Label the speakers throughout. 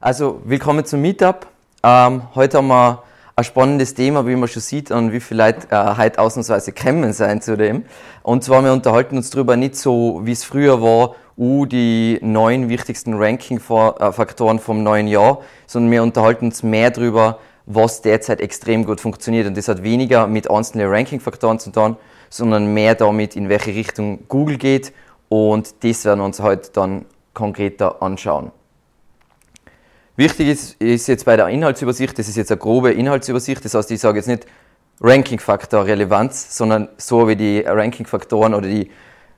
Speaker 1: Also, willkommen zum Meetup. Ähm, heute haben wir ein spannendes Thema, wie man schon sieht und wie viele Leute äh, heute ausnahmsweise kommen sein zu dem. Und zwar, wir unterhalten uns darüber nicht so, wie es früher war, uh, die neun wichtigsten Ranking-Faktoren vom neuen Jahr, sondern wir unterhalten uns mehr darüber, was derzeit extrem gut funktioniert. Und das hat weniger mit einzelnen Ranking-Faktoren zu tun, sondern mehr damit, in welche Richtung Google geht. Und das werden wir uns heute dann konkreter anschauen. Wichtig ist, ist jetzt bei der Inhaltsübersicht, das ist jetzt eine grobe Inhaltsübersicht, das heißt, ich sage jetzt nicht Ranking-Faktor Relevanz, sondern so wie die Ranking-Faktoren oder die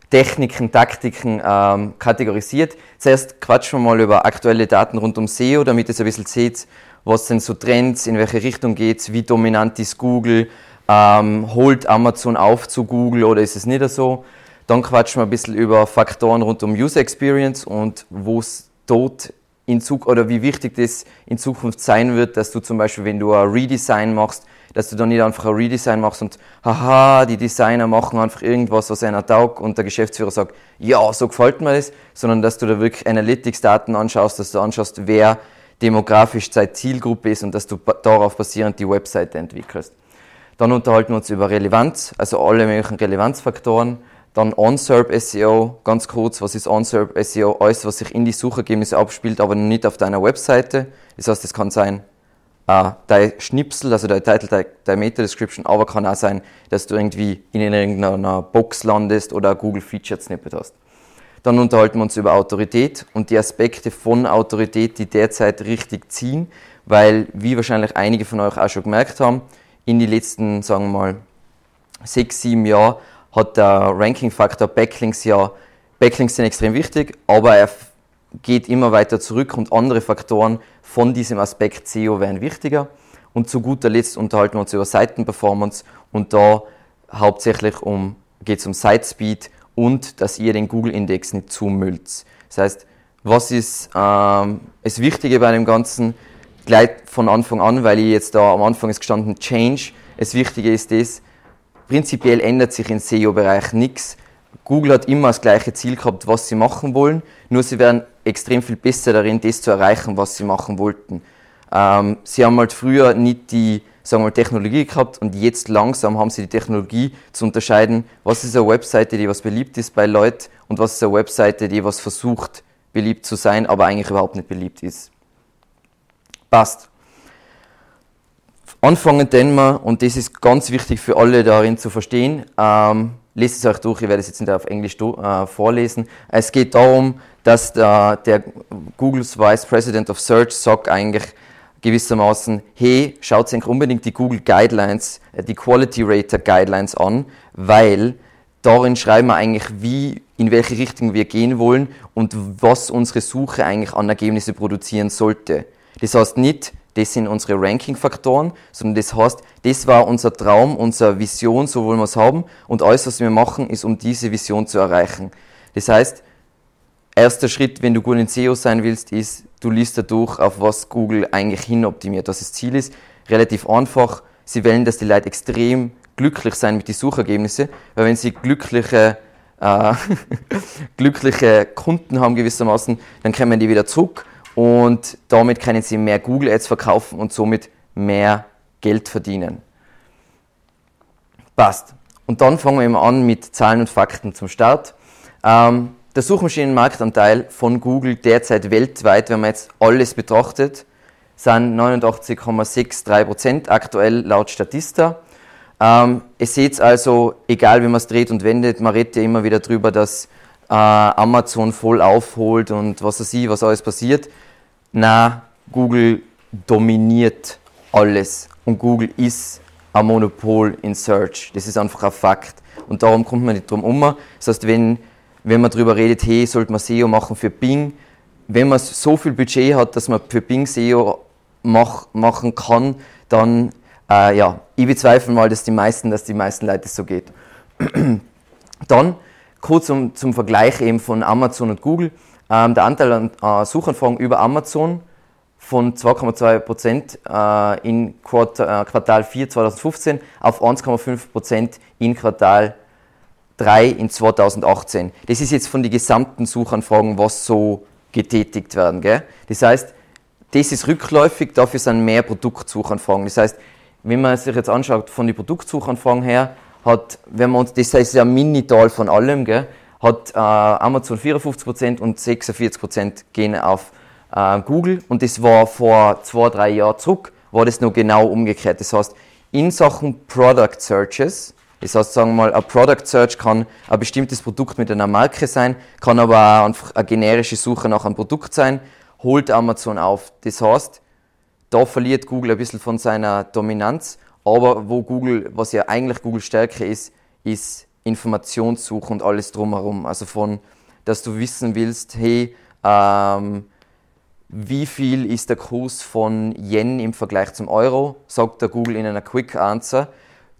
Speaker 1: Techniken, Taktiken ähm, kategorisiert. Zuerst quatschen wir mal über aktuelle Daten rund um SEO, damit ihr ein bisschen seht, was sind so Trends, in welche Richtung geht's, wie dominant ist Google, ähm, holt Amazon auf zu Google oder ist es nicht so. Dann quatschen wir ein bisschen über Faktoren rund um User Experience und wo es dort in Zug oder wie wichtig das in Zukunft sein wird, dass du zum Beispiel, wenn du ein Redesign machst, dass du dann nicht einfach ein Redesign machst und haha, die Designer machen einfach irgendwas, was einer taugt und der Geschäftsführer sagt, ja, so gefällt mir das, sondern dass du da wirklich Analytics-Daten anschaust, dass du anschaust, wer demografisch Zeit Zielgruppe ist und dass du darauf basierend die Webseite entwickelst. Dann unterhalten wir uns über Relevanz, also alle möglichen Relevanzfaktoren. Dann OnSERP SEO, ganz kurz, was ist OnSERP SEO? Alles, was sich in die Suchergebnisse abspielt, aber nicht auf deiner Webseite. Das heißt, es kann sein, äh, dein Schnipsel, also dein Title, dein, Meta-Description, aber kann auch sein, dass du irgendwie in irgendeiner Box landest oder Google Featured Snippet hast. Dann unterhalten wir uns über Autorität und die Aspekte von Autorität, die derzeit richtig ziehen, weil, wie wahrscheinlich einige von euch auch schon gemerkt haben, in den letzten, sagen wir mal, sechs, sieben Jahren hat der Ranking-Faktor Backlinks ja, Backlinks sind extrem wichtig, aber er geht immer weiter zurück und andere Faktoren von diesem Aspekt SEO werden wichtiger. Und zu guter Letzt unterhalten wir uns über Seitenperformance und da hauptsächlich um, geht es um Sitespeed und dass ihr den Google-Index nicht zumüllt. Das heißt, was ist ähm, das Wichtige bei dem Ganzen? Gleich von Anfang an, weil ich jetzt da am Anfang ist gestanden Change. Das Wichtige ist das, Prinzipiell ändert sich im SEO-Bereich nichts. Google hat immer das gleiche Ziel gehabt, was sie machen wollen, nur sie werden extrem viel besser darin, das zu erreichen, was sie machen wollten. Ähm, sie haben halt früher nicht die sagen wir, Technologie gehabt und jetzt langsam haben sie die Technologie zu unterscheiden, was ist eine Webseite, die was beliebt ist bei Leuten und was ist eine Webseite, die was versucht beliebt zu sein, aber eigentlich überhaupt nicht beliebt ist. Passt. Anfangen denn wir, und das ist ganz wichtig für alle darin zu verstehen, ähm, lest es euch durch, ich werde es jetzt nicht auf Englisch äh, vorlesen. Es geht darum, dass der, der Googles Vice President of Search sagt eigentlich gewissermaßen, hey, schaut euch unbedingt die Google Guidelines, äh, die Quality Rater Guidelines an, weil darin schreiben wir eigentlich, wie, in welche Richtung wir gehen wollen und was unsere Suche eigentlich an Ergebnisse produzieren sollte. Das heißt nicht, das sind unsere Ranking-Faktoren, sondern das heißt, das war unser Traum, unsere Vision, so wollen wir es haben und alles, was wir machen, ist, um diese Vision zu erreichen. Das heißt, erster Schritt, wenn du gut in SEO sein willst, ist, du liest dadurch, auf was Google eigentlich hinoptimiert, was das Ziel ist. Relativ einfach. Sie wollen, dass die Leute extrem glücklich sein mit den Suchergebnissen, weil wenn sie glückliche, äh, glückliche Kunden haben gewissermaßen, dann kommen die wieder zurück und damit können sie mehr Google Ads verkaufen und somit mehr Geld verdienen. Passt. Und dann fangen wir immer an mit Zahlen und Fakten zum Start. Ähm, der Suchmaschinenmarktanteil von Google derzeit weltweit, wenn man jetzt alles betrachtet, sind 89,63% aktuell laut Statista. Ähm, ihr seht also, egal wie man es dreht und wendet, man redet ja immer wieder darüber, dass äh, Amazon voll aufholt und was weiß ich, was alles passiert. Na, Google dominiert alles und Google ist ein Monopol in Search. Das ist einfach ein Fakt. Und darum kommt man nicht drum um. Das heißt, wenn, wenn man darüber redet, hey, sollte man SEO machen für Bing, wenn man so viel Budget hat, dass man für Bing SEO mach, machen kann, dann, äh, ja, ich bezweifle mal, dass die meisten, dass die meisten Leute so geht. dann kurz zum, zum Vergleich eben von Amazon und Google. Ähm, der Anteil an äh, Suchanfragen über Amazon von 2,2% äh, in Quartal, äh, Quartal 4 2015 auf 1,5% in Quartal 3 in 2018. Das ist jetzt von den gesamten Suchanfragen, was so getätigt werden. Gell? Das heißt, das ist rückläufig, dafür sind mehr Produktsuchanfragen. Das heißt, wenn man sich jetzt anschaut von den Produktsuchanfragen her, hat, wenn man, das heißt ja Minital von allem, gell, hat äh, Amazon 54% und 46% gehen auf äh, Google und das war vor zwei, drei Jahren zurück, war das noch genau umgekehrt. Das heißt, in Sachen Product Searches, das heißt, sagen wir mal, ein Product Search kann ein bestimmtes Produkt mit einer Marke sein, kann aber auch einfach eine generische Suche nach einem Produkt sein, holt Amazon auf. Das heißt, da verliert Google ein bisschen von seiner Dominanz, aber wo Google, was ja eigentlich Google Stärke ist, ist Informationssuche und alles drumherum. Also von, dass du wissen willst, hey, ähm, wie viel ist der Kurs von Yen im Vergleich zum Euro, sagt der Google in einer Quick Answer,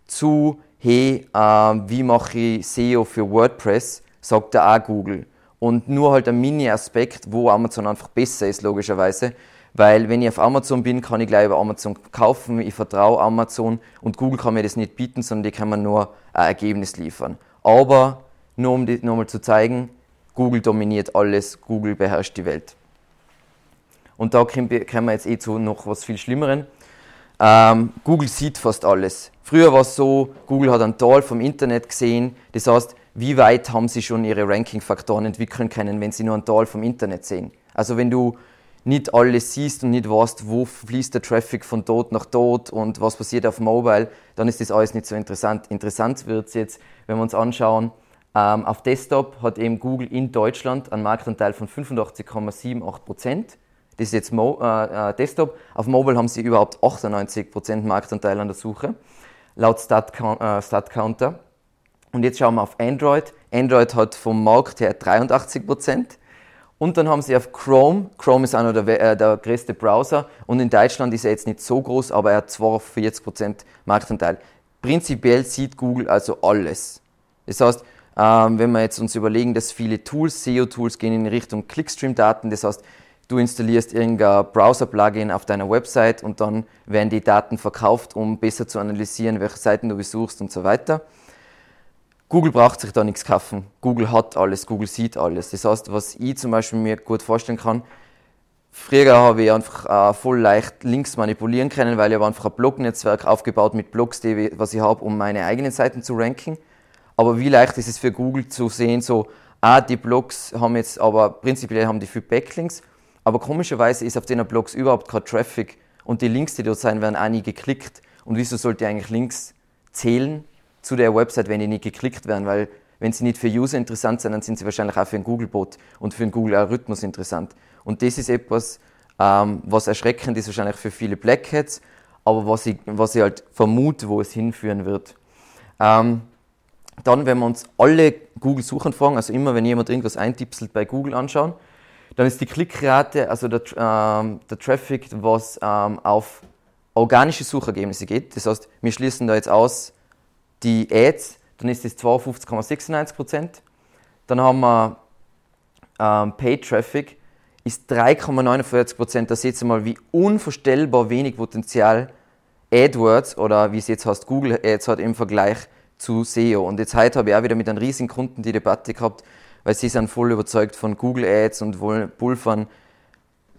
Speaker 1: zu, hey, äh, wie mache ich SEO für WordPress, sagt er auch Google. Und nur halt ein Mini-Aspekt, wo Amazon einfach besser ist, logischerweise. Weil wenn ich auf Amazon bin, kann ich gleich über Amazon kaufen, ich vertraue Amazon und Google kann mir das nicht bieten, sondern die kann mir nur ein Ergebnis liefern. Aber nur um das nochmal zu zeigen, Google dominiert alles, Google beherrscht die Welt. Und da kommen wir jetzt eh zu noch was viel Schlimmeren. Ähm, Google sieht fast alles. Früher war es so, Google hat einen Teil vom Internet gesehen. Das heißt, wie weit haben sie schon ihre Ranking-Faktoren entwickeln können, wenn sie nur einen Teil vom Internet sehen? Also wenn du nicht alles siehst und nicht weißt, wo fließt der Traffic von dort nach dort und was passiert auf Mobile, dann ist das alles nicht so interessant. Interessant wird es jetzt, wenn wir uns anschauen, ähm, auf Desktop hat eben Google in Deutschland einen Marktanteil von 85,78 Prozent. Das ist jetzt Mo äh, äh, Desktop. Auf Mobile haben sie überhaupt 98% Marktanteil an der Suche, laut StatCounter. Äh, Stat und jetzt schauen wir auf Android. Android hat vom Markt her 83%. Und dann haben sie auf Chrome, Chrome ist einer der, äh, der größte Browser und in Deutschland ist er jetzt nicht so groß, aber er hat 42% Marktanteil. Prinzipiell sieht Google also alles. Das heißt, ähm, wenn wir jetzt uns überlegen, dass viele Tools, SEO-Tools gehen in Richtung Clickstream-Daten, das heißt, du installierst irgendein Browser-Plugin auf deiner Website und dann werden die Daten verkauft, um besser zu analysieren, welche Seiten du besuchst und so weiter. Google braucht sich da nichts kaufen. Google hat alles, Google sieht alles. Das heißt, was ich zum Beispiel mir gut vorstellen kann, früher habe ich einfach äh, voll leicht Links manipulieren können, weil ich habe einfach ein Blog-Netzwerk aufgebaut mit Blogs, die, was ich habe, um meine eigenen Seiten zu ranken. Aber wie leicht ist es für Google zu sehen, so, ah, die Blogs haben jetzt, aber prinzipiell haben die viel Backlinks aber komischerweise ist auf den Blogs überhaupt kein Traffic und die Links, die dort sein, werden auch nie geklickt. Und wieso sollte eigentlich Links zählen zu der Website, wenn die nicht geklickt werden? Weil wenn sie nicht für User interessant sind, dann sind sie wahrscheinlich auch für einen Google-Bot und für einen Google-Algorithmus interessant. Und das ist etwas, ähm, was erschreckend ist wahrscheinlich für viele Black Hats, aber was ich, was ich halt vermute, wo es hinführen wird. Ähm, dann, wenn wir uns alle Google-Suchanfragen, also immer wenn jemand irgendwas eintipselt bei Google anschauen, dann ist die Klickrate, also der, ähm, der Traffic, was ähm, auf organische Suchergebnisse geht. Das heißt, wir schließen da jetzt aus die Ads, dann ist das 52,96%. Dann haben wir ähm, Paid Traffic, ist 3,49%. Da seht ihr mal, wie unvorstellbar wenig Potenzial AdWords oder wie es jetzt heißt, Google Ads hat im Vergleich zu SEO. Und jetzt heute habe ich auch wieder mit einem riesigen Kunden die Debatte gehabt, weil sie sind voll überzeugt von Google Ads und wollen pulvern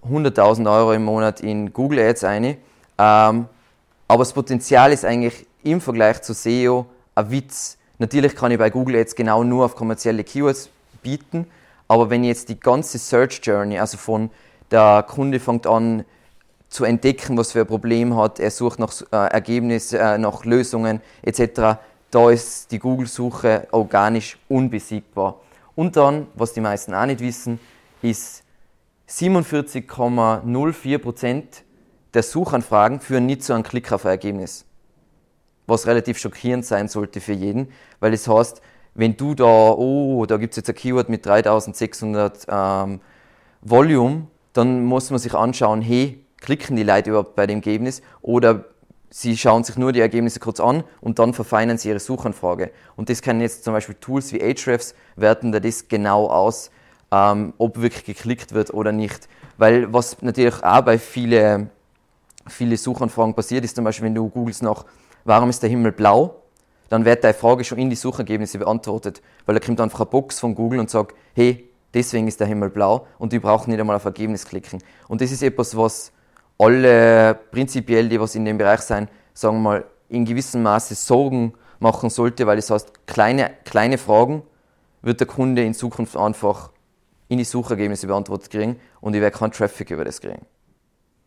Speaker 1: 100.000 Euro im Monat in Google Ads ein. Ähm, aber das Potenzial ist eigentlich im Vergleich zu SEO ein Witz. Natürlich kann ich bei Google Ads genau nur auf kommerzielle Keywords bieten, aber wenn ich jetzt die ganze Search Journey, also von der Kunde fängt an zu entdecken, was für ein Problem hat, er sucht nach äh, Ergebnissen, äh, nach Lösungen etc., da ist die Google-Suche organisch unbesiegbar. Und dann, was die meisten auch nicht wissen, ist 47,04% der Suchanfragen führen nicht zu einem Klick auf ein Ergebnis. Was relativ schockierend sein sollte für jeden, weil es heißt, wenn du da, oh, da gibt es jetzt ein Keyword mit 3600 ähm, Volume, dann muss man sich anschauen, hey, klicken die Leute überhaupt bei dem Ergebnis oder Sie schauen sich nur die Ergebnisse kurz an und dann verfeinern Sie Ihre Suchanfrage. Und das können jetzt zum Beispiel Tools wie Ahrefs werten da das genau aus, ähm, ob wirklich geklickt wird oder nicht. Weil was natürlich auch bei vielen viele Suchanfragen passiert, ist zum Beispiel, wenn du googelst nach, warum ist der Himmel blau, dann wird deine Frage schon in die Suchergebnisse beantwortet, weil da kommt einfach eine Box von Google und sagt, hey, deswegen ist der Himmel blau und die brauchen nicht einmal auf Ergebnis klicken. Und das ist etwas, was alle prinzipiell, die was in dem Bereich sein, sagen wir mal, in gewissem Maße Sorgen machen sollte, weil das heißt, kleine, kleine Fragen wird der Kunde in Zukunft einfach in die Suchergebnisse beantwortet kriegen und ich werde keinen Traffic über das kriegen.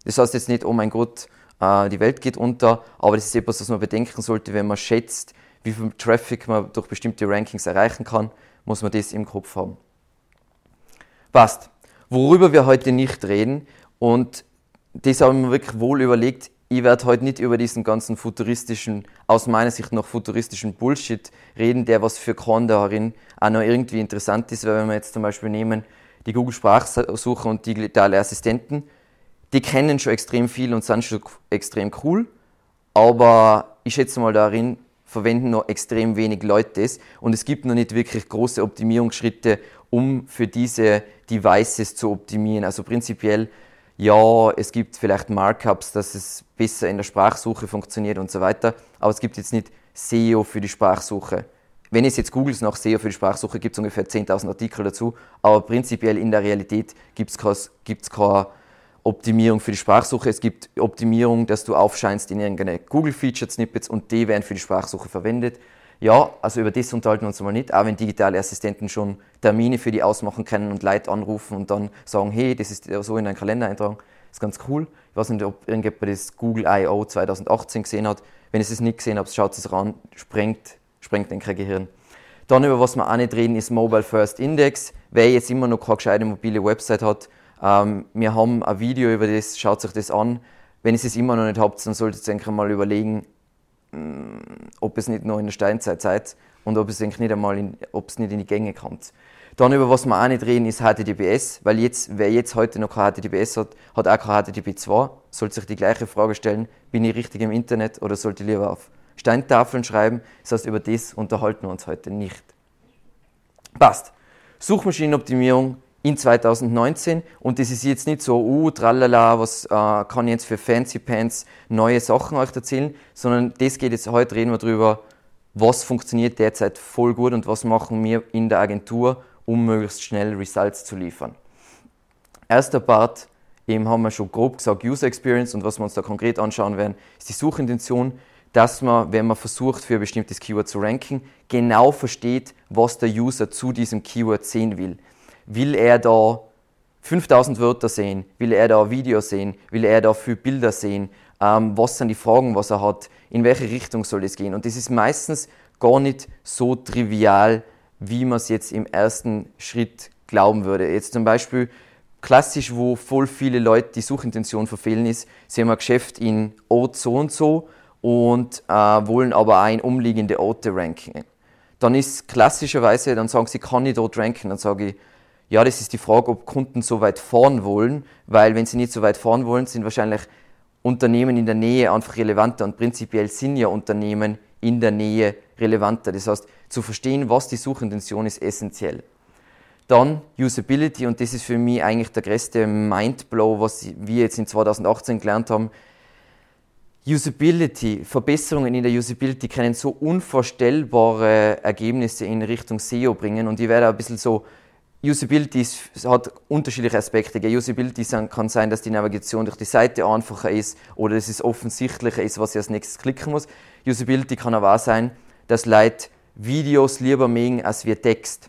Speaker 1: Das heißt jetzt nicht, oh mein Gott, die Welt geht unter, aber das ist etwas, was man bedenken sollte, wenn man schätzt, wie viel Traffic man durch bestimmte Rankings erreichen kann, muss man das im Kopf haben. Passt. Worüber wir heute nicht reden und das habe ich mir wirklich wohl überlegt, ich werde heute nicht über diesen ganzen futuristischen, aus meiner Sicht noch futuristischen Bullshit reden, der was für darin auch noch irgendwie interessant ist, weil wenn wir jetzt zum Beispiel nehmen, die Google Sprachsuche und digitale Assistenten, die kennen schon extrem viel und sind schon extrem cool, aber ich schätze mal darin verwenden noch extrem wenig Leute das und es gibt noch nicht wirklich große Optimierungsschritte, um für diese Devices zu optimieren. Also prinzipiell ja, es gibt vielleicht Markups, dass es besser in der Sprachsuche funktioniert und so weiter, aber es gibt jetzt nicht SEO für die Sprachsuche. Wenn es jetzt googles nach SEO für die Sprachsuche, gibt es ungefähr 10.000 Artikel dazu, aber prinzipiell in der Realität gibt es keine Optimierung für die Sprachsuche. Es gibt Optimierung, dass du aufscheinst in irgendeine Google-Featured-Snippets und die werden für die Sprachsuche verwendet. Ja, also über das unterhalten wir uns mal nicht, auch wenn digitale Assistenten schon Termine für die ausmachen können und Leute anrufen und dann sagen, hey, das ist so in deinen Kalender eintragen. Das ist ganz cool. Ich weiß nicht, ob irgendjemand das Google I.O. 2018 gesehen hat. Wenn ihr es nicht gesehen habt, schaut es ran, sprengt, sprengt den Gehirn. Dann über was wir auch nicht reden, ist Mobile First Index. Wer jetzt immer noch keine gescheite mobile Website hat, ähm, wir haben ein Video über das, schaut sich das an. Wenn ihr es immer noch nicht habt, dann solltet ihr mal überlegen, ob es nicht noch in der Steinzeit seid und ob es nicht einmal in, ob es nicht in die Gänge kommt. Dann über was wir auch nicht reden, ist HTTPS, weil jetzt, wer jetzt heute noch kein HTTPS hat, hat auch kein HTTP 2, sollte sich die gleiche Frage stellen, bin ich richtig im Internet oder sollte ich lieber auf Steintafeln schreiben? Das heißt, über das unterhalten wir uns heute nicht. Passt. Suchmaschinenoptimierung in 2019 und das ist jetzt nicht so, uh, tralala, was äh, kann ich jetzt für Fancy Pants neue Sachen euch erzählen, sondern das geht jetzt, heute reden wir darüber, was funktioniert derzeit voll gut und was machen wir in der Agentur, um möglichst schnell Results zu liefern. Erster Part, eben haben wir schon grob gesagt, User Experience und was wir uns da konkret anschauen werden, ist die Suchintention, dass man, wenn man versucht, für ein bestimmtes Keyword zu ranken, genau versteht, was der User zu diesem Keyword sehen will. Will er da 5000 Wörter sehen? Will er da ein Video sehen? Will er da viele Bilder sehen? Ähm, was sind die Fragen, was er hat? In welche Richtung soll es gehen? Und das ist meistens gar nicht so trivial, wie man es jetzt im ersten Schritt glauben würde. Jetzt zum Beispiel klassisch, wo voll viele Leute die Suchintention verfehlen ist, sie haben ein Geschäft in Ort so und so und äh, wollen aber auch in umliegende Orte ranken. Dann ist klassischerweise, dann sagen sie, kann ich dort ranken? Dann sage ich, ja, das ist die Frage, ob Kunden so weit fahren wollen, weil wenn sie nicht so weit fahren wollen, sind wahrscheinlich Unternehmen in der Nähe einfach relevanter und prinzipiell sind ja Unternehmen in der Nähe relevanter. Das heißt, zu verstehen, was die Suchintention ist, essentiell. Dann Usability und das ist für mich eigentlich der größte Mindblow, was wir jetzt in 2018 gelernt haben. Usability, Verbesserungen in der Usability können so unvorstellbare Ergebnisse in Richtung SEO bringen und ich werde ein bisschen so Usability hat unterschiedliche Aspekte. Usability kann sein, dass die Navigation durch die Seite einfacher ist oder dass es offensichtlicher ist, was ich als nächstes klicken muss. Usability kann aber auch sein, dass Leute Videos lieber mögen als wir Text.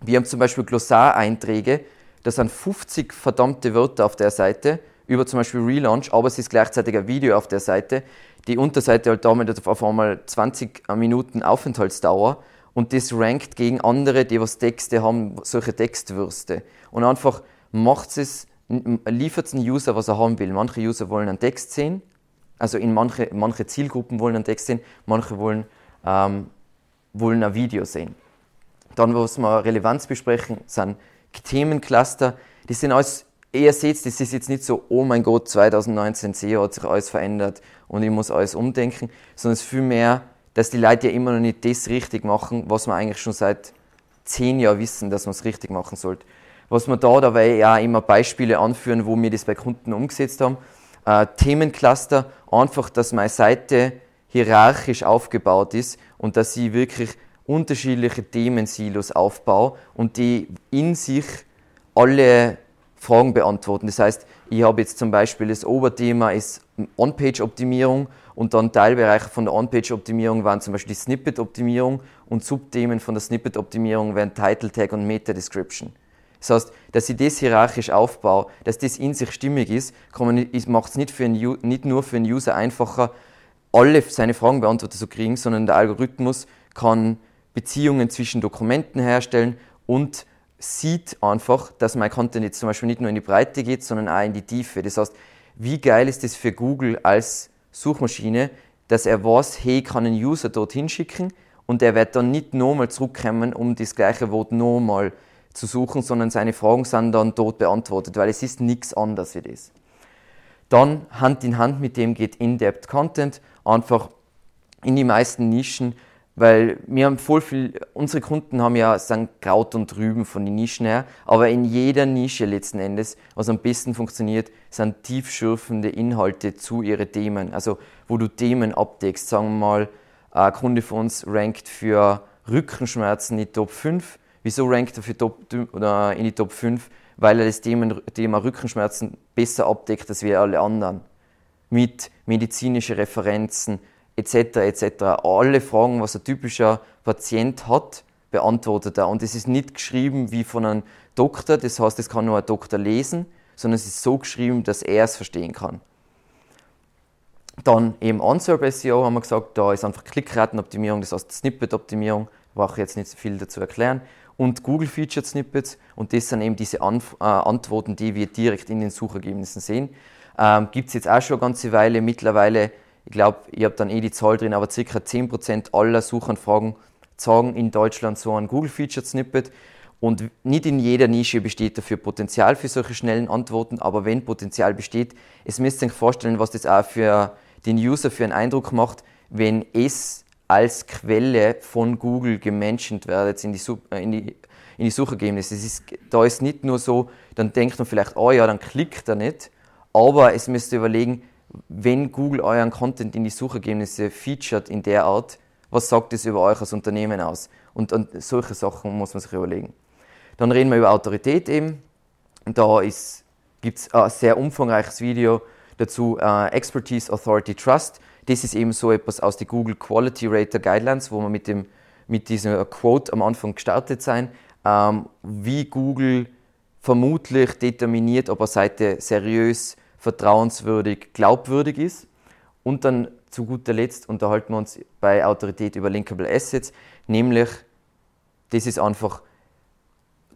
Speaker 1: Wir haben zum Beispiel Glossareinträge, das sind 50 verdammte Wörter auf der Seite über zum Beispiel Relaunch, aber es ist gleichzeitig ein Video auf der Seite. Die Unterseite hat damit auf einmal 20 Minuten Aufenthaltsdauer und das rankt gegen andere, die was Texte haben, solche Textwürste. Und einfach macht es, liefert es einen User, was er haben will. Manche User wollen einen Text sehen, also in manche, manche Zielgruppen wollen einen Text sehen, manche wollen, ähm, wollen ein Video sehen. Dann, was wir Relevanz besprechen, sind Themencluster. Die sind alles, ihr seht, das ist jetzt nicht so, oh mein Gott, 2019 SEO hat sich alles verändert und ich muss alles umdenken, sondern es ist vielmehr dass die Leute ja immer noch nicht das richtig machen, was wir eigentlich schon seit zehn Jahren wissen, dass man es richtig machen sollte. Was wir da dabei ja immer Beispiele anführen, wo wir das bei Kunden umgesetzt haben. Äh, Themencluster, einfach, dass meine Seite hierarchisch aufgebaut ist und dass ich wirklich unterschiedliche Themensilos aufbaue und die in sich alle Fragen beantworten. Das heißt, ich habe jetzt zum Beispiel das Oberthema ist On-Page-Optimierung und dann Teilbereiche von der On-Page-Optimierung waren zum Beispiel die Snippet-Optimierung und Subthemen von der Snippet-Optimierung wären Title-Tag und Meta-Description. Das heißt, dass ich das hierarchisch aufbaue, dass das in sich stimmig ist, macht es nicht, nicht nur für einen User einfacher, alle seine Fragen beantwortet zu kriegen, sondern der Algorithmus kann Beziehungen zwischen Dokumenten herstellen und sieht einfach, dass mein Content jetzt zum Beispiel nicht nur in die Breite geht, sondern auch in die Tiefe. Das heißt, wie geil ist das für Google als Suchmaschine, dass er weiß, hey, ich kann einen User dorthin schicken und er wird dann nicht nochmal zurückkommen, um das gleiche Wort nochmal zu suchen, sondern seine Fragen sind dann dort beantwortet, weil es ist nichts anderes wie das. Dann Hand in Hand mit dem geht In-Depth Content, einfach in die meisten Nischen weil wir haben voll viel, unsere Kunden haben ja sagen Kraut und Rüben von den Nischen her, aber in jeder Nische letzten Endes, was am besten funktioniert, sind tiefschürfende Inhalte zu ihren Themen. Also wo du Themen abdeckst. Sagen wir mal, ein Kunde von uns rankt für Rückenschmerzen in die Top 5. Wieso rankt er für Top, oder in die Top 5? Weil er das Thema, Thema Rückenschmerzen besser abdeckt als wir alle anderen. Mit medizinischen Referenzen, etc. etc. Alle Fragen, was ein typischer Patient hat, beantwortet er. Und es ist nicht geschrieben wie von einem Doktor, das heißt, es kann nur ein Doktor lesen, sondern es ist so geschrieben, dass er es verstehen kann. Dann eben Unserved SEO haben wir gesagt, da ist einfach Klickratenoptimierung, das heißt Snippet-Optimierung, brauche ich jetzt nicht so viel dazu erklären. Und Google Featured Snippets und das sind eben diese Anf äh, Antworten, die wir direkt in den Suchergebnissen sehen. Ähm, Gibt es jetzt auch schon eine ganze Weile. Mittlerweile ich glaube, ich habe dann eh die Zahl drin, aber ca. 10% aller Suchanfragen zeigen in Deutschland so ein Google Featured Snippet. Und nicht in jeder Nische besteht dafür Potenzial für solche schnellen Antworten, aber wenn Potenzial besteht, es müsst ihr euch vorstellen, was das auch für den User für einen Eindruck macht, wenn es als Quelle von Google gemenschent wird in die, äh, in die, in die Suchergebnisse. Ist, da ist nicht nur so, dann denkt man vielleicht, oh ja, dann klickt er nicht, aber es müsst ihr überlegen, wenn Google euren Content in die Suchergebnisse featured in der Art, was sagt das über euch als Unternehmen aus? Und, und solche Sachen muss man sich überlegen. Dann reden wir über Autorität eben. Da gibt es ein sehr umfangreiches Video dazu, uh, Expertise, Authority, Trust. Das ist eben so etwas aus den Google Quality Rater Guidelines, wo wir mit, dem, mit diesem Quote am Anfang gestartet sein, ähm, wie Google vermutlich determiniert, ob eine Seite seriös vertrauenswürdig, glaubwürdig ist. Und dann zu guter Letzt unterhalten wir uns bei Autorität über Linkable Assets, nämlich das ist einfach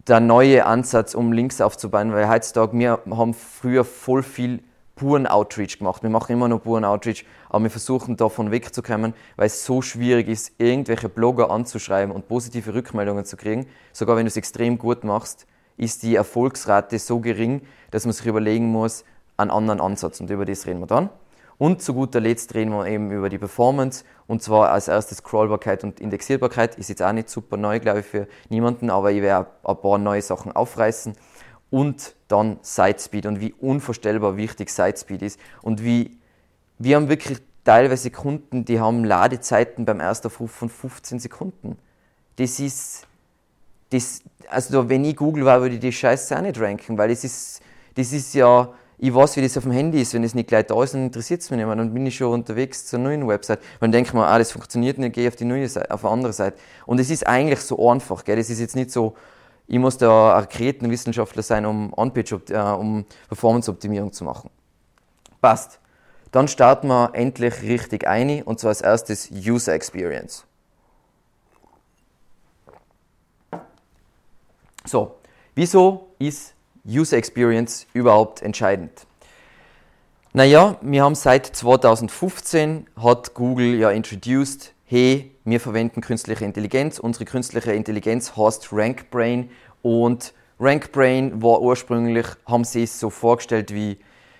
Speaker 1: der neue Ansatz, um Links aufzubauen, weil heutzutage wir haben früher voll viel puren Outreach gemacht. Wir machen immer noch puren Outreach, aber wir versuchen davon wegzukommen, weil es so schwierig ist, irgendwelche Blogger anzuschreiben und positive Rückmeldungen zu kriegen. Sogar wenn du es extrem gut machst, ist die Erfolgsrate so gering, dass man sich überlegen muss, einen anderen Ansatz und über das reden wir dann. Und zu guter Letzt reden wir eben über die Performance und zwar als erstes Scrollbarkeit und Indexierbarkeit. Ist jetzt auch nicht super neu, glaube ich, für niemanden, aber ich werde ein paar neue Sachen aufreißen. Und dann Sitespeed und wie unvorstellbar wichtig Sitespeed ist und wie wir haben wirklich teilweise Kunden, die haben Ladezeiten beim ersten Aufruf von 15 Sekunden. Das ist, das, also wenn ich Google war, würde ich die Scheiße auch nicht ranken, weil das ist, das ist ja, ich weiß, wie das auf dem Handy ist. Wenn es nicht gleich da ist, dann interessiert es mich nicht mehr. Dann bin ich schon unterwegs zur neuen Website. Und dann denke ich mir, ah, das funktioniert nicht, gehe auf die neue Seite, auf eine andere Seite. Und es ist eigentlich so einfach, gell? Es ist jetzt nicht so, ich muss da ein Kreatenwissenschaftler sein, um äh, um Performance-Optimierung zu machen. Passt. Dann starten wir endlich richtig ein, und zwar als erstes User Experience. So, wieso ist User Experience überhaupt entscheidend? Naja, wir haben seit 2015 hat Google ja introduced, hey, wir verwenden künstliche Intelligenz. Unsere künstliche Intelligenz heißt RankBrain und RankBrain war ursprünglich, haben sie es so vorgestellt wie,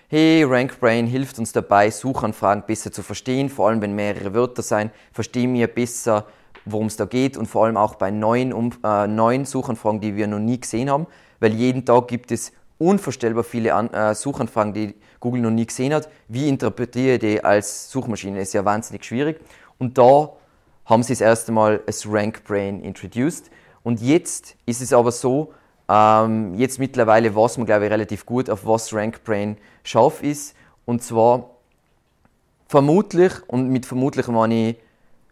Speaker 1: hey, RankBrain hilft uns dabei, Suchanfragen besser zu verstehen, vor allem wenn mehrere Wörter sein, verstehen wir besser, worum es da geht und vor allem auch bei neuen, äh, neuen Suchanfragen, die wir noch nie gesehen haben weil jeden Tag gibt es unvorstellbar viele An äh, Suchanfragen, die Google noch nie gesehen hat. Wie interpretiere ich die als Suchmaschine? Ist ja wahnsinnig schwierig. Und da haben sie das erste Mal das Rank Brain introduced. Und jetzt ist es aber so, ähm, jetzt mittlerweile weiß man, glaube ich, relativ gut, auf was RankBrain scharf ist. Und zwar vermutlich, und mit vermutlich meine ich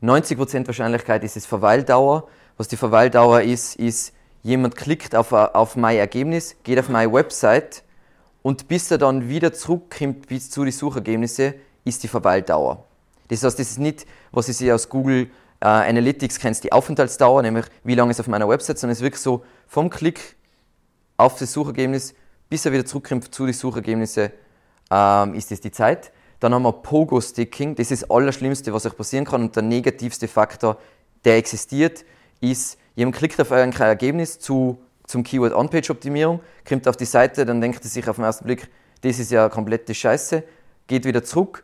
Speaker 1: 90% Wahrscheinlichkeit ist es Verweildauer. Was die Verweildauer ist, ist, jemand klickt auf, auf mein Ergebnis, geht auf meine Website und bis er dann wieder zurückkommt bis zu den Suchergebnissen, ist die Verweildauer. Das heißt, das ist nicht, was ich aus Google äh, Analytics kennst, die Aufenthaltsdauer, nämlich wie lange ist auf meiner Website, sondern es ist wirklich so vom Klick auf das Suchergebnis, bis er wieder zurückkommt zu den Suchergebnissen, ähm, ist das die Zeit. Dann haben wir Pogo-Sticking, das ist das Allerschlimmste, was euch passieren kann und der negativste Faktor, der existiert, ist, jemand klickt auf euer Ergebnis zu, zum Keyword On-Page-Optimierung, kommt auf die Seite, dann denkt er sich auf den ersten Blick, das ist ja komplette Scheiße, geht wieder zurück,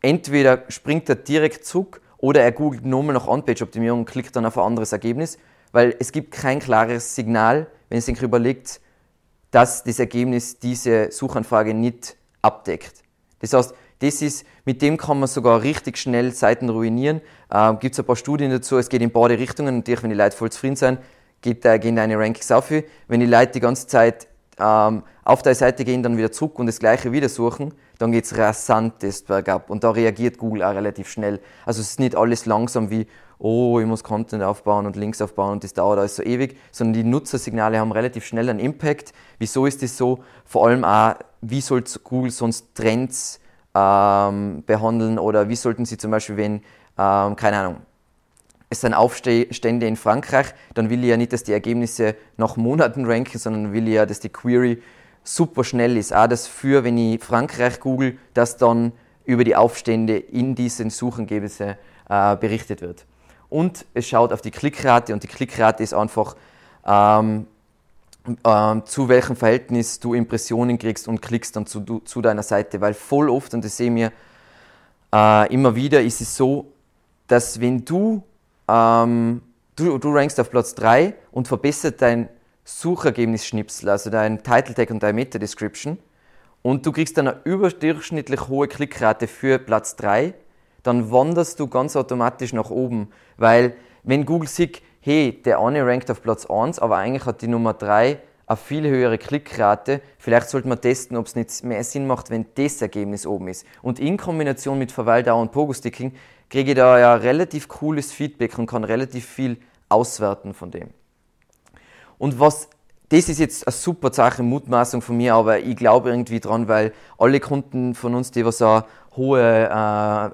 Speaker 1: entweder springt er direkt zurück oder er googelt nochmal nach On-Page-Optimierung und klickt dann auf ein anderes Ergebnis, weil es gibt kein klares Signal, wenn es sich überlegt, dass das Ergebnis diese Suchanfrage nicht abdeckt. Das heißt, das ist, mit dem kann man sogar richtig schnell Seiten ruinieren. Ähm, Gibt es ein paar Studien dazu, es geht in beide Richtungen. Natürlich, wenn die Leute voll zufrieden sind, geht, äh, gehen deine Rankings auf. Wenn die Leute die ganze Zeit ähm, auf deine Seite gehen, dann wieder zurück und das gleiche wieder suchen, dann geht es rasantest bergab. Und da reagiert Google auch relativ schnell. Also es ist nicht alles langsam wie, oh, ich muss Content aufbauen und Links aufbauen und das dauert alles so ewig, sondern die Nutzersignale haben relativ schnell einen Impact. Wieso ist das so? Vor allem auch, wie soll Google sonst Trends ähm, behandeln oder wie sollten sie zum Beispiel, wenn, ähm, keine Ahnung, es sind Aufstände in Frankreich, dann will ich ja nicht, dass die Ergebnisse nach Monaten ranken, sondern will ich ja, dass die Query super schnell ist. Auch das für, wenn ich Frankreich google, dass dann über die Aufstände in diesen Suchergebnissen äh, berichtet wird. Und es schaut auf die Klickrate und die Klickrate ist einfach ähm, äh, zu welchem Verhältnis du Impressionen kriegst und klickst dann zu, zu deiner Seite. Weil voll oft, und das sehen wir äh, immer wieder, ist es so, dass wenn du, ähm, du, du rankst auf Platz 3 und verbessert dein Suchergebnisschnipsel, also dein Title Tag und deine Meta Description, und du kriegst dann eine überdurchschnittlich hohe Klickrate für Platz 3, dann wanderst du ganz automatisch nach oben. Weil wenn Google sieht, hey, der eine rankt auf Platz 1, aber eigentlich hat die Nummer 3 eine viel höhere Klickrate. Vielleicht sollte man testen, ob es nicht mehr Sinn macht, wenn das Ergebnis oben ist. Und in Kombination mit Verweildauer und Pogo-Sticking kriege ich da ja relativ cooles Feedback und kann relativ viel auswerten von dem. Und was das ist jetzt eine super Sache, Mutmaßung von mir, aber ich glaube irgendwie dran, weil alle Kunden von uns, die was eine hohe,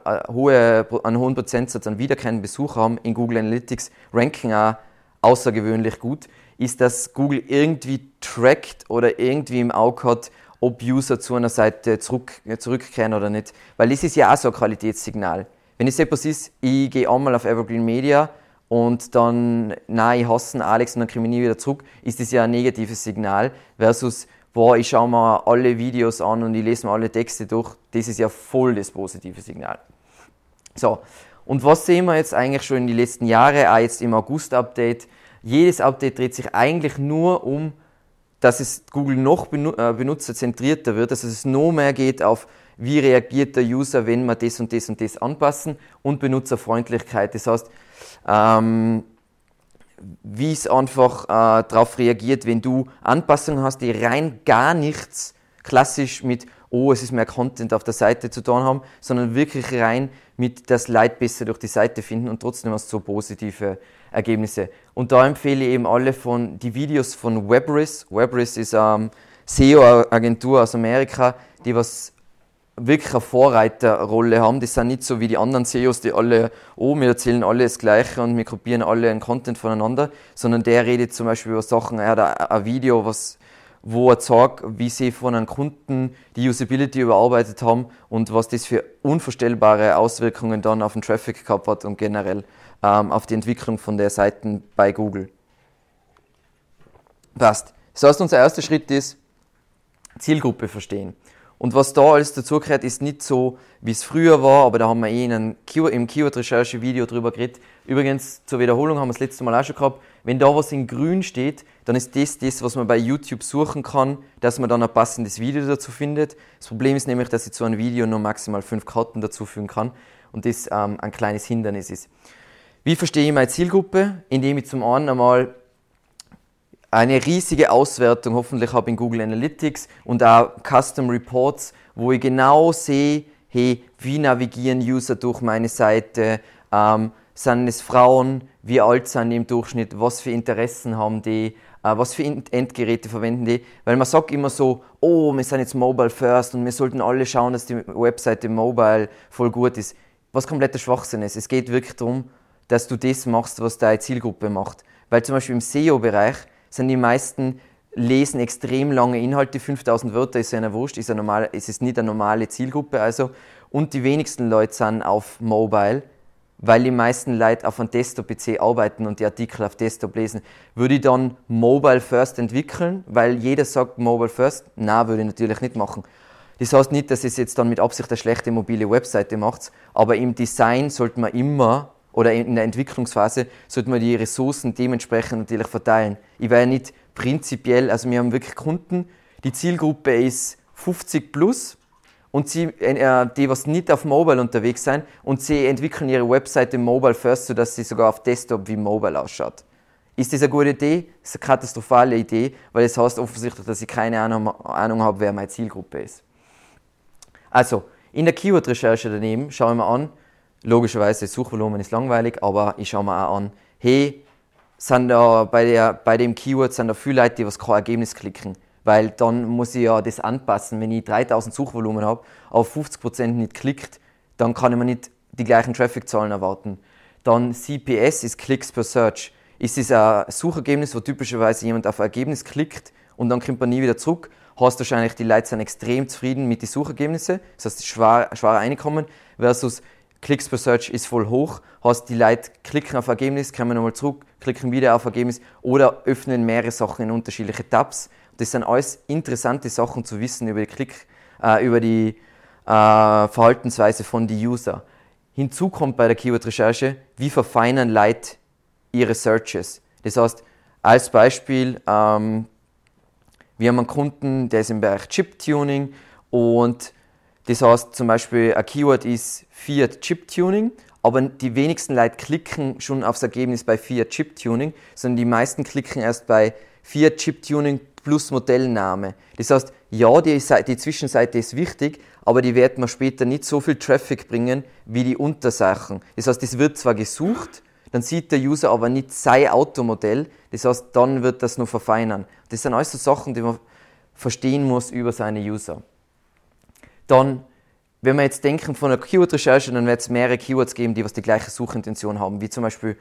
Speaker 1: äh, hohe, einen hohen Prozentsatz an wiederkehrenden Besucher haben, in Google Analytics ranken auch außergewöhnlich gut, ist, dass Google irgendwie trackt oder irgendwie im Auge hat, ob User zu einer Seite zurück, zurückkehren oder nicht. Weil das ist ja auch so ein Qualitätssignal. Wenn es etwas ist, ich gehe einmal auf Evergreen Media, und dann, nein, ich hasse Alex und dann komme ich nie wieder zurück, ist das ja ein negatives Signal versus, boah, ich schaue mir alle Videos an und ich lese mir alle Texte durch, das ist ja voll das positive Signal. So, und was sehen wir jetzt eigentlich schon in den letzten Jahren, auch jetzt im August-Update? Jedes Update dreht sich eigentlich nur um, dass es Google noch äh, benutzerzentrierter wird, dass es noch mehr geht auf, wie reagiert der User, wenn wir das und das und das anpassen und Benutzerfreundlichkeit. Das heißt, ähm, wie es einfach äh, darauf reagiert, wenn du Anpassungen hast, die rein gar nichts klassisch mit, oh, es ist mehr Content auf der Seite zu tun haben, sondern wirklich rein mit das Leid besser durch die Seite finden und trotzdem hast du so positive Ergebnisse. Und da empfehle ich eben alle von die Videos von Webris. Webris ist eine ähm, SEO-Agentur aus Amerika, die was wirklich eine Vorreiterrolle haben. Die sind nicht so wie die anderen SEOs, die alle, oh, wir erzählen alle das Gleiche und wir kopieren alle einen Content voneinander, sondern der redet zum Beispiel über Sachen, er hat ein Video, was, wo er sagt, wie sie von einem Kunden die Usability überarbeitet haben und was das für unvorstellbare Auswirkungen dann auf den Traffic gehabt hat und generell ähm, auf die Entwicklung von der Seiten bei Google. Passt. Das heißt, unser erster Schritt ist, Zielgruppe verstehen. Und was da alles dazugehört, ist nicht so, wie es früher war, aber da haben wir eh in einem im Keyword-Recherche-Video drüber geredet. Übrigens, zur Wiederholung haben wir das letzte Mal auch schon gehabt. Wenn da was in grün steht, dann ist das das, was man bei YouTube suchen kann, dass man dann ein passendes Video dazu findet. Das Problem ist nämlich, dass ich zu einem Video nur maximal fünf Karten dazufügen kann und das ähm, ein kleines Hindernis ist. Wie verstehe ich meine Zielgruppe? Indem ich zum einen einmal eine riesige Auswertung, hoffentlich habe in Google Analytics und auch Custom Reports, wo ich genau sehe, hey, wie navigieren User durch meine Seite, ähm, sind es Frauen, wie alt sind die im Durchschnitt, was für Interessen haben die, äh, was für Endgeräte verwenden die, weil man sagt immer so, oh, wir sind jetzt mobile first und wir sollten alle schauen, dass die Webseite mobile voll gut ist. Was kompletter Schwachsinn ist. Es geht wirklich darum, dass du das machst, was deine Zielgruppe macht. Weil zum Beispiel im SEO-Bereich sind die meisten lesen extrem lange Inhalte, 5000 Wörter ist ja eine Wurscht, ist, eine normale, ist nicht eine normale Zielgruppe also. Und die wenigsten Leute sind auf Mobile, weil die meisten Leute auf einem Desktop-PC arbeiten und die Artikel auf Desktop lesen. Würde ich dann Mobile First entwickeln, weil jeder sagt Mobile First? Na, würde ich natürlich nicht machen. Das heißt nicht, dass es jetzt dann mit Absicht eine schlechte mobile Webseite macht, aber im Design sollte man immer oder in der Entwicklungsphase sollte man die Ressourcen dementsprechend natürlich verteilen. Ich wäre nicht prinzipiell, also wir haben wirklich Kunden, die Zielgruppe ist 50 plus und sie, äh, die, was nicht auf Mobile unterwegs sind und sie entwickeln ihre Webseite Mobile first, sodass sie sogar auf Desktop wie Mobile ausschaut. Ist das eine gute Idee? Das ist eine katastrophale Idee, weil das heißt offensichtlich, dass ich keine Ahnung, Ahnung habe, wer meine Zielgruppe ist. Also, in der Keyword-Recherche daneben schaue ich mir an, logischerweise das Suchvolumen ist langweilig, aber ich schaue mir auch an, hey, sind da bei, der, bei dem Keyword sind da viele Leute, die was kein Ergebnis klicken. Weil dann muss ich ja das anpassen. Wenn ich 3000 Suchvolumen habe, auf 50% nicht klickt, dann kann ich mir nicht die gleichen Traffic-Zahlen erwarten. Dann CPS ist Clicks per Search. Ist es ein Suchergebnis, wo typischerweise jemand auf ein Ergebnis klickt und dann kommt man nie wieder zurück? Hast wahrscheinlich die Leute sind extrem zufrieden mit den Suchergebnissen, das heißt schwer, schwer reinkommen, versus Klicks per Search ist voll hoch, hast die Leute klicken auf Ergebnis, kommen nochmal zurück, klicken wieder auf Ergebnis oder öffnen mehrere Sachen in unterschiedliche Tabs. Das sind alles interessante Sachen zu wissen über die Klick, äh, über die äh, Verhaltensweise von den User. Hinzu kommt bei der Keyword-Recherche, wie verfeinern Leute ihre Searches. Das heißt, als Beispiel, ähm, wir haben einen Kunden, der ist im Bereich Chip-Tuning und das heißt zum Beispiel, ein Keyword ist Fiat Chip Tuning, aber die wenigsten Leute klicken schon aufs Ergebnis bei Fiat Chip Tuning, sondern die meisten klicken erst bei Fiat Chip Tuning plus Modellname. Das heißt, ja, die, die Zwischenseite ist wichtig, aber die wird man später nicht so viel Traffic bringen wie die Untersachen. Das heißt, es wird zwar gesucht, dann sieht der User aber nicht sein Automodell, das heißt, dann wird das nur verfeinern. Das sind alles so Sachen, die man verstehen muss über seine User dann, wenn wir jetzt denken von einer Keyword-Recherche, dann wird es mehrere Keywords geben, die was die gleiche Suchintention haben, wie zum Beispiel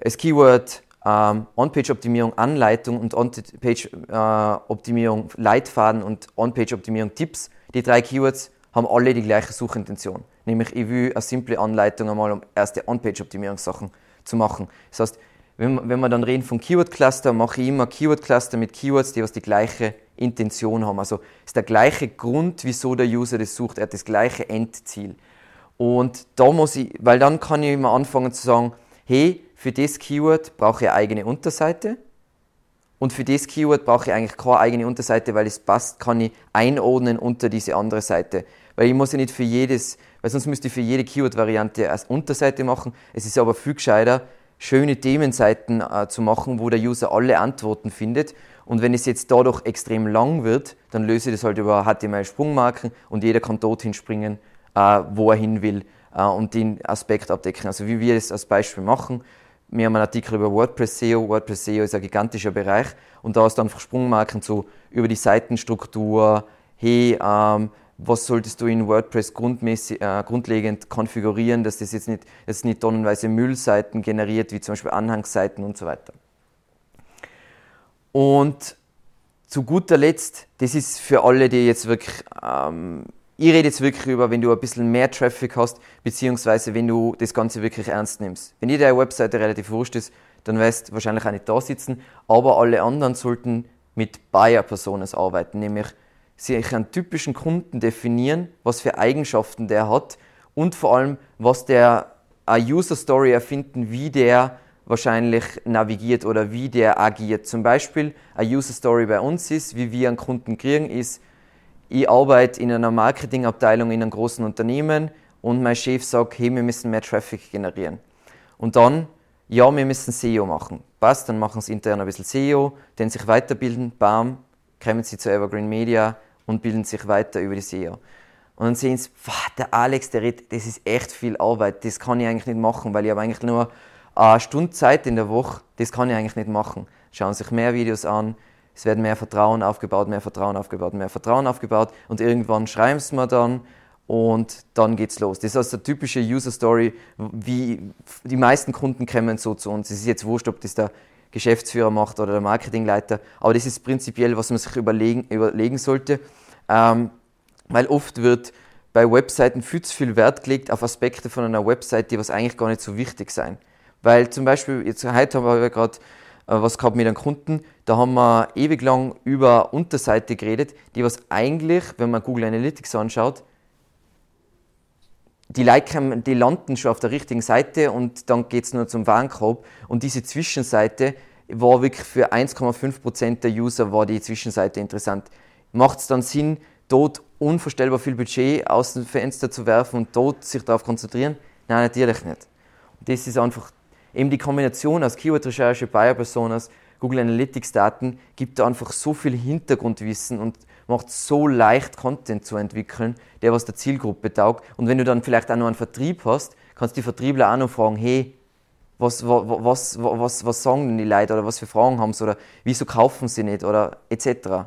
Speaker 1: das Keyword ähm, On-Page-Optimierung Anleitung und On-Page-Optimierung äh, Leitfaden und On-Page-Optimierung Tipps. Die drei Keywords haben alle die gleiche Suchintention. Nämlich, ich will eine simple Anleitung einmal, um erste On-Page-Optimierungssachen zu machen. Das heißt, wenn, wenn wir dann reden von Keyword-Cluster, mache ich immer Keyword-Cluster mit Keywords, die was die gleiche Intention haben. Also ist der gleiche Grund, wieso der User das sucht. Er hat das gleiche Endziel. Und da muss ich, weil dann kann ich immer anfangen zu sagen, hey, für das Keyword brauche ich eine eigene Unterseite. Und für das Keyword brauche ich eigentlich keine eigene Unterseite, weil es passt, kann ich einordnen unter diese andere Seite. Weil ich muss ja nicht für jedes, weil sonst müsste ich für jede Keyword-Variante als Unterseite machen. Es ist aber viel gescheiter, schöne Themenseiten äh, zu machen, wo der User alle Antworten findet. Und wenn es jetzt dadurch extrem lang wird, dann löse ich das halt über HTML-Sprungmarken und jeder kann dorthin springen, äh, wo er hin will äh, und den Aspekt abdecken. Also wie wir das als Beispiel machen. Wir haben einen Artikel über WordPress SEO. WordPress SEO ist ein gigantischer Bereich und da ist dann einfach Sprungmarken so über die Seitenstruktur, hey, ähm, was solltest du in WordPress grundmäßig, äh, grundlegend konfigurieren, dass das jetzt nicht, jetzt nicht tonnenweise Müllseiten generiert, wie zum Beispiel Anhangsseiten und so weiter. Und zu guter Letzt, das ist für alle, die jetzt wirklich, ähm, ich rede jetzt wirklich über, wenn du ein bisschen mehr Traffic hast, beziehungsweise wenn du das Ganze wirklich ernst nimmst. Wenn dir deine Webseite relativ wurscht ist, dann wirst du wahrscheinlich auch nicht da sitzen, aber alle anderen sollten mit Buyer-Personas arbeiten, nämlich sich einen typischen Kunden definieren, was für Eigenschaften der hat und vor allem, was der eine User Story erfinden, wie der wahrscheinlich navigiert oder wie der agiert. Zum Beispiel eine User Story bei uns ist, wie wir einen Kunden kriegen, ist, ich arbeite in einer Marketingabteilung in einem großen Unternehmen und mein Chef sagt, hey, wir müssen mehr Traffic generieren. Und dann ja, wir müssen SEO machen. Passt, dann machen sie intern ein bisschen SEO, dann sich weiterbilden, bam, kommen sie zu Evergreen Media und bilden sich weiter über die SEO. Und dann sehen sie, der Alex, der redet, das ist echt viel Arbeit, das kann ich eigentlich nicht machen, weil ich habe eigentlich nur eine Stunde Zeit in der Woche, das kann ich eigentlich nicht machen. Schauen sich mehr Videos an, es werden mehr Vertrauen aufgebaut, mehr Vertrauen aufgebaut, mehr Vertrauen aufgebaut und irgendwann schreiben sie mir dann und dann geht's los. Das ist also eine typische User Story, wie die meisten Kunden kommen so zu uns. Es ist jetzt wurscht, ob das der Geschäftsführer macht oder der Marketingleiter, aber das ist prinzipiell, was man sich überlegen, überlegen sollte, ähm, weil oft wird bei Webseiten viel zu viel Wert gelegt auf Aspekte von einer Website, die was eigentlich gar nicht so wichtig sein. Weil zum Beispiel, jetzt heute haben wir gerade äh, was gehabt mit einem Kunden, da haben wir ewig lang über Unterseite geredet, die was eigentlich, wenn man Google Analytics anschaut, die, like die landen schon auf der richtigen Seite und dann geht es nur zum Warenkorb. Und diese Zwischenseite war wirklich für 1,5% der User war die Zwischenseite interessant. Macht es dann Sinn, dort unvorstellbar viel Budget aus dem Fenster zu werfen und dort sich darauf konzentrieren? Nein, natürlich nicht. Das ist einfach eben die Kombination aus Keyword-Recherche, Buyer-Personas, Google Analytics-Daten gibt da einfach so viel Hintergrundwissen und macht so leicht Content zu entwickeln, der was der Zielgruppe taugt. Und wenn du dann vielleicht auch noch einen Vertrieb hast, kannst du die Vertriebler auch noch fragen, hey, was, was, was, was, was sagen denn die Leute oder was für Fragen haben sie oder wieso kaufen sie nicht oder etc.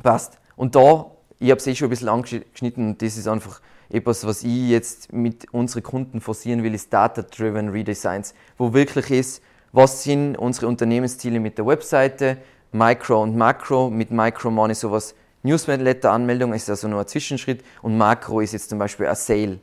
Speaker 1: Passt. Und da, ich habe es eh schon ein bisschen angeschnitten und das ist einfach etwas, was ich jetzt mit unseren Kunden forcieren will, ist Data-Driven Redesigns, wo wirklich ist, was sind unsere Unternehmensziele mit der Webseite, Micro und Macro. Mit Micro ich sowas Newsletter-Anmeldung, ist also nur ein Zwischenschritt und Makro ist jetzt zum Beispiel ein Sale.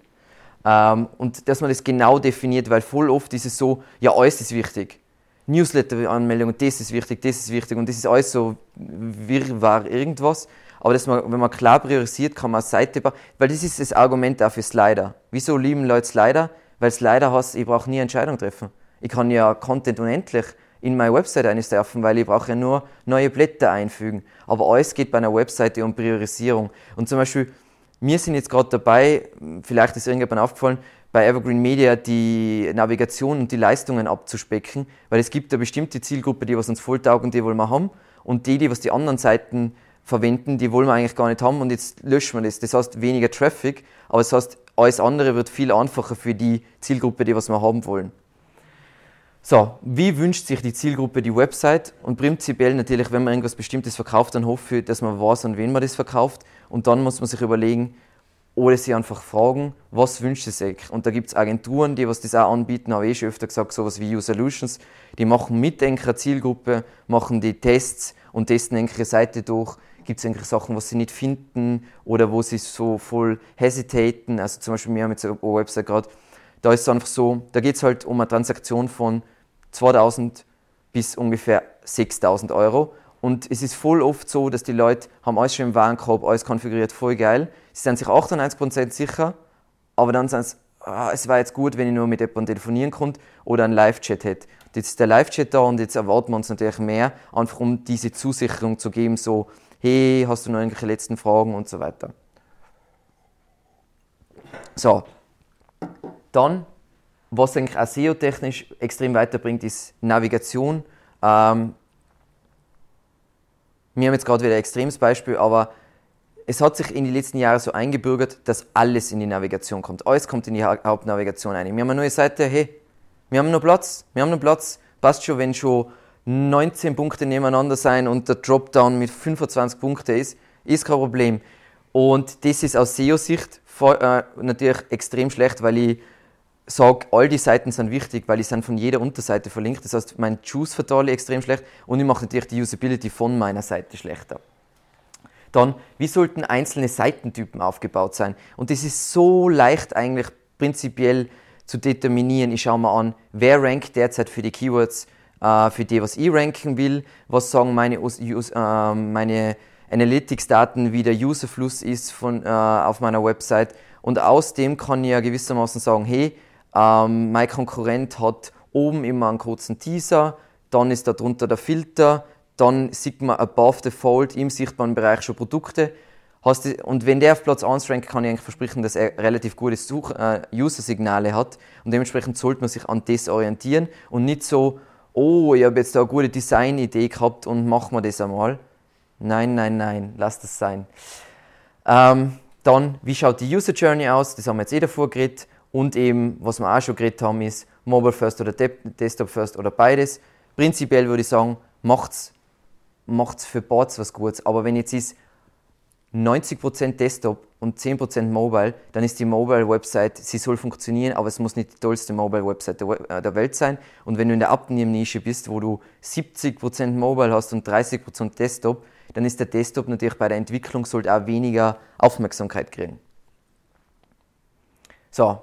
Speaker 1: Ähm, und dass man das genau definiert, weil voll oft ist es so, ja, alles ist wichtig. Newsletter-Anmeldung, das ist wichtig, das ist wichtig und das ist alles so wirrwarr irgendwas. Aber dass man, wenn man klar priorisiert, kann man eine Seite bauen. Weil das ist das Argument auch für Slider. Wieso lieben Leute Slider? Weil Slider heißt, ich brauche nie Entscheidung treffen. Ich kann ja Content unendlich in meine Website einsurfen, weil ich brauche ja nur neue Blätter einfügen. Aber alles geht bei einer Webseite um Priorisierung. Und zum Beispiel, wir sind jetzt gerade dabei, vielleicht ist irgendjemand aufgefallen, bei Evergreen Media die Navigation und die Leistungen abzuspecken, weil es gibt eine bestimmte Zielgruppe, die was uns voll taugt die wollen wir haben und die, die was die anderen Seiten verwenden, die wollen wir eigentlich gar nicht haben und jetzt löschen wir das. Das heißt weniger Traffic, aber das heißt, alles andere wird viel einfacher für die Zielgruppe, die was wir haben wollen. So, wie wünscht sich die Zielgruppe die Website? Und prinzipiell natürlich, wenn man irgendwas Bestimmtes verkauft, dann hoffe ich, dass man weiß, an wen man das verkauft. Und dann muss man sich überlegen, oder sie einfach fragen, was wünscht sie sich? Und da gibt es Agenturen, die was das auch anbieten, habe ich eh schon öfter gesagt, sowas wie U-Solutions, die machen mit einer Zielgruppe, machen die Tests und testen eine Seite durch, gibt es eigentlich Sachen, was sie nicht finden oder wo sie so voll hesitaten. Also zum Beispiel, wir haben jetzt eine Website gerade, da ist es einfach so, da geht es halt um eine Transaktion von 2000 bis ungefähr 6000 Euro. Und es ist voll oft so, dass die Leute haben alles schon im Warenkorb, alles konfiguriert, voll geil. Sie sind sich 98% sicher, aber dann sind sie, ah, es war jetzt gut, wenn ich nur mit jemandem telefonieren konnte oder einen Live-Chat hätte. jetzt ist der Live-Chat da und jetzt erwarten wir uns natürlich mehr, einfach um diese Zusicherung zu geben, so, hey, hast du noch irgendwelche letzten Fragen und so weiter. So, dann, was eigentlich auch SEO-technisch extrem weiterbringt, ist Navigation. Ähm, wir haben jetzt gerade wieder ein extremes Beispiel, aber es hat sich in den letzten Jahren so eingebürgert, dass alles in die Navigation kommt. Alles kommt in die Hauptnavigation ein. Wir haben eine neue Seite, hey, wir haben noch Platz, wir haben noch Platz. Passt schon, wenn schon 19 Punkte nebeneinander sein und der Dropdown mit 25 Punkten ist, ist kein Problem. Und das ist aus SEO-Sicht äh, natürlich extrem schlecht, weil ich sage, all die Seiten sind wichtig, weil ich sind von jeder Unterseite verlinkt. Das heißt, mein Choose verteile extrem schlecht und ich mache natürlich die Usability von meiner Seite schlechter. Dann, wie sollten einzelne Seitentypen aufgebaut sein? Und das ist so leicht eigentlich prinzipiell zu determinieren. Ich schaue mir an, wer rankt derzeit für die Keywords, für die, was ich ranken will, was sagen meine, äh, meine Analytics-Daten, wie der Userfluss ist von, äh, auf meiner Website. Und aus dem kann ich ja gewissermaßen sagen, hey, ähm, mein Konkurrent hat oben immer einen kurzen Teaser, dann ist da drunter der Filter, dann sieht man above the fold im sichtbaren Bereich schon Produkte. du, und wenn der auf Platz 1 rankt, kann ich eigentlich versprechen, dass er relativ gute Such, äh, User-Signale hat und dementsprechend sollte man sich an das orientieren und nicht so, oh, ich habe jetzt da eine gute Design-Idee gehabt und machen wir das einmal. Nein, nein, nein, lass das sein. Ähm, dann, wie schaut die User Journey aus? Das haben wir jetzt eh davor geredet. Und eben, was wir auch schon geredet haben, ist Mobile First oder Desktop First oder beides. Prinzipiell würde ich sagen, macht's, macht's für Boards was Gutes. Aber wenn jetzt ist 90% Desktop und 10% Mobile, dann ist die Mobile-Website, sie soll funktionieren, aber es muss nicht die tollste Mobile-Website der, äh, Welt sein. Und wenn du in der Abnehmnische bist, wo du 70% Mobile hast und 30% Desktop, dann ist der Desktop natürlich bei der Entwicklung sollte auch weniger Aufmerksamkeit kriegen. So,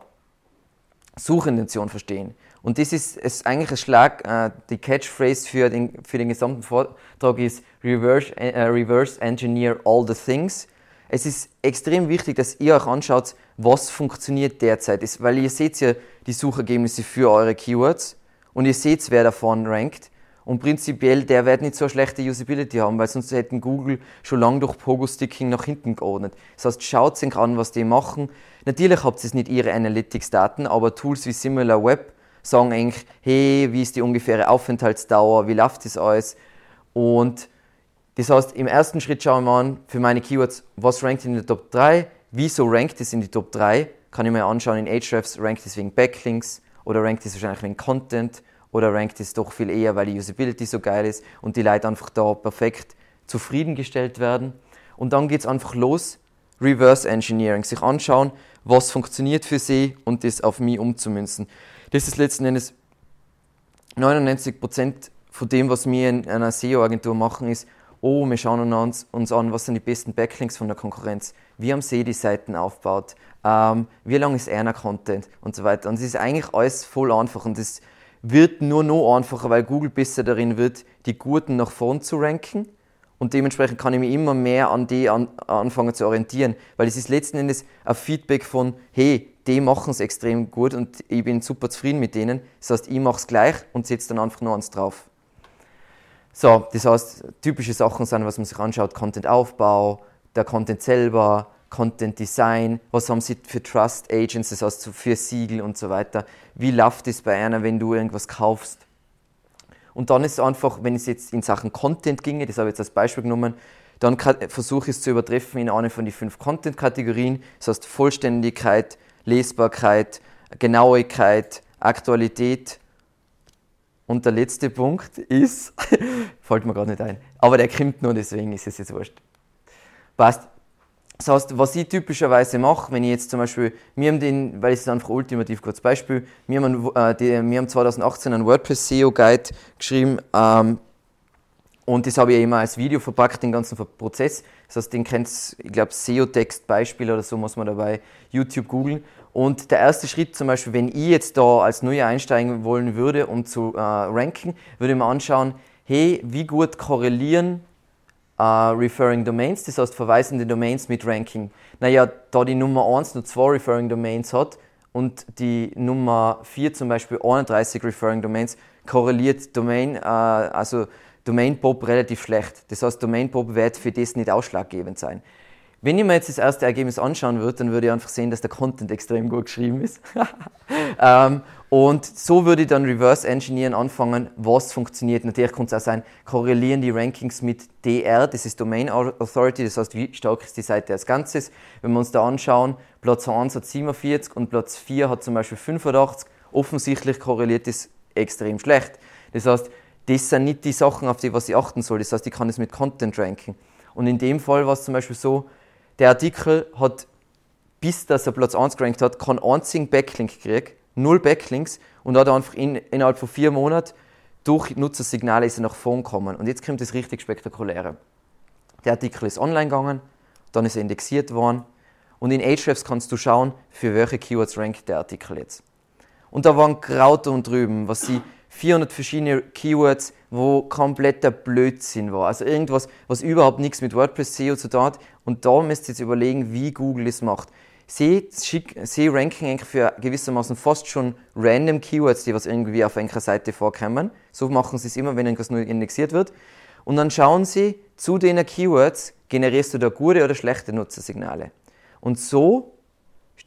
Speaker 1: Suchintention verstehen. Und das ist, ist eigentlich ein Schlag, äh, die Catchphrase für den, für den gesamten Vortrag ist reverse, äh, reverse Engineer all the things. Es ist extrem wichtig, dass ihr euch anschaut, was funktioniert derzeit. Ist, weil ihr seht ja die Suchergebnisse für eure Keywords und ihr seht, wer davon rankt. Und prinzipiell, der wird nicht so eine schlechte Usability haben, weil sonst hätten Google schon lange durch Pogo-Sticking nach hinten geordnet. Das heißt, schaut sich an, was die machen. Natürlich habt ihr nicht ihre Analytics-Daten, aber Tools wie SimilarWeb sagen eigentlich, hey, wie ist die ungefähre Aufenthaltsdauer, wie läuft das alles? Und das heißt, im ersten Schritt schauen wir an, für meine Keywords, was rankt in der Top 3, wieso rankt es in die Top 3, kann ich mir anschauen, in Ahrefs rankt es wegen Backlinks oder rankt es wahrscheinlich wegen Content oder rankt es doch viel eher, weil die Usability so geil ist und die Leute einfach da perfekt zufriedengestellt werden. Und dann geht es einfach los, Reverse Engineering, sich anschauen, was funktioniert für sie und das auf mich umzumünzen. Das ist letzten Endes 99% von dem, was wir in einer SEO-Agentur machen, ist, oh, wir schauen uns, uns an, was sind die besten Backlinks von der Konkurrenz, wie haben sie die Seiten aufgebaut, ähm, wie lang ist einer Content? Und so weiter. Und es ist eigentlich alles voll einfach. Und es wird nur noch einfacher, weil Google besser darin wird, die Guten nach vorn zu ranken. Und dementsprechend kann ich mich immer mehr an die an, anfangen zu orientieren, weil es ist letzten Endes ein Feedback von, hey, die machen es extrem gut und ich bin super zufrieden mit denen. Das heißt, ich mache es gleich und setze dann einfach nur eins drauf. So, das heißt, typische Sachen sind, was man sich anschaut, Content-Aufbau, der Content selber, Content Design, was haben sie für Trust Agents, das heißt für Siegel und so weiter. Wie läuft es bei einer, wenn du irgendwas kaufst? Und dann ist es einfach, wenn es jetzt in Sachen Content ginge, das habe ich jetzt als Beispiel genommen, dann versuche ich es zu übertreffen in eine von den fünf Content-Kategorien. Das heißt Vollständigkeit, Lesbarkeit, Genauigkeit, Aktualität. Und der letzte Punkt ist, fällt mir gerade nicht ein, aber der kommt nur, deswegen ist es jetzt wurscht. Passt. Das heißt, was ich typischerweise mache, wenn ich jetzt zum Beispiel, wir haben den, weil es ist einfach ultimativ kurz Beispiel, wir haben, äh, die, wir haben 2018 einen WordPress SEO Guide geschrieben ähm, und das habe ich immer als Video verpackt, den ganzen Prozess. Das heißt, den kennt ich glaube, SEO-Text-Beispiel oder so muss man dabei YouTube googeln. Und der erste Schritt zum Beispiel, wenn ich jetzt da als Neuer einsteigen wollen würde, um zu äh, ranken, würde ich mir anschauen, hey, wie gut korrelieren äh, Referring Domains, das heißt verweisende Domains mit Ranking. Naja, da die Nummer 1 nur zwei Referring Domains hat und die Nummer 4 zum Beispiel 31 Referring Domains, korreliert Domain, äh, also Domain Pop relativ schlecht. Das heißt, Domain Pop wird für das nicht ausschlaggebend sein. Wenn ich mir jetzt das erste Ergebnis anschauen würde, dann würde ich einfach sehen, dass der Content extrem gut geschrieben ist. ähm, und so würde ich dann Reverse Engineeren anfangen, was funktioniert. Natürlich kann es auch sein, korrelieren die Rankings mit DR, das ist Domain Authority, das heißt, wie stark ist die Seite als Ganzes. Wenn wir uns da anschauen, Platz 1 hat 47 und Platz 4 hat zum Beispiel 85, offensichtlich korreliert das extrem schlecht. Das heißt, das sind nicht die Sachen, auf die was ich achten soll. Das heißt, ich kann es mit Content ranken. Und in dem Fall war es zum Beispiel so, der Artikel hat, bis dass er Platz 1 gerankt hat, keinen einzigen Backlink gekriegt, null Backlinks und hat einfach in, innerhalb von vier Monaten durch Nutzersignale ist er nach vorn gekommen. Und jetzt kommt das richtig Spektakuläre. Der Artikel ist online gegangen, dann ist er indexiert worden und in Ahrefs kannst du schauen, für welche Keywords rankt der Artikel jetzt. Und da waren Kraut und drüben, was sie 400 verschiedene Keywords, wo kompletter Blödsinn war. Also irgendwas, was überhaupt nichts mit WordPress SEO zu tun hat. Und da müsst ihr jetzt überlegen, wie Google es macht. Sie, sie ranken eigentlich für gewissermaßen fast schon random Keywords, die was irgendwie auf einer Seite vorkommen. So machen sie es immer, wenn irgendwas neu indexiert wird. Und dann schauen sie zu den Keywords, generierst du da gute oder schlechte Nutzersignale. Und so,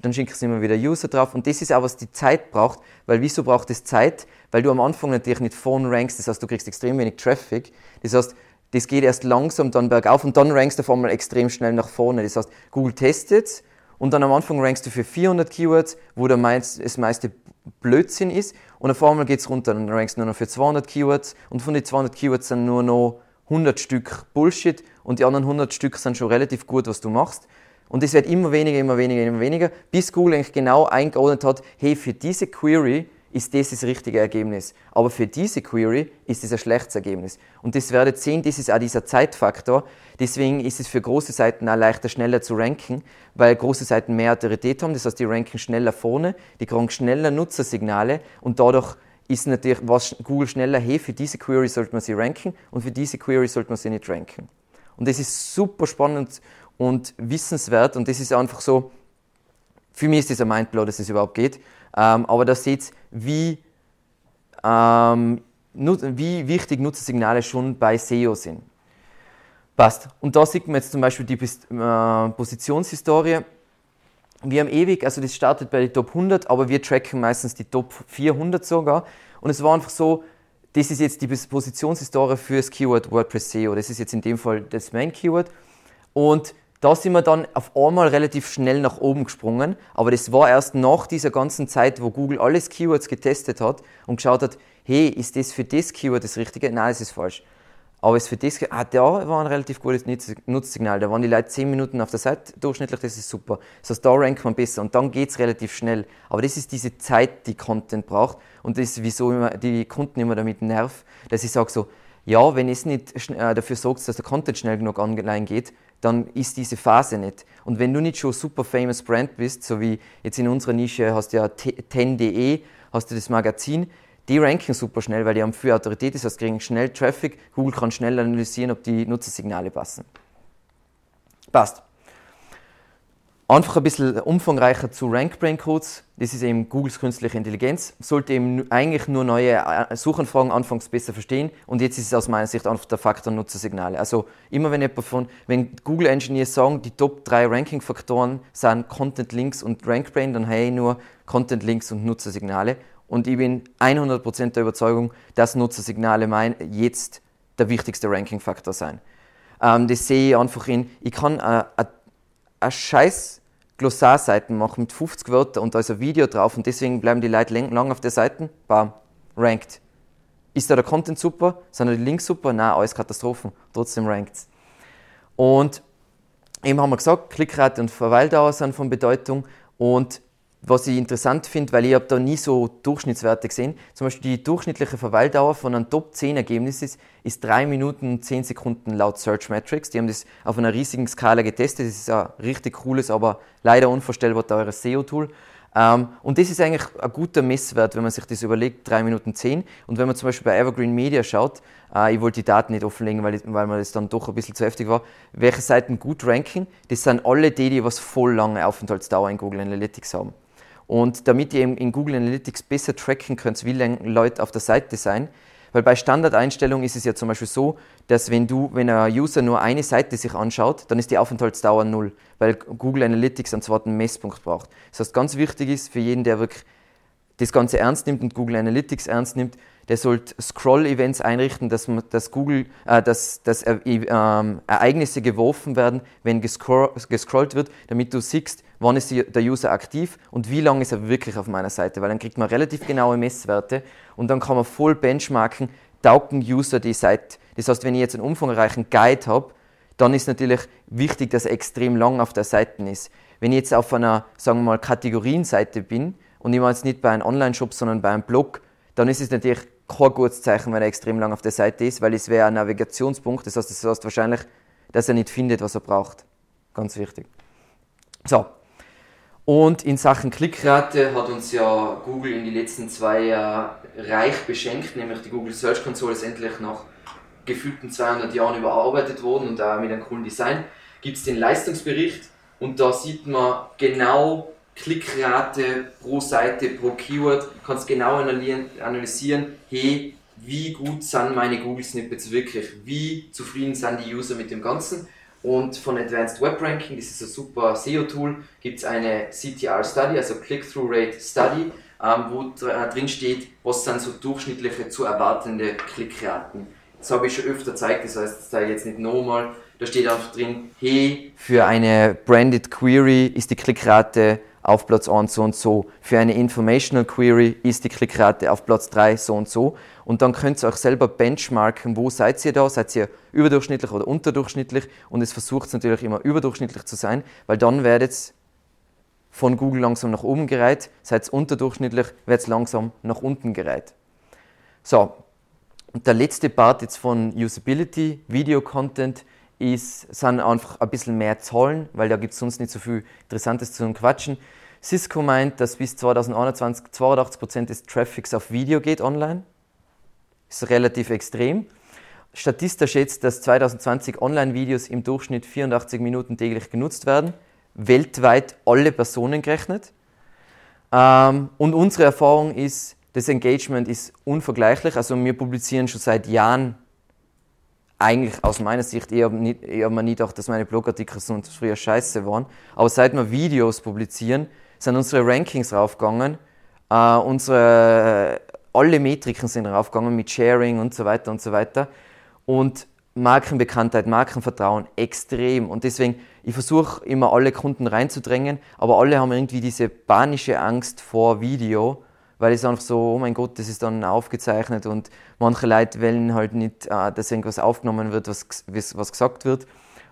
Speaker 1: dann schickst du immer wieder User drauf. Und das ist auch, was die Zeit braucht. Weil wieso braucht es Zeit? Weil du am Anfang natürlich nicht vorne rankst, das heißt, du kriegst extrem wenig Traffic. Das heißt, das geht erst langsam dann bergauf und dann rankst du auf einmal extrem schnell nach vorne. Das heißt, Google testet und dann am Anfang rankst du für 400 Keywords, wo der meist, das meiste Blödsinn ist und auf einmal geht es runter, dann rankst du nur noch für 200 Keywords und von den 200 Keywords sind nur noch 100 Stück Bullshit und die anderen 100 Stück sind schon relativ gut, was du machst. Und es wird immer weniger, immer weniger, immer weniger, bis Google eigentlich genau eingeordnet hat, hey, für diese Query ist das das richtige Ergebnis. Aber für diese Query ist es ein schlechtes Ergebnis. Und das werdet sehen, das ist auch dieser Zeitfaktor. Deswegen ist es für große Seiten auch leichter, schneller zu ranken, weil große Seiten mehr Autorität haben. Das heißt, die ranken schneller vorne, die kriegen schneller Nutzersignale und dadurch ist natürlich was Google schneller, hey, für diese Query sollte man sie ranken und für diese Query sollte man sie nicht ranken. Und das ist super spannend und wissenswert und das ist einfach so, für mich ist das ein Mindblow, dass es überhaupt geht. Ähm, aber da seht wie, ähm, wie wichtig Nutzersignale schon bei SEO sind. Passt. Und da sieht man jetzt zum Beispiel die äh, Positionshistorie. Wir haben ewig, also das startet bei den Top 100, aber wir tracken meistens die Top 400 sogar. Und es war einfach so, das ist jetzt die Positionshistorie für das Keyword WordPress SEO. Das ist jetzt in dem Fall das Main Keyword. Und da sind wir dann auf einmal relativ schnell nach oben gesprungen, aber das war erst nach dieser ganzen Zeit, wo Google alles Keywords getestet hat und geschaut hat, hey, ist das für das Keyword das Richtige? Nein, das ist falsch. Aber es für das, ah, da war ein relativ gutes Nutzsignal. Da waren die Leute 10 Minuten auf der Seite durchschnittlich, das ist super. Das heißt, da rankt man besser und dann geht es relativ schnell. Aber das ist diese Zeit, die Content braucht und das ist, wieso immer die Kunden immer damit nervt, dass ich sage so, ja, wenn es nicht äh, dafür sorgt, dass der Content schnell genug online geht, dann ist diese Phase nicht. Und wenn du nicht schon super famous Brand bist, so wie jetzt in unserer Nische hast du ja 10.de, hast du das Magazin, die ranken super schnell, weil die haben viel Autorität, das heißt, kriegen schnell Traffic, Google kann schnell analysieren, ob die Nutzersignale passen. Passt. Einfach ein bisschen umfangreicher zu RankBrain-Codes. Das ist eben Googles künstliche Intelligenz. Sollte eben eigentlich nur neue äh, Suchanfragen anfangs besser verstehen. Und jetzt ist es aus meiner Sicht einfach der Faktor Nutzersignale. Also immer wenn jemand von, wenn Google Engineers sagen, die Top 3 Ranking-Faktoren sind Content Links und RankBrain, dann habe ich nur Content Links und Nutzersignale. Und ich bin 100% der Überzeugung, dass Nutzersignale mein, jetzt der wichtigste Ranking-Faktor sein. Ähm, das sehe ich einfach in, ich kann äh, ein scheiß Glossarseiten machen mit 50 Wörtern und da ist ein Video drauf und deswegen bleiben die Leute lang auf der Seite. Bam, ranked. Ist da der Content super? Sind da die Links super? Nein, alles Katastrophen. Trotzdem rankt Und eben haben wir gesagt, Klickrate und Verweildauer sind von Bedeutung und was ich interessant finde, weil ich habe da nie so Durchschnittswerte gesehen. Zum Beispiel die durchschnittliche Verweildauer von einem Top 10 Ergebnis ist, ist 3 Minuten und 10 Sekunden laut Search Metrics. Die haben das auf einer riesigen Skala getestet. Das ist ein richtig cooles, aber leider unvorstellbar teures SEO-Tool. Ähm, und das ist eigentlich ein guter Messwert, wenn man sich das überlegt, 3 Minuten 10. Und wenn man zum Beispiel bei Evergreen Media schaut, äh, ich wollte die Daten nicht offenlegen, weil, weil mir das dann doch ein bisschen zu heftig war, welche Seiten gut ranken, das sind alle die, die was voll lange Aufenthaltsdauer in Google Analytics haben. Und damit ihr in Google Analytics besser tracken könnt, wie lange Leute auf der Seite sein, weil bei Standardeinstellungen ist es ja zum Beispiel so, dass wenn du, wenn ein User nur eine Seite sich anschaut, dann ist die Aufenthaltsdauer null, weil Google Analytics einen zweiten Messpunkt braucht. Das heißt, ganz wichtig ist für jeden, der wirklich das Ganze ernst nimmt und Google Analytics ernst nimmt, der sollte Scroll-Events einrichten, dass, dass, Google, äh, dass, dass äh, äh, Ereignisse geworfen werden, wenn gescroll, gescrollt wird, damit du siehst, wann ist der User aktiv und wie lange ist er wirklich auf meiner Seite, weil dann kriegt man relativ genaue Messwerte und dann kann man voll benchmarken, taugen User die Seite. Das heißt, wenn ich jetzt einen umfangreichen Guide habe, dann ist natürlich wichtig, dass er extrem lang auf der Seite ist. Wenn ich jetzt auf einer, sagen wir mal, Kategorienseite bin und ich mache jetzt nicht bei einem Online-Shop, sondern bei einem Blog, dann ist es natürlich kein gutes Zeichen, wenn er extrem lang auf der Seite ist, weil es wäre ein Navigationspunkt. Das heißt, das heißt wahrscheinlich, dass er nicht findet, was er braucht. Ganz wichtig. So, und in Sachen Klickrate hat uns ja Google in den letzten zwei Jahren reich beschenkt, nämlich die Google Search Console ist endlich nach gefühlten 200 Jahren überarbeitet worden und auch mit einem coolen Design. Gibt es den Leistungsbericht und da sieht man genau Klickrate pro Seite, pro Keyword, kannst genau analysieren, hey, wie gut sind meine Google Snippets wirklich, wie zufrieden sind die User mit dem Ganzen Und von Advanced Web Ranking, das ist ein super SEO-Tool, gibt es eine CTR Study, also Click-Through Rate Study, ähm, wo äh, drin steht, was sind so durchschnittliche zu erwartende Klickraten. Das habe ich schon öfter gezeigt, das heißt, das zeige ich jetzt nicht nochmal. Da steht auch drin, hey, für eine Branded Query ist die Klickrate auf Platz 1 so und so. Für eine Informational Query ist die Klickrate auf Platz 3 so und so. Und dann könnt ihr euch selber benchmarken, wo seid ihr da? Seid ihr überdurchschnittlich oder unterdurchschnittlich? Und es versucht natürlich immer überdurchschnittlich zu sein, weil dann werdet ihr von Google langsam nach oben gereiht. Seid ihr unterdurchschnittlich, werdet ihr langsam nach unten gereiht. So, und der letzte Part jetzt von Usability, Video Content, ist, sind einfach ein bisschen mehr Zahlen, weil da gibt es sonst nicht so viel Interessantes zu quatschen. Cisco meint, dass bis 2021 82% des Traffics auf Video geht online. Ist relativ extrem. Statista schätzt, dass 2020 Online-Videos im Durchschnitt 84 Minuten täglich genutzt werden. Weltweit alle Personen gerechnet. Ähm, und unsere Erfahrung ist, das Engagement ist unvergleichlich. Also wir publizieren schon seit Jahren eigentlich aus meiner Sicht, ich habe hab mir nie gedacht, dass meine Blogartikel so früher scheiße waren. Aber seit wir Videos publizieren, sind unsere Rankings raufgegangen. Äh, unsere, alle Metriken sind raufgegangen mit Sharing und so weiter und so weiter. Und Markenbekanntheit, Markenvertrauen extrem. Und deswegen, ich versuche immer alle Kunden reinzudrängen, aber alle haben irgendwie diese panische Angst vor Video weil es einfach so, oh mein Gott, das ist dann aufgezeichnet und manche Leute wollen halt nicht, äh, dass irgendwas aufgenommen wird, was, was gesagt wird.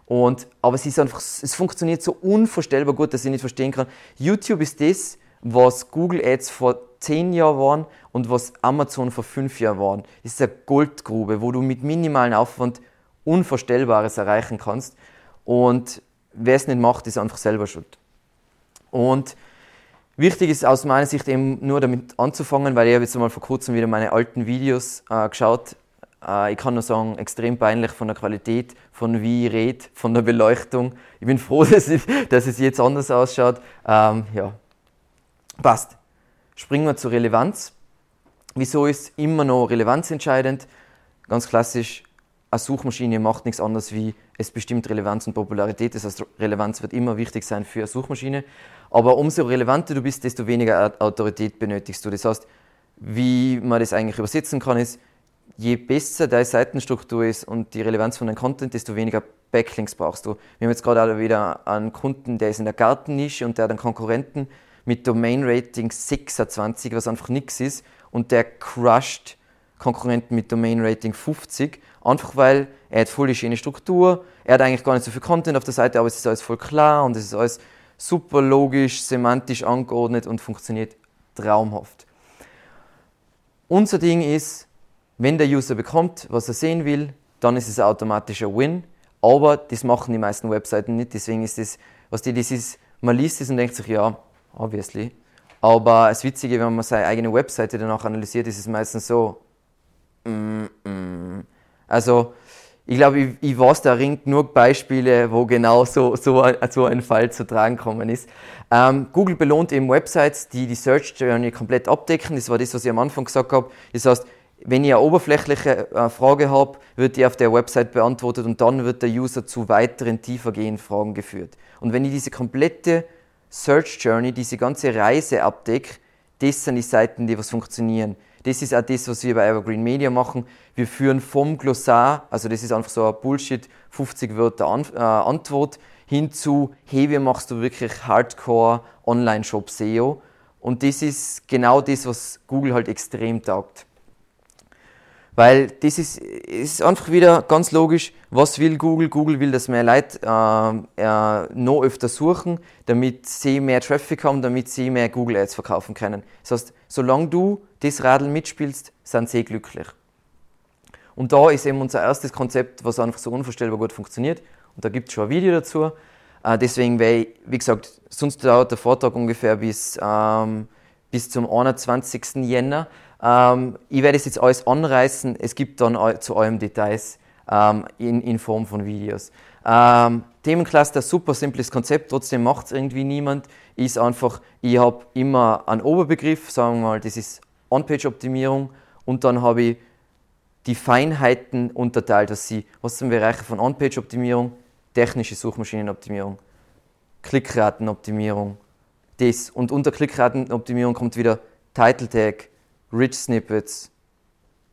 Speaker 1: Und, aber es ist einfach, es funktioniert so unvorstellbar gut, dass ich nicht verstehen kann. YouTube ist das, was Google Ads vor zehn Jahren waren und was Amazon vor fünf Jahren waren. Das ist eine Goldgrube, wo du mit minimalen Aufwand Unvorstellbares erreichen kannst. Und wer es nicht macht, ist einfach selber schuld. Und Wichtig ist aus meiner Sicht eben nur damit anzufangen, weil ich habe jetzt mal vor kurzem wieder meine alten Videos äh, geschaut. Äh, ich kann nur sagen, extrem peinlich von der Qualität, von wie ich rede, von der Beleuchtung. Ich bin froh, dass, ich, dass es jetzt anders ausschaut. Ähm, ja, passt. Springen wir zur Relevanz. Wieso ist immer noch Relevanz entscheidend? Ganz klassisch, eine Suchmaschine macht nichts anderes wie es bestimmt Relevanz und Popularität. Das heißt, Relevanz wird immer wichtig sein für eine Suchmaschine. Aber umso relevanter du bist, desto weniger Autorität benötigst du. Das heißt, wie man das eigentlich übersetzen kann, ist, je besser deine Seitenstruktur ist und die Relevanz von deinem Content, desto weniger Backlinks brauchst du. Wir haben jetzt gerade wieder einen Kunden, der ist in der Gartennische und der hat einen Konkurrenten mit Domain Rating 26, was einfach nichts ist, und der crusht Konkurrenten mit Domain Rating 50, einfach weil er hat voll die schöne Struktur, er hat eigentlich gar nicht so viel Content auf der Seite, aber es ist alles voll klar und es ist alles super logisch, semantisch angeordnet und funktioniert traumhaft. Unser Ding ist, wenn der User bekommt, was er sehen will, dann ist es automatisch ein Win. Aber das machen die meisten Webseiten nicht. Deswegen ist das, was die, das ist, man liest es und denkt sich, ja, obviously. Aber das Witzige, wenn man seine eigene Webseite danach analysiert, ist es meistens so, mm, mm. Also ich glaube, ich, ich weiß, da ringt nur Beispiele, wo genau so, so, so ein Fall zu tragen gekommen ist. Ähm, Google belohnt eben Websites, die die Search Journey komplett abdecken. Das war das, was ich am Anfang gesagt habe. Das heißt, wenn ich eine oberflächliche äh, Frage habe, wird die auf der Website beantwortet und dann wird der User zu weiteren tiefergehenden Fragen geführt. Und wenn ich diese komplette Search Journey, diese ganze Reise abdecke, das sind die Seiten, die was funktionieren. Das ist auch das, was wir bei Evergreen Media machen. Wir führen vom Glossar, also das ist einfach so ein Bullshit, 50 Wörter An äh, Antwort, hin zu, hey, wie machst du wirklich Hardcore Online-Shop SEO? Und das ist genau das, was Google halt extrem taugt. Weil das ist, ist einfach wieder ganz logisch, was will Google? Google will, dass mehr Leute äh, äh, noch öfter suchen, damit sie mehr Traffic haben, damit sie mehr Google Ads verkaufen können. Das heißt, solange du das Radl mitspielst, sind sie glücklich. Und da ist eben unser erstes Konzept, was einfach so unvorstellbar gut funktioniert. Und da gibt es schon ein Video dazu. Äh, deswegen, weil, wie gesagt, sonst dauert der Vortrag ungefähr bis, ähm, bis zum 21. Jänner. Ähm, ich werde es jetzt alles anreißen. Es gibt dann zu eurem Details ähm, in, in, Form von Videos. Ähm, Themencluster, super simples Konzept, trotzdem macht es irgendwie niemand. Ist einfach, ich habe immer einen Oberbegriff, sagen wir mal, das ist On-Page-Optimierung und dann habe ich die Feinheiten unterteilt, dass sie, was sind Bereiche von On-Page-Optimierung, technische Suchmaschinenoptimierung, Klickratenoptimierung, das. Und unter Klickratenoptimierung kommt wieder Title Tag, Rich Snippets,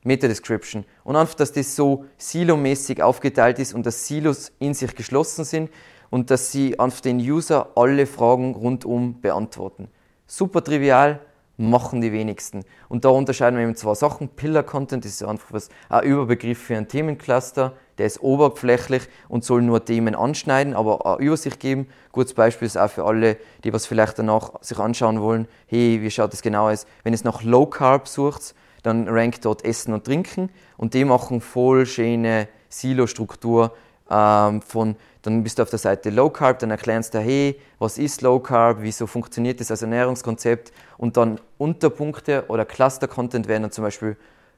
Speaker 1: Meta Description. Und einfach, dass das so silomäßig aufgeteilt ist und dass Silos in sich geschlossen sind und dass sie einfach den User alle Fragen rundum beantworten. Super trivial, machen die wenigsten. Und da unterscheiden wir eben zwei Sachen. Pillar Content ist einfach was, ein Überbegriff für ein Themencluster, der ist oberflächlich und soll nur Themen anschneiden, aber eine Übersicht geben. Gutes Beispiel ist auch für alle, die was vielleicht danach sich anschauen wollen, hey, wie schaut das genau aus? Wenn es nach Low Carb sucht, dann rankt dort Essen und Trinken und die machen voll schöne Silo-Struktur ähm, von dann bist du auf der Seite Low Carb, dann erklärst du, hey, was ist Low Carb, wieso funktioniert das als Ernährungskonzept und dann Unterpunkte oder Cluster-Content wären dann zum Beispiel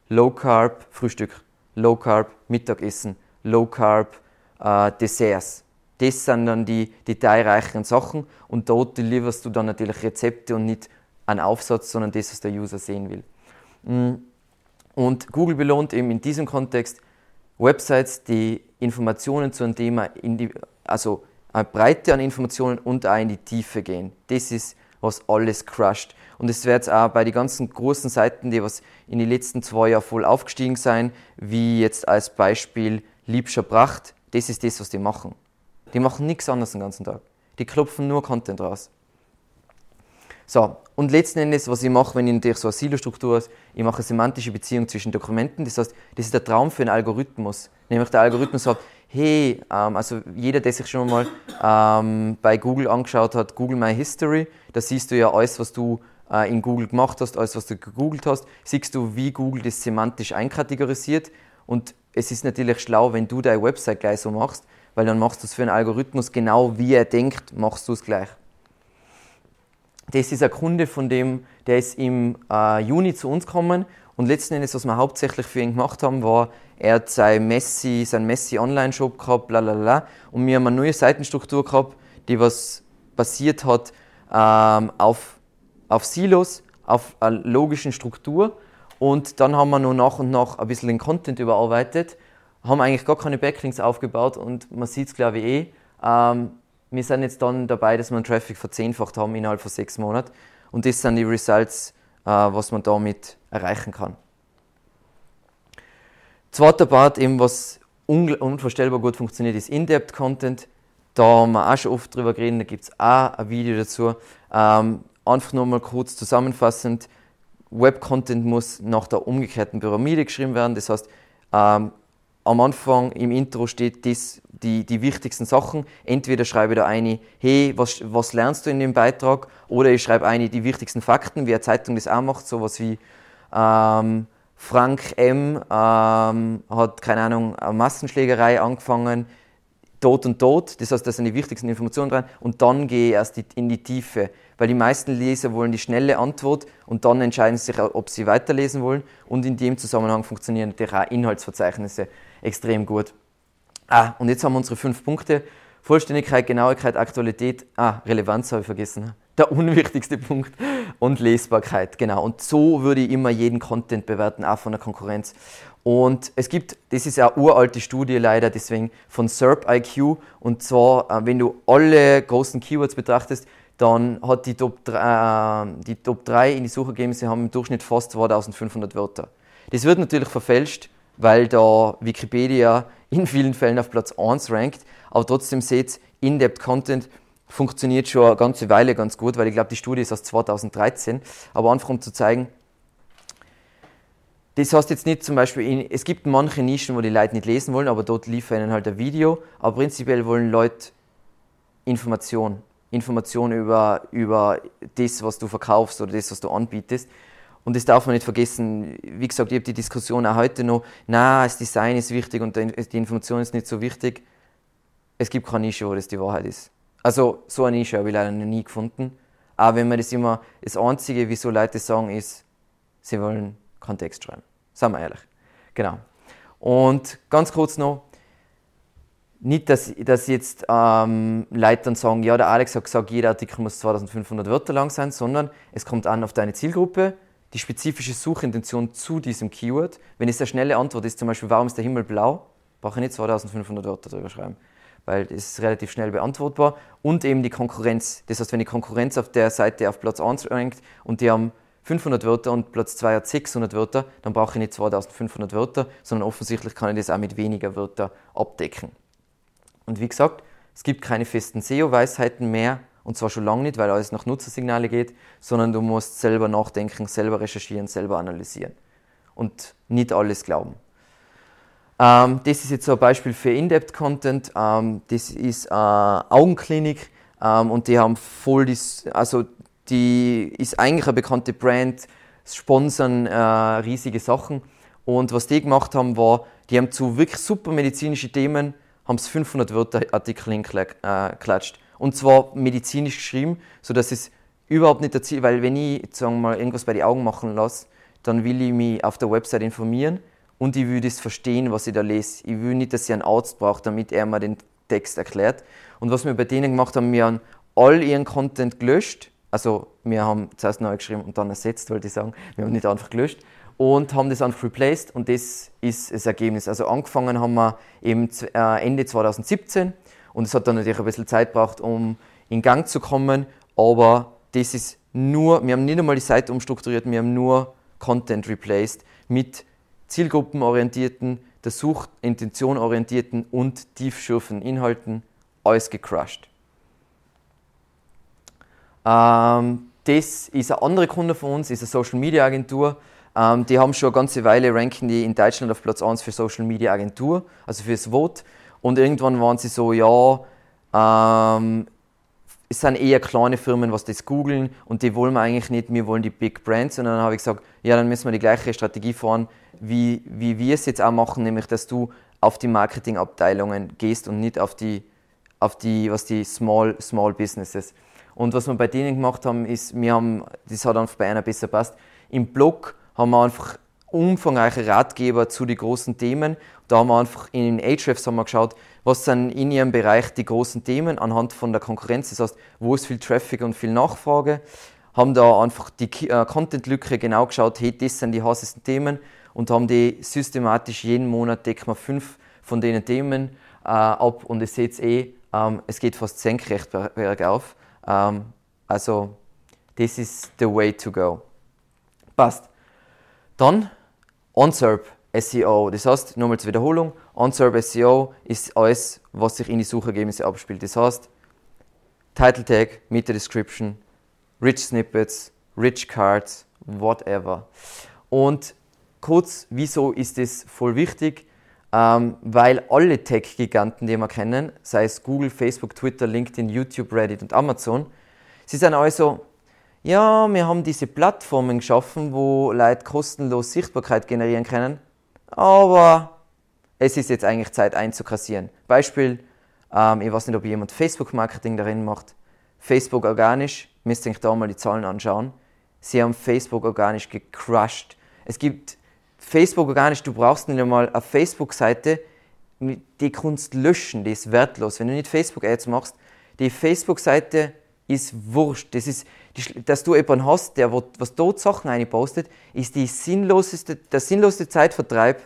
Speaker 1: Low Carb Frühstück, Low Carb Mittagessen, Low Carb äh, Desserts. Das sind dann die detailreicheren Sachen und dort lieferst du dann natürlich Rezepte und nicht einen Aufsatz, sondern das, was der User sehen will. Mm. Und Google belohnt eben in diesem Kontext Websites, die Informationen zu einem Thema, die, also eine Breite an Informationen und auch in die Tiefe gehen. Das ist, was alles crusht. Und es wird auch bei den ganzen großen Seiten, die was in den letzten zwei Jahren voll aufgestiegen sein, wie jetzt als Beispiel Liebscher Pracht, das ist das, was die machen. Die machen nichts anderes den ganzen Tag. Die klopfen nur Content raus. So, und letzten Endes, was ich mache, wenn ich natürlich so eine Silo-Struktur habe, ich mache eine semantische Beziehung zwischen Dokumenten. Das heißt, das ist der Traum für einen Algorithmus. Nämlich der Algorithmus sagt, hey, ähm, also jeder, der sich schon mal ähm, bei Google angeschaut hat, Google My History, da siehst du ja alles, was du in Google gemacht hast, alles, was du gegoogelt hast, siehst du, wie Google das semantisch einkategorisiert. Und es ist natürlich schlau, wenn du deine Website gleich so machst, weil dann machst du es für einen Algorithmus genau wie er denkt, machst du es gleich. Das ist ein Kunde von dem, der ist im äh, Juni zu uns gekommen und letzten Endes, was wir hauptsächlich für ihn gemacht haben, war, er hat sein Messi, sein Messi Online-Shop gehabt, bla bla bla. Und wir haben eine neue Seitenstruktur gehabt, die was basiert hat ähm, auf, auf Silos, auf einer logischen Struktur. Und dann haben wir noch nach und nach ein bisschen den Content überarbeitet, haben eigentlich gar keine Backlinks aufgebaut und man sieht es, glaube ich, eh. Ähm, wir sind jetzt dann dabei, dass wir den Traffic verzehnfacht haben innerhalb von sechs Monaten. Und das sind die Results, äh, was man damit erreichen kann. Zweiter Part, eben, was unvorstellbar gut funktioniert, ist In-Depth-Content. Da haben wir auch schon oft drüber geredet, da gibt es auch ein Video dazu. Ähm, einfach nur mal kurz zusammenfassend: Web-Content muss nach der umgekehrten Pyramide geschrieben werden. Das heißt, ähm, am Anfang im Intro steht das, die, die wichtigsten Sachen. Entweder schreibe ich da eine, hey, was, was lernst du in dem Beitrag? Oder ich schreibe eine, die wichtigsten Fakten, wie eine Zeitung das auch macht, sowas wie ähm, Frank M. Ähm, hat, keine Ahnung, eine Massenschlägerei angefangen, tot und tot. Das heißt, das sind die wichtigsten Informationen dran. Und dann gehe ich erst in die Tiefe. Weil die meisten Leser wollen die schnelle Antwort und dann entscheiden sie sich, ob sie weiterlesen wollen. Und in dem Zusammenhang funktionieren natürlich auch Inhaltsverzeichnisse extrem gut. Ah, und jetzt haben wir unsere fünf Punkte. Vollständigkeit, Genauigkeit, Aktualität, ah, Relevanz habe ich vergessen. Der unwichtigste Punkt. Und Lesbarkeit, genau. Und so würde ich immer jeden Content bewerten, auch von der Konkurrenz. Und es gibt, das ist eine uralte Studie leider, deswegen von SERP IQ. Und zwar, äh, wenn du alle großen Keywords betrachtest, dann hat die Top 3, äh, die Top 3 in die Suchergebnisse haben im Durchschnitt fast 2500 Wörter. Das wird natürlich verfälscht weil da Wikipedia in vielen Fällen auf Platz 1 rankt. Aber trotzdem seht In-Depth Content funktioniert schon eine ganze Weile ganz gut, weil ich glaube, die Studie ist aus 2013. Aber einfach um zu zeigen, das heißt jetzt nicht zum Beispiel, in, es gibt manche Nischen, wo die Leute nicht lesen wollen, aber dort liefern ihnen halt ein Video. Aber prinzipiell wollen Leute Information. Information über, über das, was du verkaufst oder das, was du anbietest. Und das darf man nicht vergessen. Wie gesagt, ich habe die Diskussion auch heute noch, na, das Design ist wichtig und die Information ist nicht so wichtig. Es gibt keine Nische, wo das die Wahrheit ist. Also so eine Nische habe ich leider noch nie gefunden. Aber wenn man das immer, das Einzige, wieso Leute sagen, ist, sie wollen Kontext schreiben. Sagen wir ehrlich. Genau. Und ganz kurz noch, nicht, dass, dass jetzt ähm, Leute dann sagen, ja, der Alex hat gesagt, jeder Artikel muss 2500 Wörter lang sein, sondern es kommt an auf deine Zielgruppe, die spezifische Suchintention zu diesem Keyword. Wenn es eine schnelle Antwort ist, zum Beispiel, warum ist der Himmel blau, brauche ich nicht 2500 Wörter darüber schreiben. Weil das ist relativ schnell beantwortbar. Und eben die Konkurrenz. Das heißt, wenn die Konkurrenz auf der Seite auf Platz 1 rankt und die haben 500 Wörter und Platz 2 hat 600 Wörter, dann brauche ich nicht 2500 Wörter, sondern offensichtlich kann ich das auch mit weniger Wörtern abdecken. Und wie gesagt, es gibt keine festen SEO-Weisheiten mehr, und zwar schon lange nicht, weil alles nach Nutzersignale geht, sondern du musst selber nachdenken, selber recherchieren, selber analysieren und nicht alles glauben. Ähm, das ist jetzt so ein Beispiel für In-Depth-Content. Ähm, das ist eine Augenklinik ähm, und die haben voll das, also die ist eigentlich eine bekannte Brand, sponsern äh, riesige Sachen. Und was die gemacht haben, war, die haben zu wirklich super medizinischen Themen haben es 500 Wörter Artikel hingeklatscht. Äh, und zwar medizinisch geschrieben, sodass es überhaupt nicht dazu, weil wenn ich sagen wir mal, irgendwas bei den Augen machen lasse, dann will ich mich auf der Website informieren und ich will das verstehen, was ich da lese. Ich will nicht, dass ich einen Arzt brauche, damit er mir den Text erklärt. Und was wir bei denen gemacht haben, wir haben all ihren Content gelöscht. Also wir haben zuerst neu geschrieben und dann ersetzt, wollte ich sagen. Wir haben nicht einfach gelöscht und haben das einfach replaced und das ist das Ergebnis. Also angefangen haben wir eben äh, Ende 2017 und es hat dann natürlich ein bisschen Zeit gebraucht, um in Gang zu kommen, aber das ist nur, wir haben nicht einmal die Seite umstrukturiert, wir haben nur Content replaced mit zielgruppenorientierten, der Suchintention orientierten und tiefschürfenden Inhalten, alles gecrushed. Ähm, das ist ein anderer Kunde von uns, ist eine Social Media Agentur. Ähm, die haben schon eine ganze Weile ranken die in Deutschland auf Platz 1 für Social Media Agentur, also fürs Vote. Und irgendwann waren sie so, ja, ähm, es sind eher kleine Firmen, was das googeln und die wollen wir eigentlich nicht, wir wollen die Big Brands. Und dann habe ich gesagt, ja, dann müssen wir die gleiche Strategie fahren, wie, wie wir es jetzt auch machen, nämlich dass du auf die Marketingabteilungen gehst und nicht auf die, auf die, was die Small, Small Businesses. Und was wir bei denen gemacht haben, ist, wir haben, das hat einfach bei einer besser passt, im Blog haben wir einfach umfangreiche Ratgeber zu den großen Themen. Da haben wir einfach in den Ahrefs haben wir geschaut, was sind in ihrem Bereich die großen Themen anhand von der Konkurrenz. Das heißt, wo ist viel Traffic und viel Nachfrage. Haben da einfach die äh, Content-Lücke genau geschaut, hey, das sind die heißesten Themen und haben die systematisch jeden Monat decken wir fünf von den Themen äh, ab und ihr seht eh, ähm, es geht fast senkrecht bergauf. Ähm, also, this is the way to go. Passt. Dann OnSERP SEO. Das heißt, nochmal zur Wiederholung, OnSERP SEO ist alles, was sich in die Suchergebnisse abspielt. Das heißt, Title Tag, Meta Description, Rich Snippets, Rich Cards, whatever. Und kurz, wieso ist das voll wichtig? Ähm, weil alle Tech-Giganten, die wir kennen, sei es Google, Facebook, Twitter, LinkedIn, YouTube, Reddit und Amazon, sie sind also ja, wir haben diese Plattformen geschaffen, wo Leute kostenlos Sichtbarkeit generieren können, aber es ist jetzt eigentlich Zeit einzukassieren. Beispiel, ähm, ich weiß nicht, ob jemand Facebook-Marketing darin macht. Facebook organisch, müsst ihr euch da mal die Zahlen anschauen. Sie haben Facebook organisch gecrushed. Es gibt Facebook organisch, du brauchst nicht einmal eine Facebook-Seite, die kannst löschen, die ist wertlos. Wenn du nicht Facebook-Ads machst, die Facebook-Seite ist wurscht. Das ist, dass du jemanden hast, der was dort Sachen einpostet, ist die sinnloseste, der sinnloseste Zeitvertreib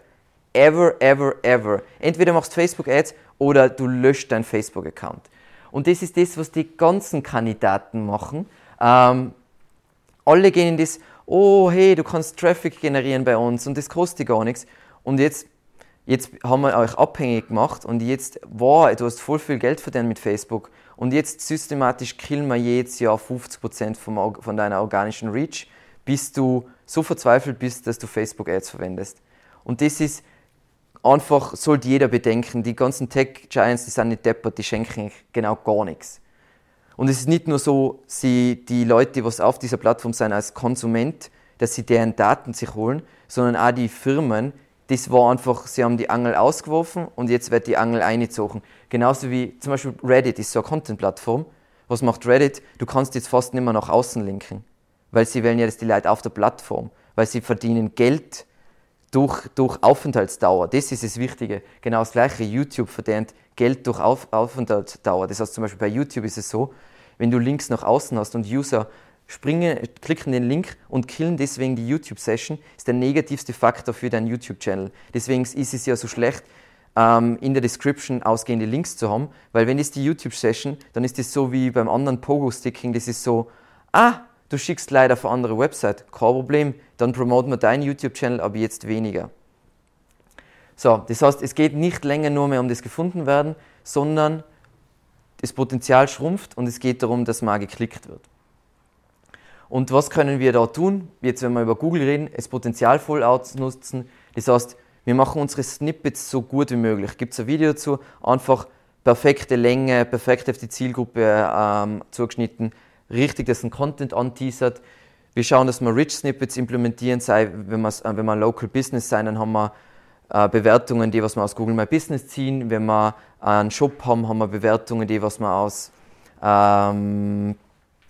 Speaker 1: ever, ever, ever. Entweder machst du Facebook-Ads oder du löscht deinen Facebook-Account. Und das ist das, was die ganzen Kandidaten machen. Ähm, alle gehen in das, oh hey, du kannst Traffic generieren bei uns und das kostet gar nichts. Und jetzt, jetzt haben wir euch abhängig gemacht und jetzt, wow, du hast voll viel Geld verdient mit Facebook und jetzt systematisch killen wir jedes Jahr 50% vom, von deiner organischen Reach, bis du so verzweifelt bist, dass du Facebook-Ads verwendest. Und das ist einfach, sollte jeder bedenken, die ganzen Tech-Giants, die sind nicht deppert, die schenken genau gar nichts. Und es ist nicht nur so, sie, die Leute, die auf dieser Plattform sind als Konsument, dass sie deren Daten sich holen, sondern auch die Firmen, das war einfach, sie haben die Angel ausgeworfen und jetzt wird die Angel eingezogen. Genauso wie zum Beispiel Reddit ist so eine Content-Plattform. Was macht Reddit? Du kannst jetzt fast nicht mehr nach außen linken, weil sie wählen ja das die Leute auf der Plattform, weil sie verdienen Geld durch, durch Aufenthaltsdauer. Das ist das Wichtige. Genau das gleiche. YouTube verdient Geld durch auf, Aufenthaltsdauer. Das heißt zum Beispiel bei YouTube ist es so, wenn du Links nach außen hast und User springen, klicken den Link und killen deswegen die YouTube-Session, ist der negativste Faktor für deinen YouTube-Channel. Deswegen ist es ja so schlecht, ähm, in der Description ausgehende Links zu haben, weil wenn es die YouTube-Session, dann ist das so wie beim anderen Pogo-Sticking, das ist so, ah, du schickst leider auf eine andere Website, kein Problem, dann promoten wir deinen YouTube-Channel, aber jetzt weniger. So, das heißt, es geht nicht länger nur mehr um das Gefundenwerden, sondern das Potenzial schrumpft und es geht darum, dass mal geklickt wird. Und was können wir da tun? Jetzt, wenn wir über Google reden, das Potenzial voll ausnutzen. Das heißt, wir machen unsere Snippets so gut wie möglich. Gibt es ein Video dazu? Einfach perfekte Länge, perfekt auf die Zielgruppe ähm, zugeschnitten, richtig, dass ein Content anteasert. Wir schauen, dass wir Rich Snippets implementieren, sei, wenn, äh, wenn wir Local Business sein, dann haben wir Bewertungen, die was wir aus Google My Business ziehen. Wenn wir einen Shop haben, haben wir Bewertungen, die was wir aus ähm,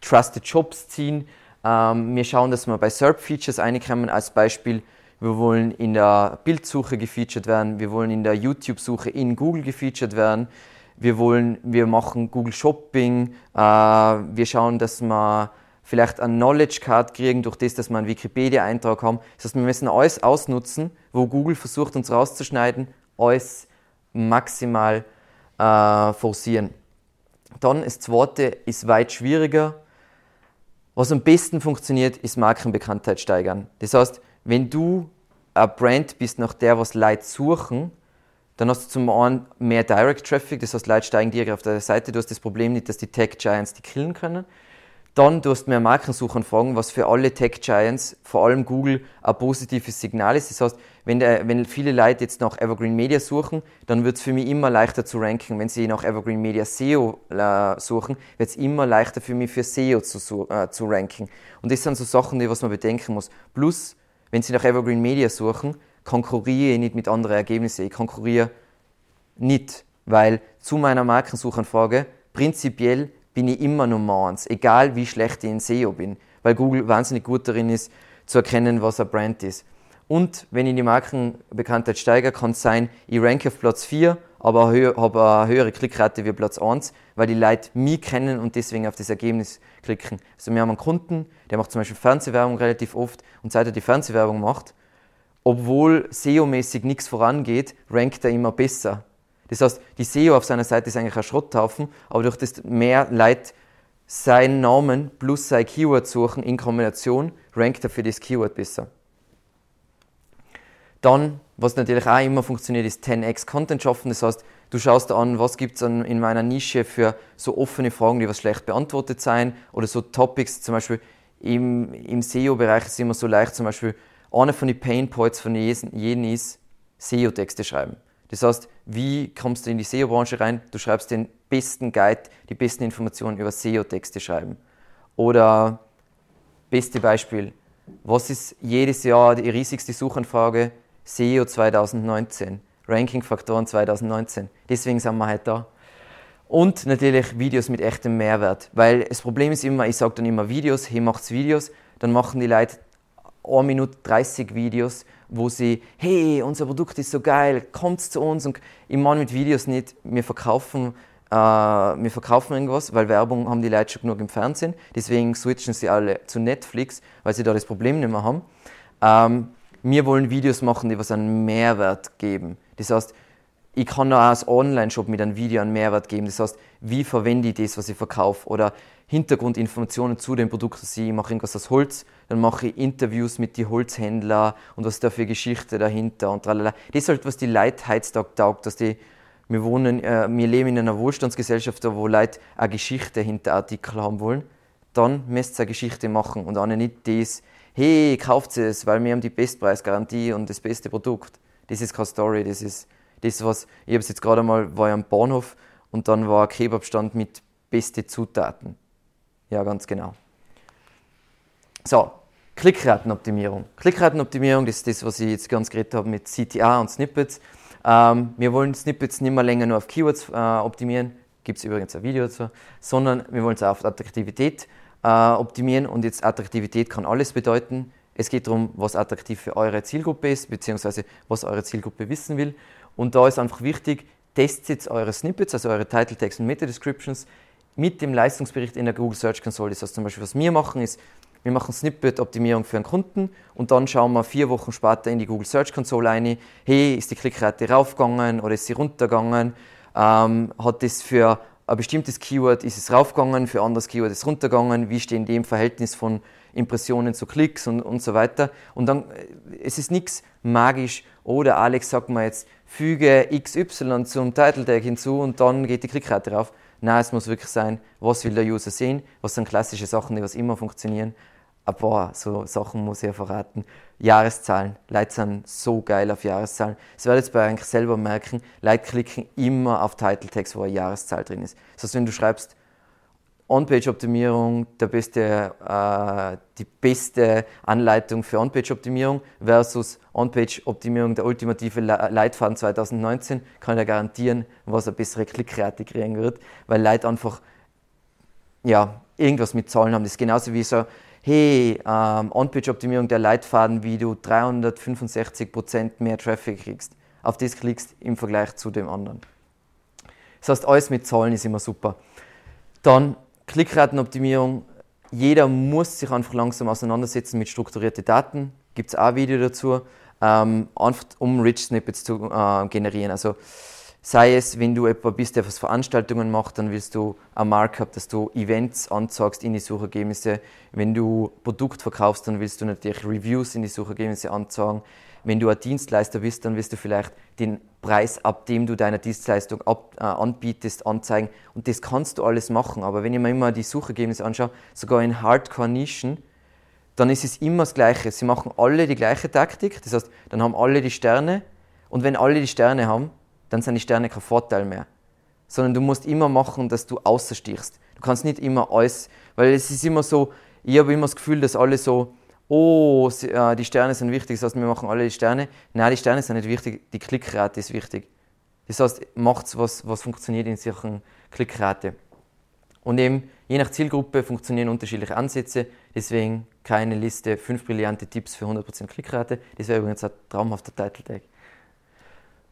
Speaker 1: Trusted Shops ziehen. Ähm, wir schauen, dass wir bei SERP-Features reinkommen. Als Beispiel, wir wollen in der Bildsuche gefeatured werden, wir wollen in der YouTube-Suche in Google gefeatured werden, wir wollen, wir machen Google Shopping, äh, wir schauen, dass wir vielleicht einen Knowledge Card kriegen durch das, dass wir einen Wikipedia-Eintrag haben. Das heißt, wir müssen alles ausnutzen, wo Google versucht, uns rauszuschneiden, alles maximal äh, forcieren. Dann das zweite ist weit schwieriger. Was am besten funktioniert, ist Markenbekanntheit steigern. Das heißt, wenn du ein Brand bist, nach der was Leute suchen, dann hast du zum einen mehr Direct Traffic, das heißt, Leute steigen direkt auf deine Seite. Du hast das Problem nicht, dass die Tech Giants die killen können. Dann du hast mehr Markensuchanfragen, was für alle Tech Giants, vor allem Google, ein positives Signal ist. Das heißt, wenn, der, wenn viele Leute jetzt nach Evergreen Media suchen, dann wird es für mich immer leichter zu ranken. Wenn sie nach Evergreen Media SEO äh, suchen, wird es immer leichter für mich für SEO zu, äh, zu ranken. Und das sind so Sachen, die was man bedenken muss. Plus, wenn sie nach Evergreen Media suchen, konkurriere ich nicht mit anderen Ergebnissen. Ich konkurriere nicht, weil zu meiner Markensuchanfrage prinzipiell bin ich immer Nummer eins, egal wie schlecht ich in SEO bin, weil Google wahnsinnig gut darin ist, zu erkennen, was ein Brand ist. Und wenn ich die Markenbekanntheit steigere, kann es sein, ich ranke auf Platz 4, aber habe eine höhere Klickrate wie Platz 1, weil die Leute mich kennen und deswegen auf das Ergebnis klicken. Also wir haben einen Kunden, der macht zum Beispiel Fernsehwerbung relativ oft und seit er die Fernsehwerbung macht, obwohl SEO-mäßig nichts vorangeht, rankt er immer besser. Das heißt, die SEO auf seiner Seite ist eigentlich ein Schrotthaufen, aber durch das mehr Leute seinen Namen plus sein Keyword suchen in Kombination, rankt er für das Keyword besser. Dann, was natürlich auch immer funktioniert, ist 10x Content schaffen. Das heißt, du schaust an, was gibt es in meiner Nische für so offene Fragen, die was schlecht beantwortet sein oder so Topics, zum Beispiel im, im SEO-Bereich ist es immer so leicht, zum Beispiel einer von den Pain Points von jedem ist SEO-Texte schreiben. Das heißt, wie kommst du in die SEO-Branche rein? Du schreibst den besten Guide, die besten Informationen über SEO-Texte schreiben. Oder beste Beispiel, was ist jedes Jahr die riesigste Suchanfrage? SEO 2019, Ranking-Faktoren 2019. Deswegen sind wir heute da. Und natürlich Videos mit echtem Mehrwert. Weil das Problem ist immer, ich sage dann immer Videos, hey, macht's Videos, dann machen die Leute 1 Minute 30 Videos wo sie, hey, unser Produkt ist so geil, kommt zu uns. Und ich meine mit Videos nicht, wir verkaufen, äh, wir verkaufen irgendwas, weil Werbung haben die Leute schon genug im Fernsehen. Deswegen switchen sie alle zu Netflix, weil sie da das Problem nicht mehr haben. Ähm, wir wollen Videos machen, die was einen Mehrwert geben. Das heißt, ich kann auch als Online-Shop mit einem Video einen Mehrwert geben. Das heißt, wie verwende ich das, was ich verkaufe? Oder Hintergrundinformationen zu dem Produkt. Also ich mache irgendwas aus Holz, dann mache ich Interviews mit den Holzhändlern und was da für Geschichte dahinter und tralala. Das ist halt, was die Leute heutzutage taugt, dass die, wir wohnen, äh, wir leben in einer Wohlstandsgesellschaft, wo Leute eine Geschichte hinter Artikel haben wollen. Dann müsst ihr eine Geschichte machen und auch nicht das, hey, kauft es, weil wir haben die Bestpreisgarantie und das beste Produkt. Das ist keine Story, das ist das, was, ich habe es jetzt gerade mal, war ich am Bahnhof und dann war ein Kebabstand mit beste Zutaten. Ja, ganz genau. So, Klickratenoptimierung. Klickratenoptimierung, das ist das, was ich jetzt ganz geredet habe mit CTA und Snippets. Ähm, wir wollen Snippets nicht mehr länger nur auf Keywords äh, optimieren, gibt es übrigens ein Video dazu, sondern wir wollen es auch auf Attraktivität äh, optimieren und jetzt Attraktivität kann alles bedeuten. Es geht darum, was attraktiv für eure Zielgruppe ist, beziehungsweise was eure Zielgruppe wissen will. Und da ist einfach wichtig, testet eure Snippets, also eure Title Text und Meta Descriptions mit dem Leistungsbericht in der Google Search Console. Das heißt zum Beispiel, was wir machen, ist, wir machen Snippet-Optimierung für einen Kunden und dann schauen wir vier Wochen später in die Google Search Console rein, hey, ist die Klickrate raufgegangen oder ist sie runtergegangen? Ähm, hat das für ein bestimmtes Keyword ist es raufgegangen, für ein anderes Keyword ist es runtergegangen, wie stehen die im Verhältnis von Impressionen zu Klicks und, und so weiter. Und dann, äh, es ist nichts magisch oder Alex sagt mir jetzt, füge XY zum Title Tag hinzu und dann geht die Klickrate rauf. Nein, es muss wirklich sein, was will der User sehen, was sind klassische Sachen, die was immer funktionieren ein paar so Sachen muss ich ja verraten. Jahreszahlen. Leute sind so geil auf Jahreszahlen. Das werdet ihr bei eigentlich selber merken. Leute klicken immer auf Title Tags, wo eine Jahreszahl drin ist. Das heißt, wenn du schreibst, On-Page-Optimierung, beste, äh, die beste Anleitung für On-Page-Optimierung versus On-Page-Optimierung, der ultimative Leitfaden 2019, kann ich garantieren, was eine bessere Klickrate kriegen wird, weil Leute einfach ja, irgendwas mit Zahlen haben. Das ist genauso wie so, hey, ähm, On-Page-Optimierung der Leitfaden, wie du 365% mehr Traffic kriegst. Auf das klickst im Vergleich zu dem anderen. Das heißt, alles mit Zahlen ist immer super. Dann Klickratenoptimierung. Jeder muss sich einfach langsam auseinandersetzen mit strukturierten Daten. Gibt es auch ein Video dazu, ähm, einfach um Rich Snippets zu äh, generieren. Also Sei es, wenn du etwa bist, der was Veranstaltungen macht, dann willst du ein Markup, dass du Events anzeigst in die Suchergebnisse. Wenn du Produkt verkaufst, dann willst du natürlich Reviews in die Suchergebnisse anzeigen. Wenn du ein Dienstleister bist, dann wirst du vielleicht den Preis, ab dem du deine Dienstleistung ab, äh, anbietest, anzeigen. Und das kannst du alles machen. Aber wenn ich mir immer die Suchergebnisse anschaue, sogar in Hardcore-Nischen, dann ist es immer das Gleiche. Sie machen alle die gleiche Taktik. Das heißt, dann haben alle die Sterne. Und wenn alle die Sterne haben, dann sind die Sterne kein Vorteil mehr. Sondern du musst immer machen, dass du außerstichst. Du kannst nicht immer alles, weil es ist immer so, ich habe immer das Gefühl, dass alle so, oh, äh, die Sterne sind wichtig, das heißt, wir machen alle die Sterne. Nein, die Sterne sind nicht wichtig, die Klickrate ist wichtig. Das heißt, macht was, was funktioniert in solchen Klickrate. Und eben, je nach Zielgruppe funktionieren unterschiedliche Ansätze, deswegen keine Liste, fünf brillante Tipps für 100% Klickrate. Das wäre übrigens ein traumhafter Title Tag.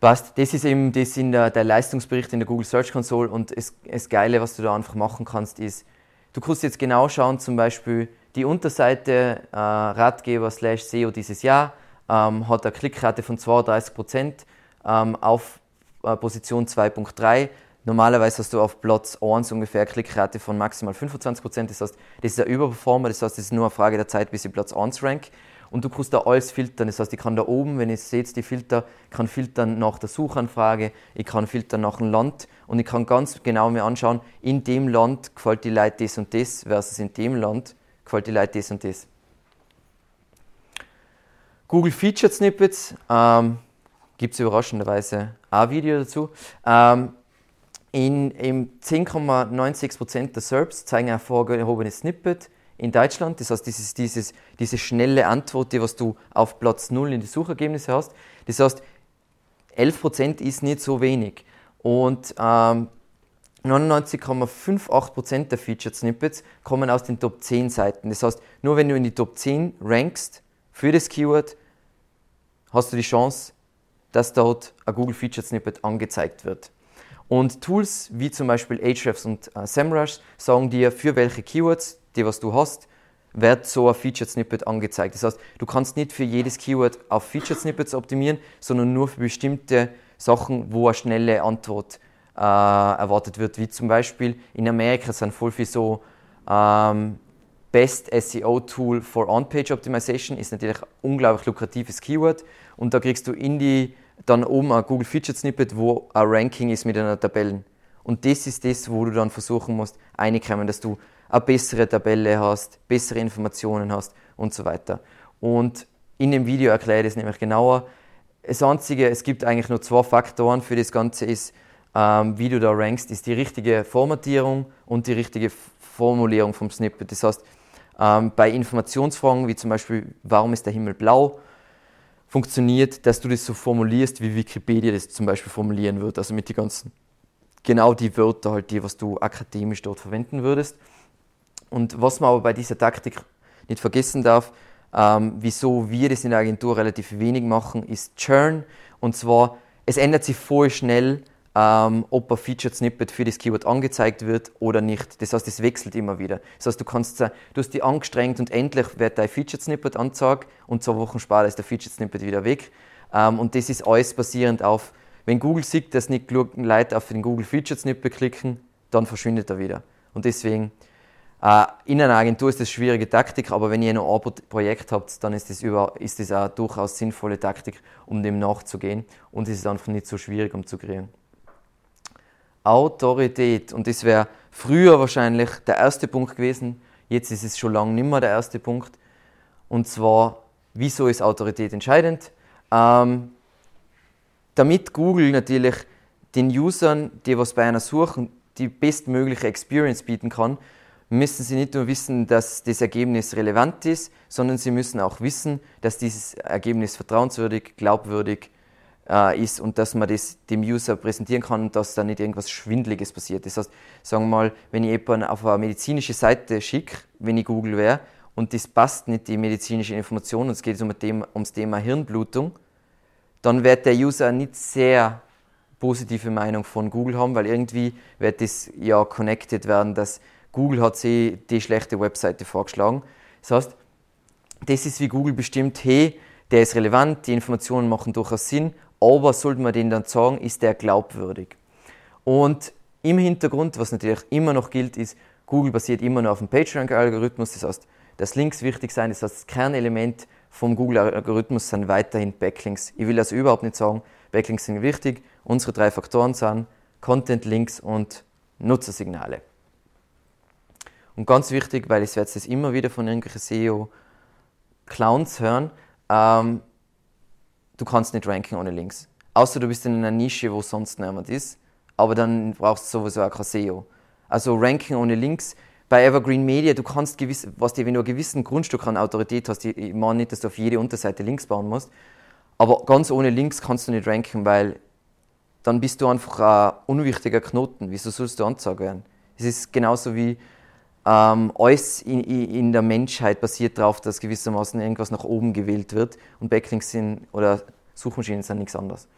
Speaker 1: Passt. Das ist eben das in der, der Leistungsbericht in der Google Search Console und das, das Geile, was du da einfach machen kannst, ist, du kannst jetzt genau schauen, zum Beispiel die Unterseite äh, Ratgeber slash SEO dieses Jahr ähm, hat eine Klickrate von 32% ähm, auf äh, Position 2.3. Normalerweise hast du auf Platz 1 ungefähr eine Klickrate von maximal 25%. Das heißt, das ist ein Überperformer, das heißt, es ist nur eine Frage der Zeit, bis ich Platz 1 rank und du kannst da alles filtern. Das heißt, ich kann da oben, wenn ihr seht, die Filter, kann filtern nach der Suchanfrage, ich kann filtern nach dem Land und ich kann ganz genau mir anschauen, in dem Land gefällt die Leute das und das versus in dem Land gefällt die Leute das und das. Google Featured Snippets ähm, gibt es überraschenderweise auch ein Video dazu. Ähm, in, in 10,96% der SERPs zeigen ein vorgehobenes Snippet in Deutschland. Das heißt, dieses, dieses, diese schnelle Antwort, die was du auf Platz 0 in die Suchergebnisse hast. Das heißt, 11% ist nicht so wenig. Und ähm, 99,58% der Featured Snippets kommen aus den Top 10 Seiten. Das heißt, nur wenn du in die Top 10 rankst für das Keyword, hast du die Chance, dass dort ein Google Featured Snippet angezeigt wird. Und Tools wie zum Beispiel Ahrefs und äh, SEMrush sagen dir, für welche Keywords die was du hast, wird so ein Featured Snippet angezeigt. Das heißt, du kannst nicht für jedes Keyword auf Featured Snippets optimieren, sondern nur für bestimmte Sachen, wo eine schnelle Antwort äh, erwartet wird. Wie zum Beispiel in Amerika sind voll viel so ähm, Best SEO Tool for On-Page Optimization ist natürlich ein unglaublich lukratives Keyword und da kriegst du in die dann oben ein Google Featured Snippet, wo ein Ranking ist mit einer Tabelle. Und das ist das, wo du dann versuchen musst, einkommen, dass du eine bessere Tabelle hast, bessere Informationen hast und so weiter. Und in dem Video erkläre ich das nämlich genauer. Das Einzige, es gibt eigentlich nur zwei Faktoren für das Ganze, ist, ähm, wie du da rankst, ist die richtige Formatierung und die richtige Formulierung vom Snippet. Das heißt, ähm, bei Informationsfragen, wie zum Beispiel, warum ist der Himmel blau, funktioniert, dass du das so formulierst, wie Wikipedia das zum Beispiel formulieren wird. Also mit die ganzen, genau die Wörter halt, die, was du akademisch dort verwenden würdest. Und was man aber bei dieser Taktik nicht vergessen darf, ähm, wieso wir das in der Agentur relativ wenig machen, ist Churn. Und zwar, es ändert sich voll schnell ähm, ob ein Featured Snippet für das Keyword angezeigt wird oder nicht. Das heißt, es wechselt immer wieder. Das heißt, du kannst du hast dich angestrengt und endlich wird dein Featured Snippet angezeigt und zwei Wochen später ist der Featured Snippet wieder weg. Ähm, und das ist alles basierend auf, wenn Google sieht, dass nicht genug Leute auf den Google Featured Snippet klicken, dann verschwindet er wieder. Und deswegen, äh, in einer Agentur ist das schwierige Taktik, aber wenn ihr noch ein Projekt habt, dann ist das, über, ist das auch durchaus sinnvolle Taktik, um dem nachzugehen. Und es ist einfach nicht so schwierig, um zu kreieren. Autorität. Und das wäre früher wahrscheinlich der erste Punkt gewesen. Jetzt ist es schon lange nicht mehr der erste Punkt. Und zwar, wieso ist Autorität entscheidend? Ähm, damit Google natürlich den Usern, die was bei einer suchen, die bestmögliche Experience bieten kann, müssen sie nicht nur wissen, dass das Ergebnis relevant ist, sondern sie müssen auch wissen, dass dieses Ergebnis vertrauenswürdig, glaubwürdig äh, ist und dass man das dem User präsentieren kann und dass da nicht irgendwas Schwindliges passiert. Das heißt, sagen wir mal, wenn ich jemanden auf eine medizinische Seite schicke, wenn ich Google wäre, und das passt nicht, die medizinische Information, und es geht um Thema, ums Thema Hirnblutung, dann wird der User nicht sehr positive Meinung von Google haben, weil irgendwie wird das ja connected werden, dass Google hat sie die schlechte Webseite vorgeschlagen. Das heißt, das ist wie Google bestimmt, hey, der ist relevant, die Informationen machen durchaus Sinn, aber sollte man den dann sagen, ist der glaubwürdig. Und im Hintergrund, was natürlich immer noch gilt, ist, Google basiert immer noch auf dem PageRank-Algorithmus, das heißt, dass Links wichtig sein, das heißt, das Kernelement vom Google-Algorithmus sind weiterhin Backlinks. Ich will also überhaupt nicht sagen, Backlinks sind wichtig. Unsere drei Faktoren sind Content, Links und Nutzersignale. Und ganz wichtig, weil ich werde das immer wieder von irgendwelchen SEO-Clowns hören, ähm, du kannst nicht ranken ohne Links. Außer du bist in einer Nische, wo sonst niemand ist, aber dann brauchst du sowieso auch kein SEO. Also Ranking ohne Links. Bei Evergreen Media, du kannst gewiss, was dir, wenn du ein gewissen Grundstück an Autorität hast, ich meine nicht, dass du auf jede Unterseite Links bauen musst, aber ganz ohne Links kannst du nicht ranken, weil dann bist du einfach ein unwichtiger Knoten. Wieso sollst du angezeigt werden? Es ist genauso wie ähm, alles in, in, der Menschheit basiert darauf, dass gewissermaßen irgendwas nach oben gewählt wird und Backlinks sind oder Suchmaschinen sind nichts anderes.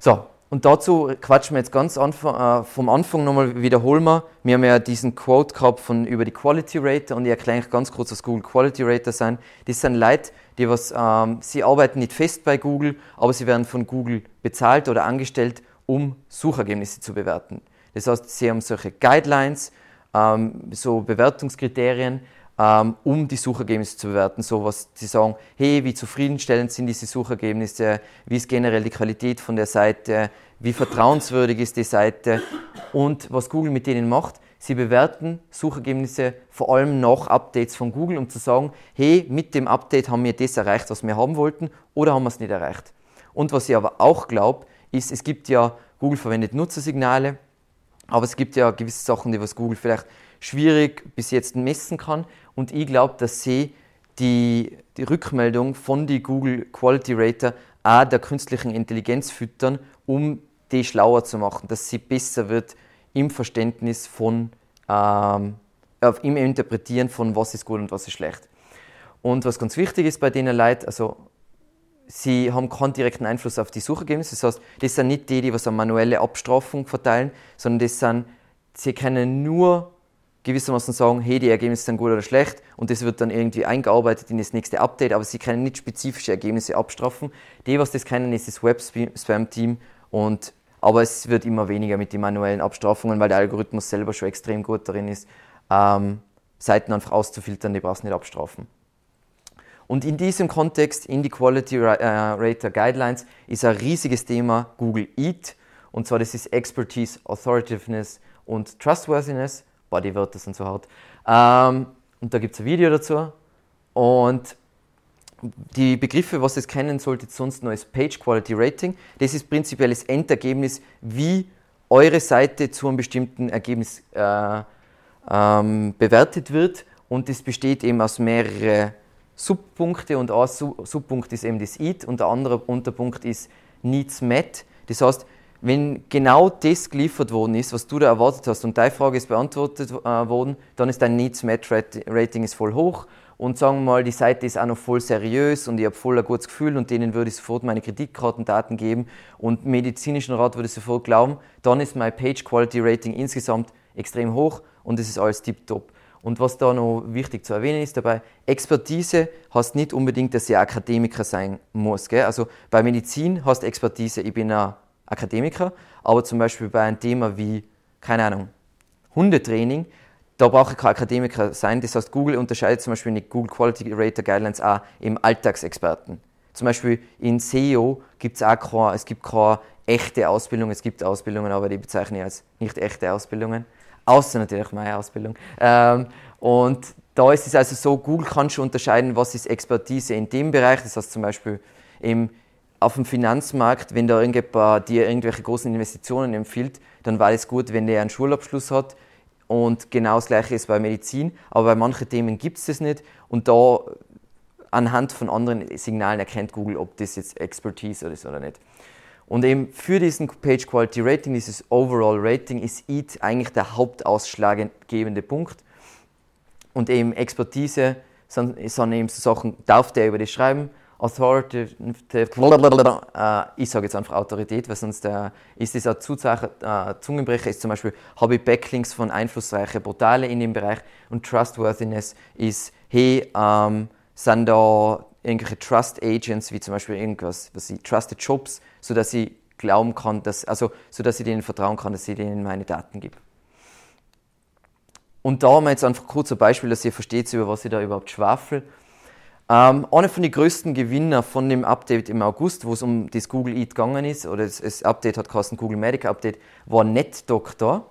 Speaker 1: So, und dazu quatschen wir jetzt ganz Anfang, äh, vom Anfang nochmal, wiederholen wir. Wir haben ja diesen Quote gehabt von, über die Quality Rater und ich erkläre euch ganz kurz, was Google Quality Rater sind. Das sind Leute, die was, ähm, sie arbeiten nicht fest bei Google, aber sie werden von Google bezahlt oder angestellt, um Suchergebnisse zu bewerten. Das heißt, sie haben solche Guidelines, ähm, so Bewertungskriterien, ähm, um die Suchergebnisse zu bewerten. So was sie sagen, hey, wie zufriedenstellend sind diese Suchergebnisse, wie ist generell die Qualität von der Seite, wie vertrauenswürdig ist die Seite und was Google mit denen macht. Sie bewerten Suchergebnisse vor allem nach Updates von Google, um zu sagen, hey, mit dem Update haben wir das erreicht, was wir haben wollten, oder haben wir es nicht erreicht. Und was ich aber auch glaube, ist, es gibt ja, Google verwendet Nutzersignale, aber es gibt ja gewisse Sachen, die was Google vielleicht schwierig bis jetzt messen kann. Und ich glaube, dass sie die, die Rückmeldung von die Google Quality Rater auch der künstlichen Intelligenz füttern, um die schlauer zu machen, dass sie besser wird im Verständnis von, ähm, im Interpretieren von was ist gut und was ist schlecht. Und was ganz wichtig ist bei denen Leuten, also sie haben keinen direkten Einfluss auf die Suchergebnisse. Das heißt, das sind nicht die, die was eine manuelle Abstrafung verteilen, sondern das sind, sie können nur gewissermaßen sagen, hey, die Ergebnisse sind gut oder schlecht und das wird dann irgendwie eingearbeitet in das nächste Update, aber sie können nicht spezifische Ergebnisse abstrafen. Die, was das kennen, ist das Web-Spam-Team und aber es wird immer weniger mit den manuellen Abstrafungen, weil der Algorithmus selber schon extrem gut darin ist, ähm, Seiten einfach auszufiltern, die brauchst du nicht abstrafen. Und in diesem Kontext, in die Quality äh, Rater Guidelines, ist ein riesiges Thema Google Eat. Und zwar das ist Expertise, Authoritativeness und Trustworthiness. Boah, die Wörter sind so hart. Ähm, und da gibt es ein Video dazu. Und die Begriffe, was ihr kennen solltet, sonst noch ist Page Quality Rating. Das ist prinzipiell das Endergebnis, wie eure Seite zu einem bestimmten Ergebnis äh, ähm, bewertet wird. Und das besteht eben aus mehreren Subpunkte und ein Subpunkt ist eben das Eat und der andere Unterpunkt ist Needs Met. Das heißt, wenn genau das geliefert worden ist, was du da erwartet hast und deine Frage ist beantwortet äh, worden, dann ist dein Needs-Match-Rating ist voll hoch und sagen wir mal, die Seite ist auch noch voll seriös und ich habe voll ein gutes Gefühl und denen würde ich sofort meine Kreditkartendaten geben und medizinischen Rat würde ich sofort glauben, dann ist mein Page Quality Rating insgesamt extrem hoch und es ist alles tiptop. Und was da noch wichtig zu erwähnen ist dabei, Expertise heißt nicht unbedingt, dass ich Akademiker sein muss. Gell? Also bei Medizin hast Expertise, ich bin ein Akademiker, aber zum Beispiel bei einem Thema wie, keine Ahnung, Hundetraining, da brauche ich kein Akademiker sein. Das heißt, Google unterscheidet zum Beispiel in die Google Quality Rater Guidelines auch im Alltagsexperten. Zum Beispiel in SEO gibt es auch keine, es gibt keine echte Ausbildung, es gibt Ausbildungen, aber die bezeichne ich als nicht echte Ausbildungen. Außer natürlich meine Ausbildung. Ähm, und da ist es also so, Google kann schon unterscheiden, was ist Expertise in dem Bereich. Das heißt zum Beispiel im, auf dem Finanzmarkt, wenn da irgendjemand dir irgendwelche großen Investitionen empfiehlt, dann war es gut, wenn der einen Schulabschluss hat und genau das Gleiche ist bei Medizin, aber bei manchen Themen gibt es das nicht. Und da anhand von anderen Signalen erkennt Google, ob das jetzt Expertise ist oder nicht. Und eben für diesen Page Quality Rating, dieses Overall Rating, ist EAT eigentlich der hauptausschlaggebende Punkt. Und eben Expertise sind, sind eben so Sachen, darf der über das schreiben, Authoritative, äh, ich sage jetzt einfach Autorität, weil sonst äh, ist das ein Zuzeichen, äh, Zungenbrecher, ist zum Beispiel, habe ich Backlinks von einflussreichen Portale in dem Bereich und Trustworthiness ist, hey, ähm, sind da irgendwelche Trust Agents, wie zum Beispiel irgendwas, was ich, Trusted Jobs, sodass ich glauben kann, dass, also, sodass ich denen vertrauen kann, dass ich denen meine Daten gebe. Und da haben wir jetzt einfach kurz ein Beispiel, dass ihr versteht, über was ich da überhaupt schwafel. Ähm, einer von den größten Gewinner von dem Update im August, wo es um das Google Eat gegangen ist, oder das, das Update hat geheißen Google Medical Update, war NetDoctor.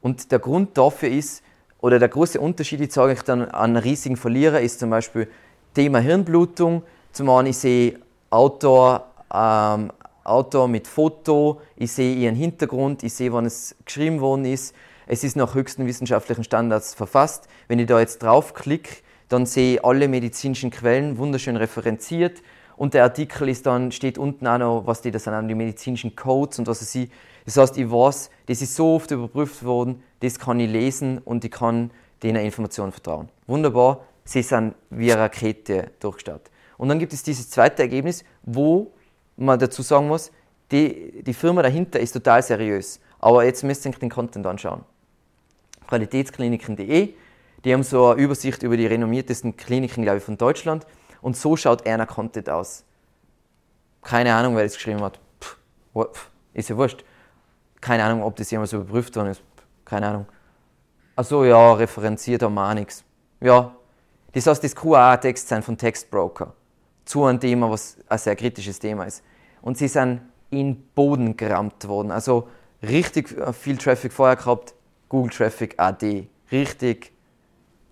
Speaker 1: Und der Grund dafür ist, oder der große Unterschied, ich sage ich dann an riesigen Verlierer, ist zum Beispiel Thema Hirnblutung. Zum einen, ich sehe Autor, ähm, Autor mit Foto, ich sehe ihren Hintergrund, ich sehe, wann es geschrieben worden ist. Es ist nach höchsten wissenschaftlichen Standards verfasst. Wenn ich da jetzt draufklicke, dann sehe ich alle medizinischen Quellen wunderschön referenziert und der Artikel ist dann, steht unten auch noch, was die das sind, die medizinischen Codes und was sie. Das heißt, ich weiß, das ist so oft überprüft worden, das kann ich lesen und ich kann denen Informationen vertrauen. Wunderbar, sie sind wie eine Rakete durchgestartet. Und dann gibt es dieses zweite Ergebnis, wo man dazu sagen muss, die, die Firma dahinter ist total seriös. Aber jetzt müsst ihr den Content anschauen. Qualitätskliniken.de die haben so eine Übersicht über die renommiertesten Kliniken, glaube ich, von Deutschland. Und so schaut einer Content aus. Keine Ahnung, wer das geschrieben hat. Pff, pff, ist ja wurscht. Keine Ahnung, ob das jemals überprüft worden ist. Keine Ahnung. Achso, ja, referenziert haben wir auch nichts. Ja, das heißt, das QA-Text sind von Textbroker zu einem Thema, was ein sehr kritisches Thema ist. Und sie sind in Boden gerammt worden. Also richtig viel Traffic vorher gehabt, Google Traffic AD. Richtig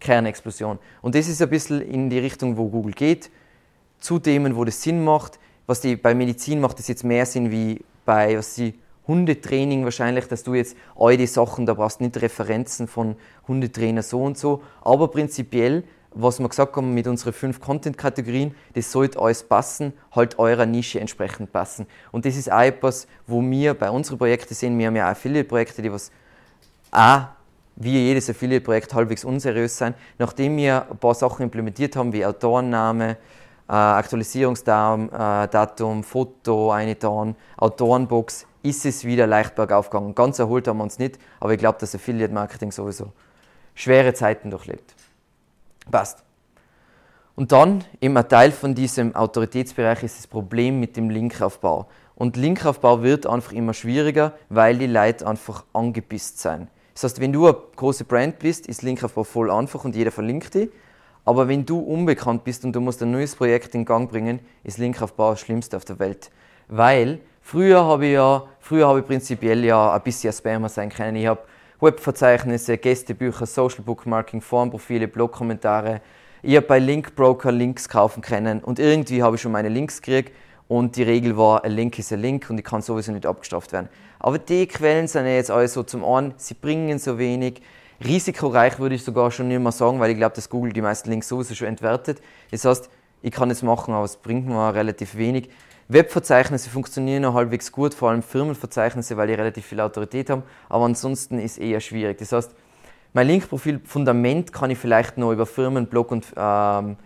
Speaker 1: Kernexplosion. Und das ist ein bisschen in die Richtung, wo Google geht, zu Themen, wo das Sinn macht. Was die, bei Medizin macht das jetzt mehr Sinn wie bei was die Hundetraining wahrscheinlich, dass du jetzt all die Sachen, da brauchst nicht Referenzen von Hundetrainer so und so. Aber prinzipiell, was wir gesagt haben mit unseren fünf Content-Kategorien, das sollte alles passen, halt eurer Nische entsprechend passen. Und das ist auch etwas, wo wir bei unseren Projekten sehen, wir haben ja Affiliate-Projekte, die was auch wie jedes Affiliate-Projekt halbwegs unseriös sein. Nachdem wir ein paar Sachen implementiert haben, wie Autorenname, äh, Aktualisierungsdatum, äh, Foto eingetan, Autorenbox, ist es wieder leicht bergauf gegangen. Ganz erholt haben wir uns nicht, aber ich glaube, dass Affiliate-Marketing sowieso schwere Zeiten durchlebt. Passt. Und dann, eben ein Teil von diesem Autoritätsbereich ist das Problem mit dem Linkaufbau. Und Linkaufbau wird einfach immer schwieriger, weil die Leute einfach angepisst sind. Das heißt, wenn du eine große Brand bist, ist Linkaufbau voll einfach und jeder verlinkt dich. Aber wenn du unbekannt bist und du musst ein neues Projekt in Gang bringen, ist Linkaufbau das Schlimmste auf der Welt. Weil früher habe ich ja, früher habe ich prinzipiell ja ein bisschen Spammer sein können. Ich habe Webverzeichnisse, Gästebücher, Social Bookmarking, Formprofile, Blogkommentare. Ich habe bei Linkbroker Links kaufen können und irgendwie habe ich schon meine Links gekriegt und die Regel war, ein Link ist ein Link und ich kann sowieso nicht abgestraft werden. Aber die Quellen sind ja jetzt alle so zum einen, sie bringen so wenig. Risikoreich würde ich sogar schon nicht mehr sagen, weil ich glaube, dass Google die meisten Links sowieso schon entwertet. Das heißt, ich kann es machen, aber es bringt mir relativ wenig. Webverzeichnisse funktionieren noch halbwegs gut, vor allem Firmenverzeichnisse, weil die relativ viel Autorität haben, aber ansonsten ist eher schwierig. Das heißt, mein Linkprofil Fundament kann ich vielleicht noch über Firmenblog und ähm,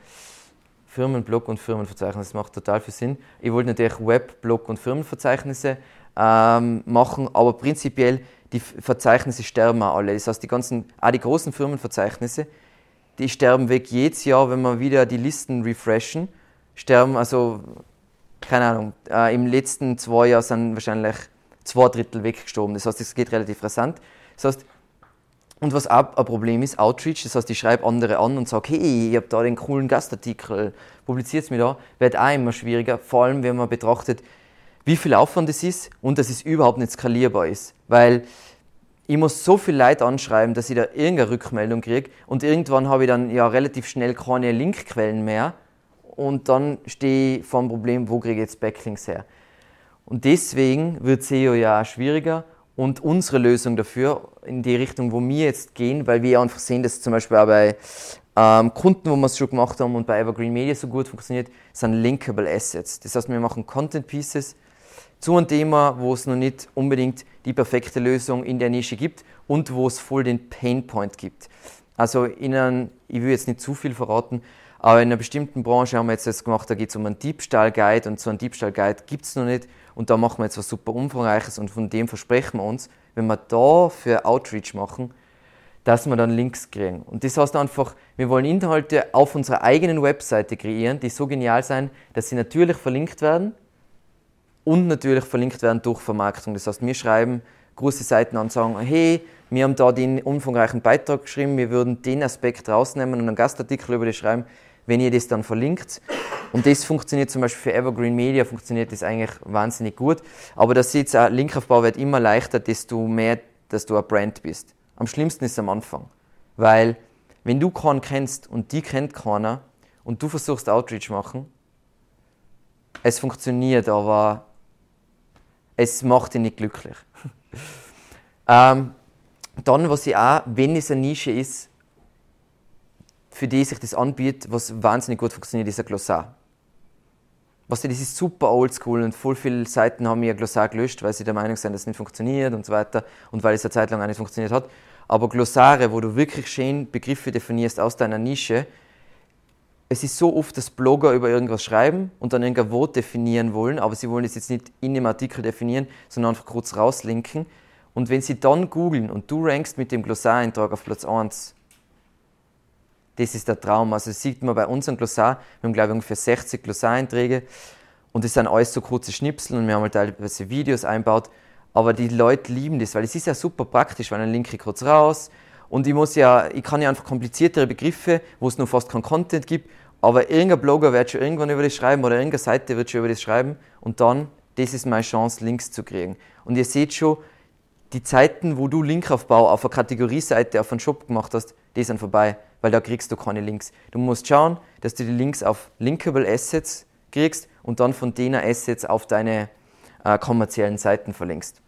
Speaker 1: Firmenblog und Firmenverzeichnis, das macht total viel Sinn. Ich wollte natürlich Webblog und Firmenverzeichnisse ähm, machen, aber prinzipiell die Verzeichnisse sterben auch alle. Das heißt, die ganzen, auch die großen Firmenverzeichnisse, die sterben weg jedes Jahr, wenn wir wieder die Listen refreshen. Sterben, also, keine Ahnung, äh, im letzten zwei Jahren sind wahrscheinlich zwei Drittel weggestorben. Das heißt, es geht relativ rasant. Das heißt, und was auch ein Problem ist, Outreach, das heißt, ich schreibe andere an und sage, hey, ich habe da den coolen Gastartikel, publiziert es mir da, wird auch immer schwieriger, vor allem wenn man betrachtet, wie viel Aufwand es ist und dass es überhaupt nicht skalierbar ist. Weil ich muss so viel Leute anschreiben, dass ich da irgendeine Rückmeldung kriege und irgendwann habe ich dann ja relativ schnell keine Linkquellen mehr und dann stehe ich vor dem Problem, wo kriege ich jetzt Backlinks her. Und deswegen wird SEO ja auch schwieriger und unsere Lösung dafür in die Richtung, wo wir jetzt gehen, weil wir einfach sehen, dass zum Beispiel auch bei ähm, Kunden, wo wir es schon gemacht haben und bei Evergreen Media so gut funktioniert, sind Linkable Assets. Das heißt, wir machen Content Pieces zu einem Thema, wo es noch nicht unbedingt die perfekte Lösung in der Nische gibt und wo es voll den Pain Point gibt. Also in einem, ich will jetzt nicht zu viel verraten, aber in einer bestimmten Branche haben wir jetzt das gemacht, da geht es um einen Diebstahl-Guide und so einen Diebstahl-Guide gibt es noch nicht und da machen wir jetzt was super Umfangreiches und von dem versprechen wir uns, wenn wir da für Outreach machen, dass wir dann Links kriegen. Und das heißt einfach, wir wollen Inhalte auf unserer eigenen Webseite kreieren, die so genial sein, dass sie natürlich verlinkt werden und natürlich verlinkt werden durch Vermarktung. Das heißt, wir schreiben große Seiten an und sagen, hey, wir haben da den umfangreichen Beitrag geschrieben, wir würden den Aspekt rausnehmen und einen Gastartikel über das schreiben, wenn ihr das dann verlinkt. Und das funktioniert zum Beispiel für Evergreen Media, funktioniert das eigentlich wahnsinnig gut. Aber das sieht auch, Linkaufbau wird immer leichter, desto mehr, dass du ein Brand bist. Am schlimmsten ist es am Anfang. Weil, wenn du keinen kennst und die kennt keiner und du versuchst Outreach machen, es funktioniert, aber es macht dich nicht glücklich. ähm, dann, was ich auch, wenn es eine Nische ist, für die sich das anbietet, was wahnsinnig gut funktioniert, ist ein Glossar. Was das ist super oldschool und voll viele Seiten haben ihr Glossar gelöscht, weil sie der Meinung sind, dass es nicht funktioniert und so weiter und weil es eine Zeit lang auch nicht funktioniert hat. Aber Glossare, wo du wirklich schön Begriffe definierst aus deiner Nische, es ist so oft, dass Blogger über irgendwas schreiben und dann irgendein Wort definieren wollen, aber sie wollen es jetzt nicht in dem Artikel definieren, sondern einfach kurz rauslinken. Und wenn sie dann googeln und du rankst mit dem Glossareintrag auf Platz 1, das ist der Traum. Also das sieht man bei unserem Glossar, wir haben glaube ich ungefähr 60 Glossareinträge und das sind alles so kurze Schnipsel und wir haben halt teilweise Videos einbaut. Aber die Leute lieben das, weil es ist ja super praktisch, weil dann linke ich kurz raus und ich muss ja, ich kann ja einfach kompliziertere Begriffe, wo es nur fast keinen Content gibt, aber irgendein Blogger wird schon irgendwann über das schreiben oder irgendeine Seite wird schon über das schreiben und dann, das ist meine Chance, Links zu kriegen. Und ihr seht schon, die Zeiten, wo du Linkaufbau auf einer Kategorieseite, auf einen Shop gemacht hast, die sind vorbei, weil da kriegst du keine Links. Du musst schauen, dass du die Links auf Linkable Assets kriegst und dann von denen Assets auf deine äh, kommerziellen Seiten verlinkst.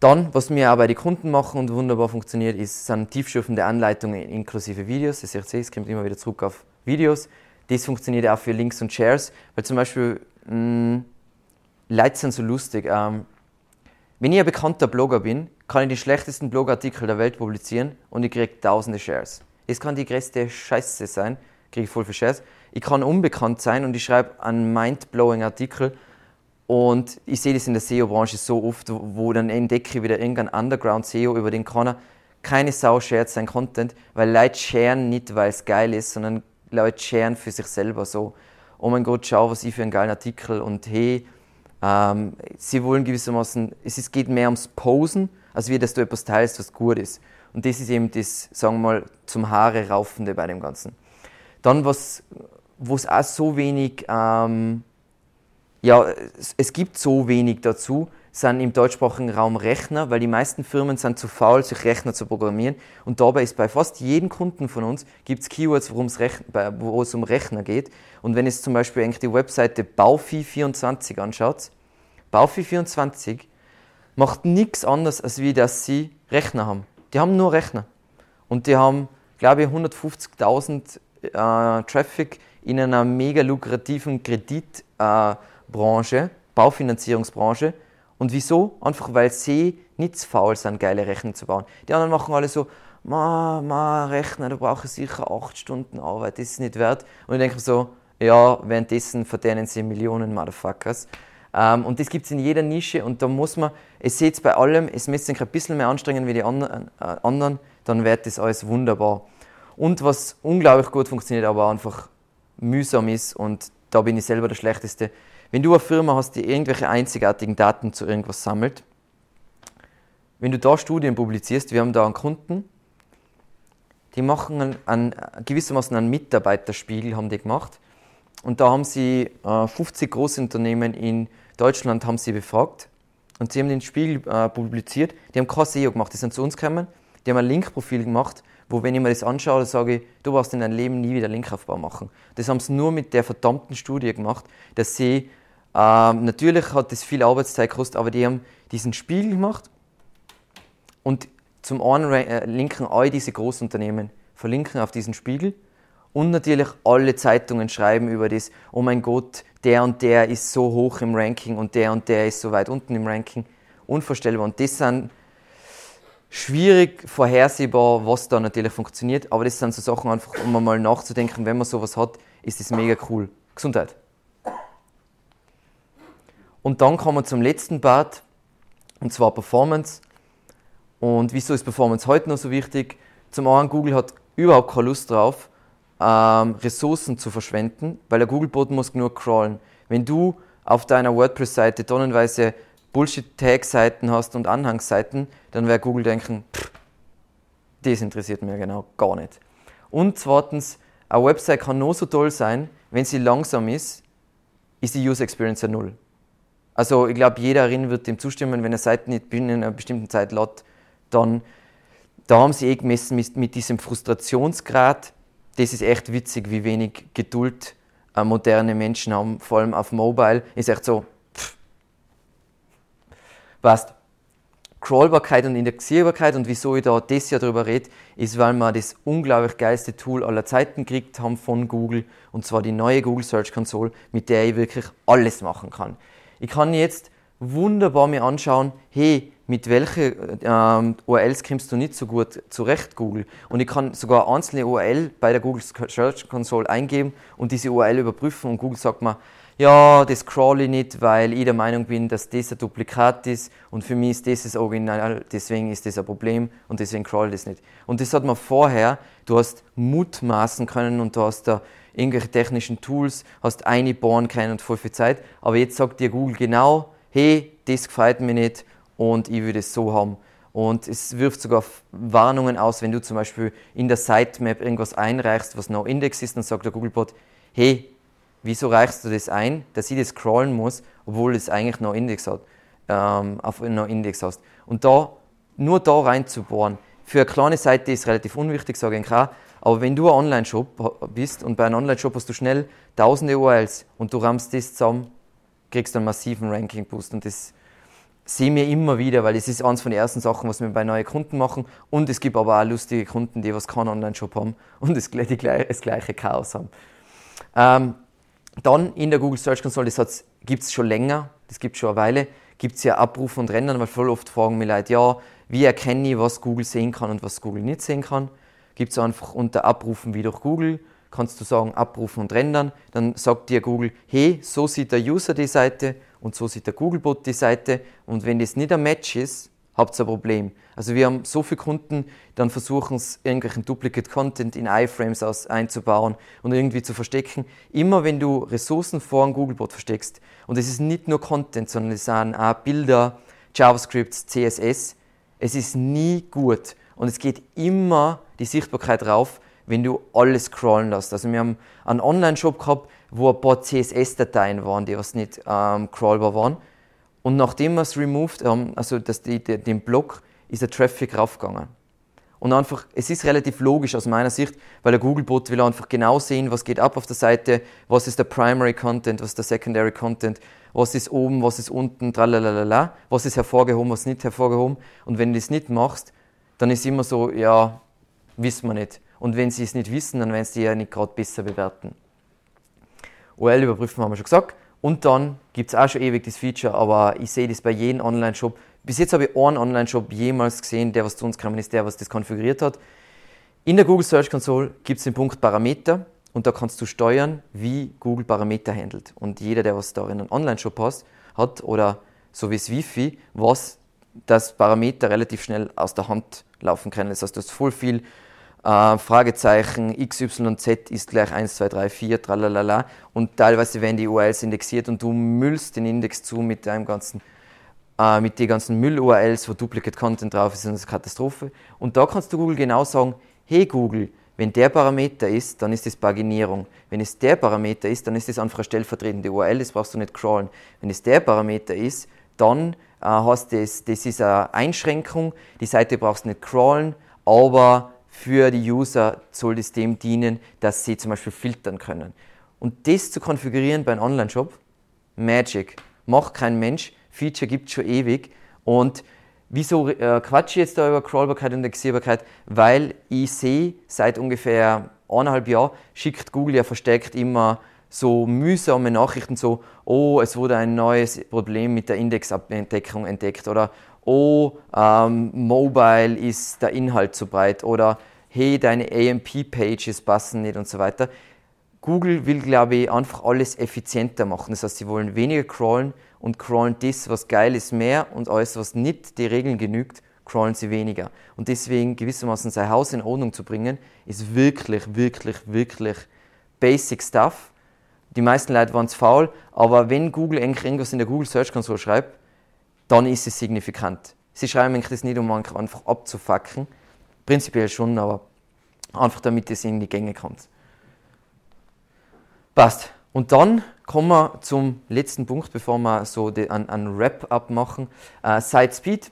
Speaker 1: Dann, was wir auch bei den Kunden machen und wunderbar funktioniert, ist, sind tiefschürfende Anleitungen inklusive Videos. Das seht ihr, es kommt immer wieder zurück auf Videos. Das funktioniert auch für Links und Shares, weil zum Beispiel mh, mm, Leute sind so lustig. Ähm, wenn ich ein bekannter Blogger bin, kann ich die schlechtesten Blogartikel der Welt publizieren und ich kriege tausende Shares. Es kann die größte Scheiße sein, kriege ich voll viel Shares. Ich kann unbekannt sein und ich schreibe einen mindblowing Artikel und ich sehe das in der SEO-Branche so oft, wo dann entdecke ich wieder irgendein Underground-SEO, über den kann keine Sau shared sein Content, weil Leute sharen nicht, weil es geil ist, sondern Leute sharen für sich selber so. Oh mein Gott, schau, was ich für einen geilen Artikel und hey, ähm, sie wollen gewissermaßen, es geht mehr ums Posen, als wie, dass du etwas teilst, was gut ist. Und das ist eben das, sagen wir mal, zum Haare raufende bei dem Ganzen. Dann, was, es auch so wenig, ähm, ja, es, es, gibt so wenig dazu, sind im deutschsprachigen Raum Rechner, weil die meisten Firmen sind zu faul, sich Rechner zu programmieren. Und dabei ist bei fast jedem Kunden von uns gibt es Keywords, wo es um Rechner geht. Und wenn es zum Beispiel eigentlich die Webseite Baufi24 anschaut, Baufi24 macht nichts anderes, als wie dass sie Rechner haben. Die haben nur Rechner. Und die haben, glaube ich, 150.000 äh, Traffic in einer mega lukrativen Kredit Baufinanzierungsbranche, Baufinanzierungsbranche. Und wieso? Einfach weil sie nicht zu faul sind, geile Rechner zu bauen. Die anderen machen alle so, ma, ma, Rechner, da brauche ich sicher acht Stunden Arbeit, das ist nicht wert. Und ich denke so, ja, währenddessen verdienen sie Millionen Motherfuckers. Ähm, und das gibt es in jeder Nische und da muss man, es seht bei allem, es müsst sich ein bisschen mehr anstrengen wie die anderen, äh, anderen, dann wird das alles wunderbar. Und was unglaublich gut funktioniert, aber einfach mühsam ist und da bin ich selber der Schlechteste. Wenn du eine Firma hast, die irgendwelche einzigartigen Daten zu irgendwas sammelt, wenn du da Studien publizierst, wir haben da einen Kunden, die machen einen, einen, gewissermaßen einen Mitarbeiterspiegel, haben die gemacht. Und da haben sie äh, 50 Großunternehmen in Deutschland haben sie befragt und sie haben den Spiegel äh, publiziert. Die haben kein SEO gemacht, die sind zu uns gekommen, die haben ein Linkprofil gemacht, wo wenn ich mir das anschaue, sage ich, du brauchst in deinem Leben nie wieder Linkaufbau machen. Das haben sie nur mit der verdammten Studie gemacht, dass sie, äh, natürlich hat das viel Arbeitszeit gekostet, aber die haben diesen Spiegel gemacht und zum einen äh, linken all diese Großunternehmen, verlinken auf diesen Spiegel und natürlich alle Zeitungen schreiben über das, oh mein Gott, der und der ist so hoch im Ranking und der und der ist so weit unten im Ranking. Unvorstellbar. Und das sind schwierig vorhersehbar, was da natürlich funktioniert, aber das sind so Sachen einfach, um mal nachzudenken, wenn man sowas hat, ist das mega cool. Gesundheit. Und dann kommen wir zum letzten Part, und zwar Performance. Und wieso ist Performance heute noch so wichtig? Zum einen, Google hat überhaupt keine Lust drauf, ähm, Ressourcen zu verschwenden, weil der Google-Bot muss nur crawlen. Wenn du auf deiner WordPress-Seite tonnenweise Bullshit-Tag-Seiten hast und Anhangsseiten, dann wird Google denken, pff, das interessiert mir genau gar nicht. Und zweitens, eine Website kann nur so toll sein, wenn sie langsam ist, ist die User Experience ja null. Also ich glaube, jeder darin wird dem zustimmen, wenn eine Seite nicht binnen einer bestimmten Zeit lädt, dann da haben sie eh gemessen mit, mit diesem Frustrationsgrad. Das ist echt witzig, wie wenig Geduld äh, moderne Menschen haben, vor allem auf Mobile. Ist echt so, pff. Weißt, Crawlbarkeit und Indexierbarkeit und wieso ich da das Jahr darüber rede, ist, weil wir das unglaublich geilste Tool aller Zeiten gekriegt haben von Google und zwar die neue Google Search Console, mit der ich wirklich alles machen kann. Ich kann jetzt wunderbar mir anschauen, hey, mit welchen ähm, URLs kommst du nicht so gut zurecht, Google. Und ich kann sogar einzelne URL bei der Google Search Console eingeben und diese URL überprüfen und Google sagt mir, ja, das crawl ich nicht, weil ich der Meinung bin, dass das ein Duplikat ist und für mich ist das das Original, deswegen ist das ein Problem und deswegen crawl ich das nicht. Und das hat man vorher, du hast mutmaßen können und du hast da irgendwelche technischen Tools, hast einbauen können und voll viel Zeit, aber jetzt sagt dir Google genau, hey, das gefällt mir nicht und ich würde es so haben. Und es wirft sogar Warnungen aus, wenn du zum Beispiel in der Sitemap irgendwas einreichst, was no Index ist, dann sagt der Googlebot, hey, wieso reichst du das ein, dass ich das scrollen muss, obwohl es eigentlich no Index hat, ähm, auf no Index hast. Und da, nur da reinzubohren, für eine kleine Seite ist relativ unwichtig, sage ich auch, aber wenn du ein Online-Shop bist und bei einem Online-Shop hast du schnell tausende URLs und du rammst das zusammen, kriegst einen massiven Ranking-Boost und das sehen wir immer wieder, weil es ist eines von den ersten Sachen, was wir bei neuen Kunden machen und es gibt aber auch lustige Kunden, die was keinen Online-Shop haben und das, das gleiche Chaos haben. Ähm, dann in der Google Search Console, das gibt es schon länger, das gibt es schon eine Weile, gibt es ja Abrufen und Rendern, weil voll oft fragen mir Leute, ja, wie erkenne ich, was Google sehen kann und was Google nicht sehen kann. Gibt es einfach unter Abrufen wie durch Google kannst du sagen, abrufen und rendern. Dann sagt dir Google, hey, so sieht der User die Seite und so sieht der Googlebot die Seite. Und wenn das nicht ein Match ist, habt ihr ein Problem. Also wir haben so viele Kunden, dann versuchen es, irgendwelchen Duplicate Content in iFrames aus, einzubauen und irgendwie zu verstecken. Immer wenn du Ressourcen vor einem Googlebot versteckst, und es ist nicht nur Content, sondern es sind auch Bilder, JavaScript, CSS, es ist nie gut. Und es geht immer die Sichtbarkeit rauf, wenn du alles crawlen lässt. Also wir haben einen Online-Shop gehabt, wo ein paar CSS-Dateien waren, die was nicht ähm, crawlbar waren. Und nachdem wir es removed haben, also das, die, die, den Blog, ist der Traffic raufgegangen. Und einfach, es ist relativ logisch aus meiner Sicht, weil der Googlebot will einfach genau sehen, was geht ab auf der Seite, was ist der Primary Content, was ist der Secondary Content, was ist oben, was ist unten, tralalala, was ist hervorgehoben, was nicht hervorgehoben. Und wenn du das nicht machst, dann ist immer so, ja, wissen wir nicht. Und wenn sie es nicht wissen, dann werden sie ja nicht gerade besser bewerten. OL überprüfen haben wir schon gesagt. Und dann gibt es auch schon ewig das Feature, aber ich sehe das bei jedem Online-Shop. Bis jetzt habe ich einen Online-Shop jemals gesehen, der was zu uns gekommen ist, der was das konfiguriert hat. In der Google Search Console gibt es den Punkt Parameter und da kannst du steuern, wie Google Parameter handelt. Und jeder, der was da in einem Online-Shop hat oder so wie das Wifi, was das Parameter relativ schnell aus der Hand laufen kann. Das heißt, du hast voll viel äh, Fragezeichen, XYZ ist gleich 1, 2, 3, 4, tralalala. Und teilweise werden die URLs indexiert und du müllst den Index zu mit deinem ganzen äh, mit den ganzen Müll-URLs, wo Duplicate Content drauf ist, ist eine Katastrophe. Und da kannst du Google genau sagen, hey Google, wenn der Parameter ist, dann ist das Paginierung. Wenn es der Parameter ist, dann ist das einfach eine stellvertretende URL, das brauchst du nicht crawlen. Wenn es der Parameter ist, dann äh, hast das, das ist eine Einschränkung, die Seite brauchst du nicht crawlen, aber für die User soll das dem dienen, dass sie zum Beispiel filtern können. Und das zu konfigurieren bei einem Online-Shop, Magic. Macht kein Mensch, Feature gibt es schon ewig. Und wieso äh, quatsche ich jetzt da über Crawlbarkeit und Indexierbarkeit? Weil ich sehe, seit ungefähr eineinhalb Jahren schickt Google ja verstärkt immer so mühsame Nachrichten, so, oh, es wurde ein neues Problem mit der Indexabdeckung entdeckt oder oh, ähm, Mobile ist der Inhalt zu breit oder hey, deine AMP-Pages passen nicht und so weiter. Google will, glaube ich, einfach alles effizienter machen. Das heißt, sie wollen weniger crawlen und crawlen das, was geil ist, mehr und alles, was nicht die Regeln genügt, crawlen sie weniger. Und deswegen gewissermaßen sein Haus in Ordnung zu bringen, ist wirklich, wirklich, wirklich basic stuff. Die meisten Leute waren es faul, aber wenn Google irgendwas in der Google Search Console schreibt, dann ist es signifikant. Sie schreiben eigentlich das nicht, um einfach abzufacken. Prinzipiell schon, aber einfach damit es in die Gänge kommt. Passt. Und dann kommen wir zum letzten Punkt, bevor wir so einen Wrap-up machen. Äh, Site Speed.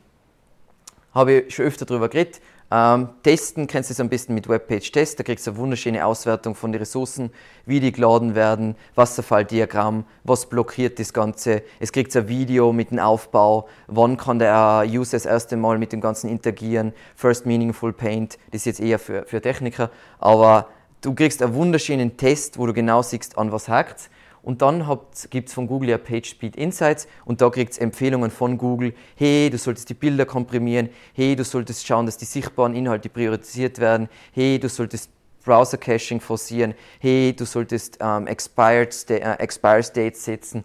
Speaker 1: Habe ich schon öfter darüber geredet. Ähm, testen kennst du es am besten mit Webpage-Test. Da kriegst du eine wunderschöne Auswertung von den Ressourcen, wie die geladen werden, Wasserfalldiagramm, was blockiert das Ganze. Es kriegt ein Video mit dem Aufbau, wann kann der User das erste Mal mit dem Ganzen interagieren. First Meaningful Paint, das ist jetzt eher für, für Techniker, aber du kriegst einen wunderschönen Test, wo du genau siehst, an was hakt und dann gibt es von Google ja PageSpeed Insights und da kriegt es Empfehlungen von Google. Hey, du solltest die Bilder komprimieren. Hey, du solltest schauen, dass die sichtbaren Inhalte priorisiert werden. Hey, du solltest Browser Caching forcieren. Hey, du solltest ähm, Expired, äh, Expire States setzen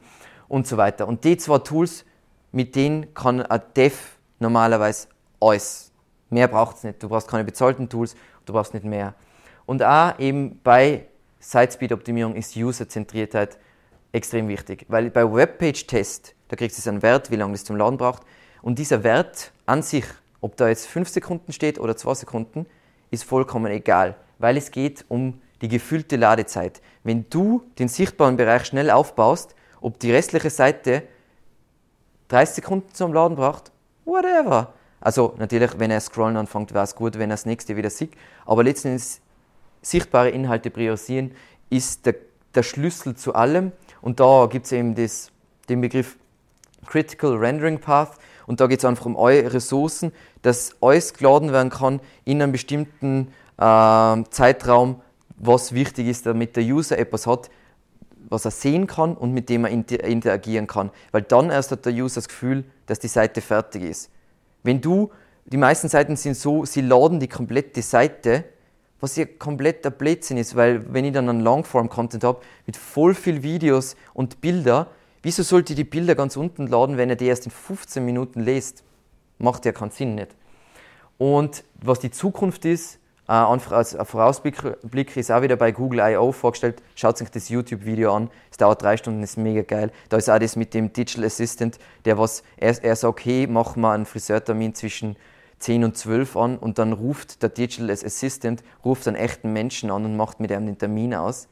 Speaker 1: und so weiter. Und die zwei Tools, mit denen kann ein Dev normalerweise alles. Mehr braucht es nicht. Du brauchst keine bezahlten Tools, du brauchst nicht mehr. Und auch eben bei Site-Speed-Optimierung ist User-Zentriertheit extrem wichtig, weil bei Webpage-Test, da kriegst du einen Wert, wie lange das zum Laden braucht. Und dieser Wert an sich, ob da jetzt 5 Sekunden steht oder 2 Sekunden, ist vollkommen egal, weil es geht um die gefühlte Ladezeit. Wenn du den sichtbaren Bereich schnell aufbaust, ob die restliche Seite 30 Sekunden zum Laden braucht, whatever. Also natürlich, wenn er scrollen anfängt, wäre es gut, wenn er das nächste wieder sieht. Aber letztendlich sichtbare Inhalte priorisieren ist der, der Schlüssel zu allem. Und da gibt es eben das, den Begriff Critical Rendering Path. Und da geht es einfach um eure Ressourcen, dass alles geladen werden kann in einem bestimmten äh, Zeitraum, was wichtig ist, damit der User etwas hat, was er sehen kann und mit dem er interagieren kann. Weil dann erst hat der User das Gefühl, dass die Seite fertig ist. Wenn du, die meisten Seiten sind so, sie laden die komplette Seite was ja komplett der Blödsinn ist, weil wenn ich dann einen Longform-Content habe mit voll viel Videos und Bilder, wieso sollte ich die Bilder ganz unten laden, wenn er die erst in 15 Minuten lest? Macht ja keinen Sinn nicht. Und was die Zukunft ist, äh, als Vorausblick ist auch wieder bei Google I.O. vorgestellt. Schaut sich das YouTube-Video an. Es dauert drei Stunden, ist mega geil. Da ist auch das mit dem Digital Assistant, der was, er, er sagt, hey, mach mal einen Friseurtermin zwischen 10 und 12 an und dann ruft der Digital Assistant ruft einen echten Menschen an und macht mit ihm den Termin aus.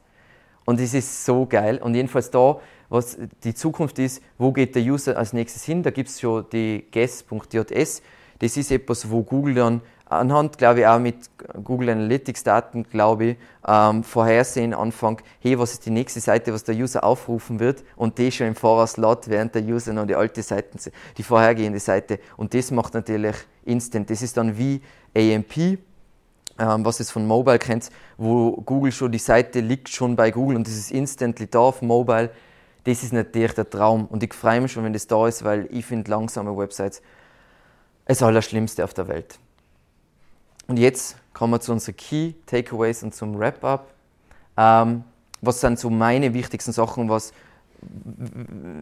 Speaker 1: Und es ist so geil. Und jedenfalls da, was die Zukunft ist, wo geht der User als nächstes hin? Da gibt es schon die guess.js. Das ist etwas, wo Google dann anhand, glaube ich, auch mit Google Analytics Daten, glaube ich, ähm, vorhersehen anfängt, hey, was ist die nächste Seite, was der User aufrufen wird und die schon im Voraus laut, während der User noch die alte Seite, die vorhergehende Seite. Und das macht natürlich instant. Das ist dann wie AMP, ähm, was es von Mobile kennt, wo Google schon, die Seite liegt schon bei Google und das ist instantly da auf Mobile. das ist natürlich der Traum. Und ich freue mich schon, wenn das da ist, weil ich finde langsame Websites das Allerschlimmste auf der Welt. Und jetzt kommen wir zu unseren Key Takeaways und zum Wrap-up. Ähm, was sind so meine wichtigsten Sachen, was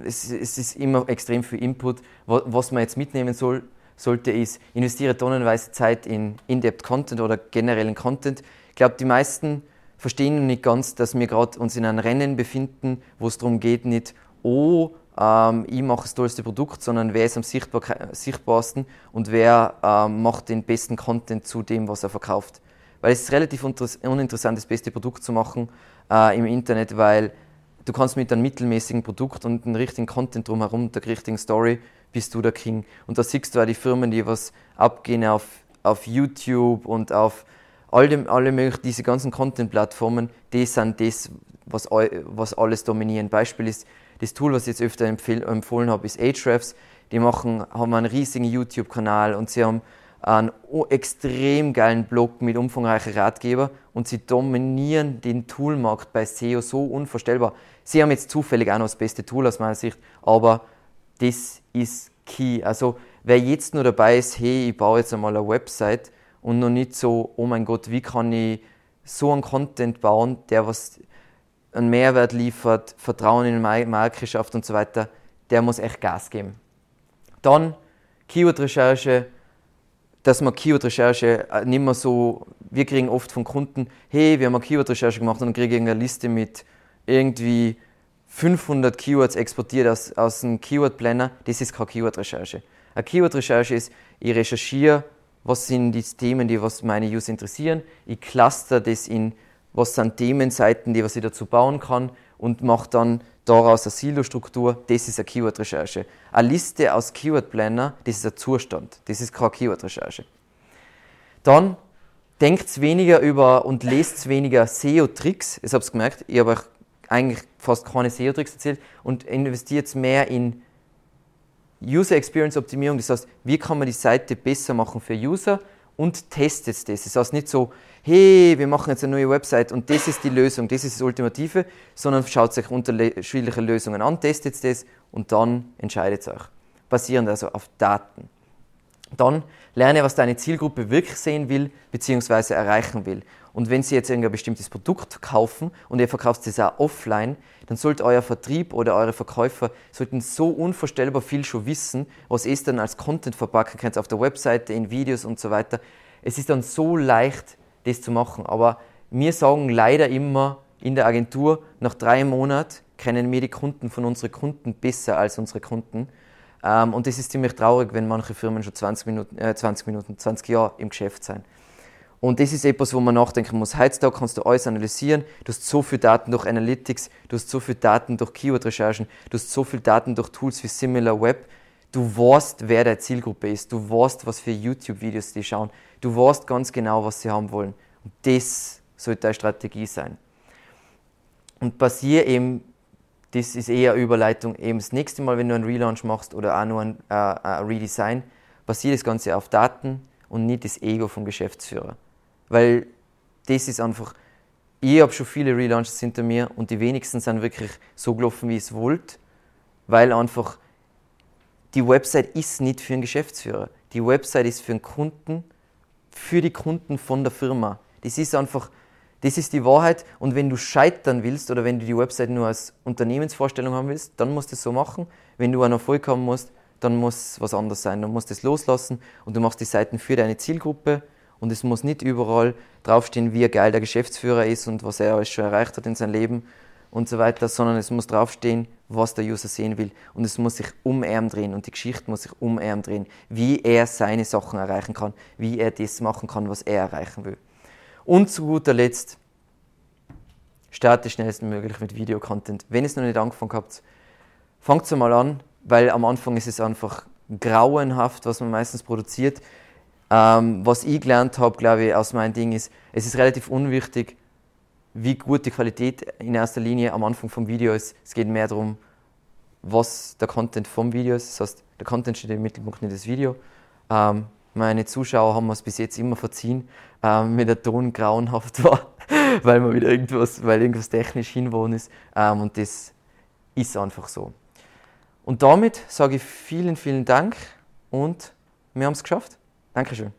Speaker 1: es, es ist immer extrem viel Input. Was man jetzt mitnehmen soll, sollte, ist, investiere tonnenweise Zeit in In-Depth Content oder generellen Content. Ich glaube, die meisten verstehen nicht ganz, dass wir gerade uns in einem Rennen befinden, wo es darum geht, nicht, oh, ähm, ich mache das tollste Produkt, sondern wer ist am sichtbar, sichtbarsten und wer ähm, macht den besten Content zu dem, was er verkauft. Weil es ist relativ uninteressant, das beste Produkt zu machen äh, im Internet, weil du kannst mit einem mittelmäßigen Produkt und einem richtigen Content drumherum, der richtigen Story, bist du der King. Und da siehst du auch die Firmen, die was abgehen auf, auf YouTube und auf all dem, alle möglichen, diese ganzen Content-Plattformen, die sind das, was, was alles dominieren. Beispiel ist, das Tool, was ich jetzt öfter empfohlen habe, ist Ahrefs. Die machen, haben einen riesigen YouTube-Kanal und sie haben einen extrem geilen Blog mit umfangreichen Ratgeber und sie dominieren den Toolmarkt bei SEO so unvorstellbar. Sie haben jetzt zufällig auch noch das beste Tool aus meiner Sicht, aber das ist key. Also wer jetzt nur dabei ist, hey, ich baue jetzt einmal eine Website und noch nicht so, oh mein Gott, wie kann ich so einen Content bauen, der was einen Mehrwert liefert, Vertrauen in die Marke schafft und so weiter, der muss echt Gas geben. Dann Keyword-Recherche, dass man Keyword-Recherche äh, nicht mehr so, wir kriegen oft von Kunden, hey, wir haben eine Keyword-Recherche gemacht und dann kriege ich eine Liste mit irgendwie 500 Keywords exportiert aus, aus einem Keyword-Planner, das ist keine Keyword-Recherche. Eine Keyword-Recherche ist, ich recherchiere, was sind die Themen, die was meine User interessieren, ich cluster das in, was sind Themenseiten, die ich dazu bauen kann und mache dann daraus eine Silo-Struktur, das ist eine Keyword-Recherche. Eine Liste aus Keyword-Planner, das ist ein Zustand, das ist keine Keyword-Recherche. Dann denkt weniger über und lest weniger SEO-Tricks. Ich habe es gemerkt, ich habe euch eigentlich fast keine SEO-Tricks erzählt und investiert mehr in User Experience Optimierung. Das heißt, wie kann man die Seite besser machen für User und testet das. Das heißt nicht so, hey, wir machen jetzt eine neue Website und das ist die Lösung, das ist das Ultimative, sondern schaut sich unterschiedliche Lösungen an, testet das und dann entscheidet euch. Basierend also auf Daten. Dann lerne, was deine Zielgruppe wirklich sehen will bzw. erreichen will. Und wenn Sie jetzt irgendein bestimmtes Produkt kaufen und ihr verkauft es auch offline, dann sollte euer Vertrieb oder eure Verkäufer sollten so unvorstellbar viel schon wissen, was ihr dann als Content verpacken könnt auf der Webseite, in Videos und so weiter. Es ist dann so leicht, das zu machen. Aber wir sagen leider immer in der Agentur, nach drei Monaten kennen wir die Kunden von unseren Kunden besser als unsere Kunden. Ähm, und das ist ziemlich traurig, wenn manche Firmen schon 20 Minuten, äh, 20 Minuten, 20 Jahre im Geschäft sind. Und das ist etwas, wo man nachdenken muss. Heutzutage kannst du alles analysieren. Du hast so viele Daten durch Analytics, du hast so viele Daten durch Keyword-Recherchen, du hast so viele Daten durch Tools wie SimilarWeb. Du weißt, wer deine Zielgruppe ist. Du weißt, was für YouTube-Videos die schauen. Du weißt ganz genau, was sie haben wollen. Und das sollte deine Strategie sein. Und basier eben, das ist eher Überleitung, eben das nächste Mal, wenn du einen Relaunch machst oder auch nur ein, äh, Redesign, basier das Ganze auf Daten und nicht das Ego vom Geschäftsführer. Weil das ist einfach, ich habe schon viele Relaunches hinter mir und die wenigsten sind wirklich so gelaufen, wie ich es wollte, weil einfach die Website ist nicht für einen Geschäftsführer. Die Website ist für einen Kunden, für die Kunden von der Firma. Das ist einfach, das ist die Wahrheit. Und wenn du scheitern willst oder wenn du die Website nur als Unternehmensvorstellung haben willst, dann musst du es so machen. Wenn du einen Erfolg haben musst, dann muss was anderes sein. Du musst es loslassen und du machst die Seiten für deine Zielgruppe und es muss nicht überall draufstehen, wie geil der Geschäftsführer ist und was er alles schon erreicht hat in seinem Leben und so weiter, sondern es muss draufstehen, was der User sehen will. Und es muss sich um ihn drehen und die Geschichte muss sich um ihn drehen, wie er seine Sachen erreichen kann, wie er das machen kann, was er erreichen will. Und zu guter Letzt, starte schnellstmöglich mit Videocontent. Wenn ihr es noch nicht angefangen habt, fangt mal an, weil am Anfang ist es einfach grauenhaft, was man meistens produziert. Ähm, was ich gelernt habe, glaube ich, aus meinem Ding ist, es ist relativ unwichtig, wie gut die Qualität in erster Linie am Anfang vom Video ist. Es geht mehr darum, was der Content vom Video ist. Das heißt, der Content steht im Mittelpunkt, nicht das Video. Ähm, meine Zuschauer haben es bis jetzt immer verziehen, ähm, mir der Ton grauenhaft war, weil man wieder irgendwas, weil irgendwas technisch hinwohnen ist. Ähm, und das ist einfach so. Und damit sage ich vielen, vielen Dank und wir haben es geschafft. Dankeschön.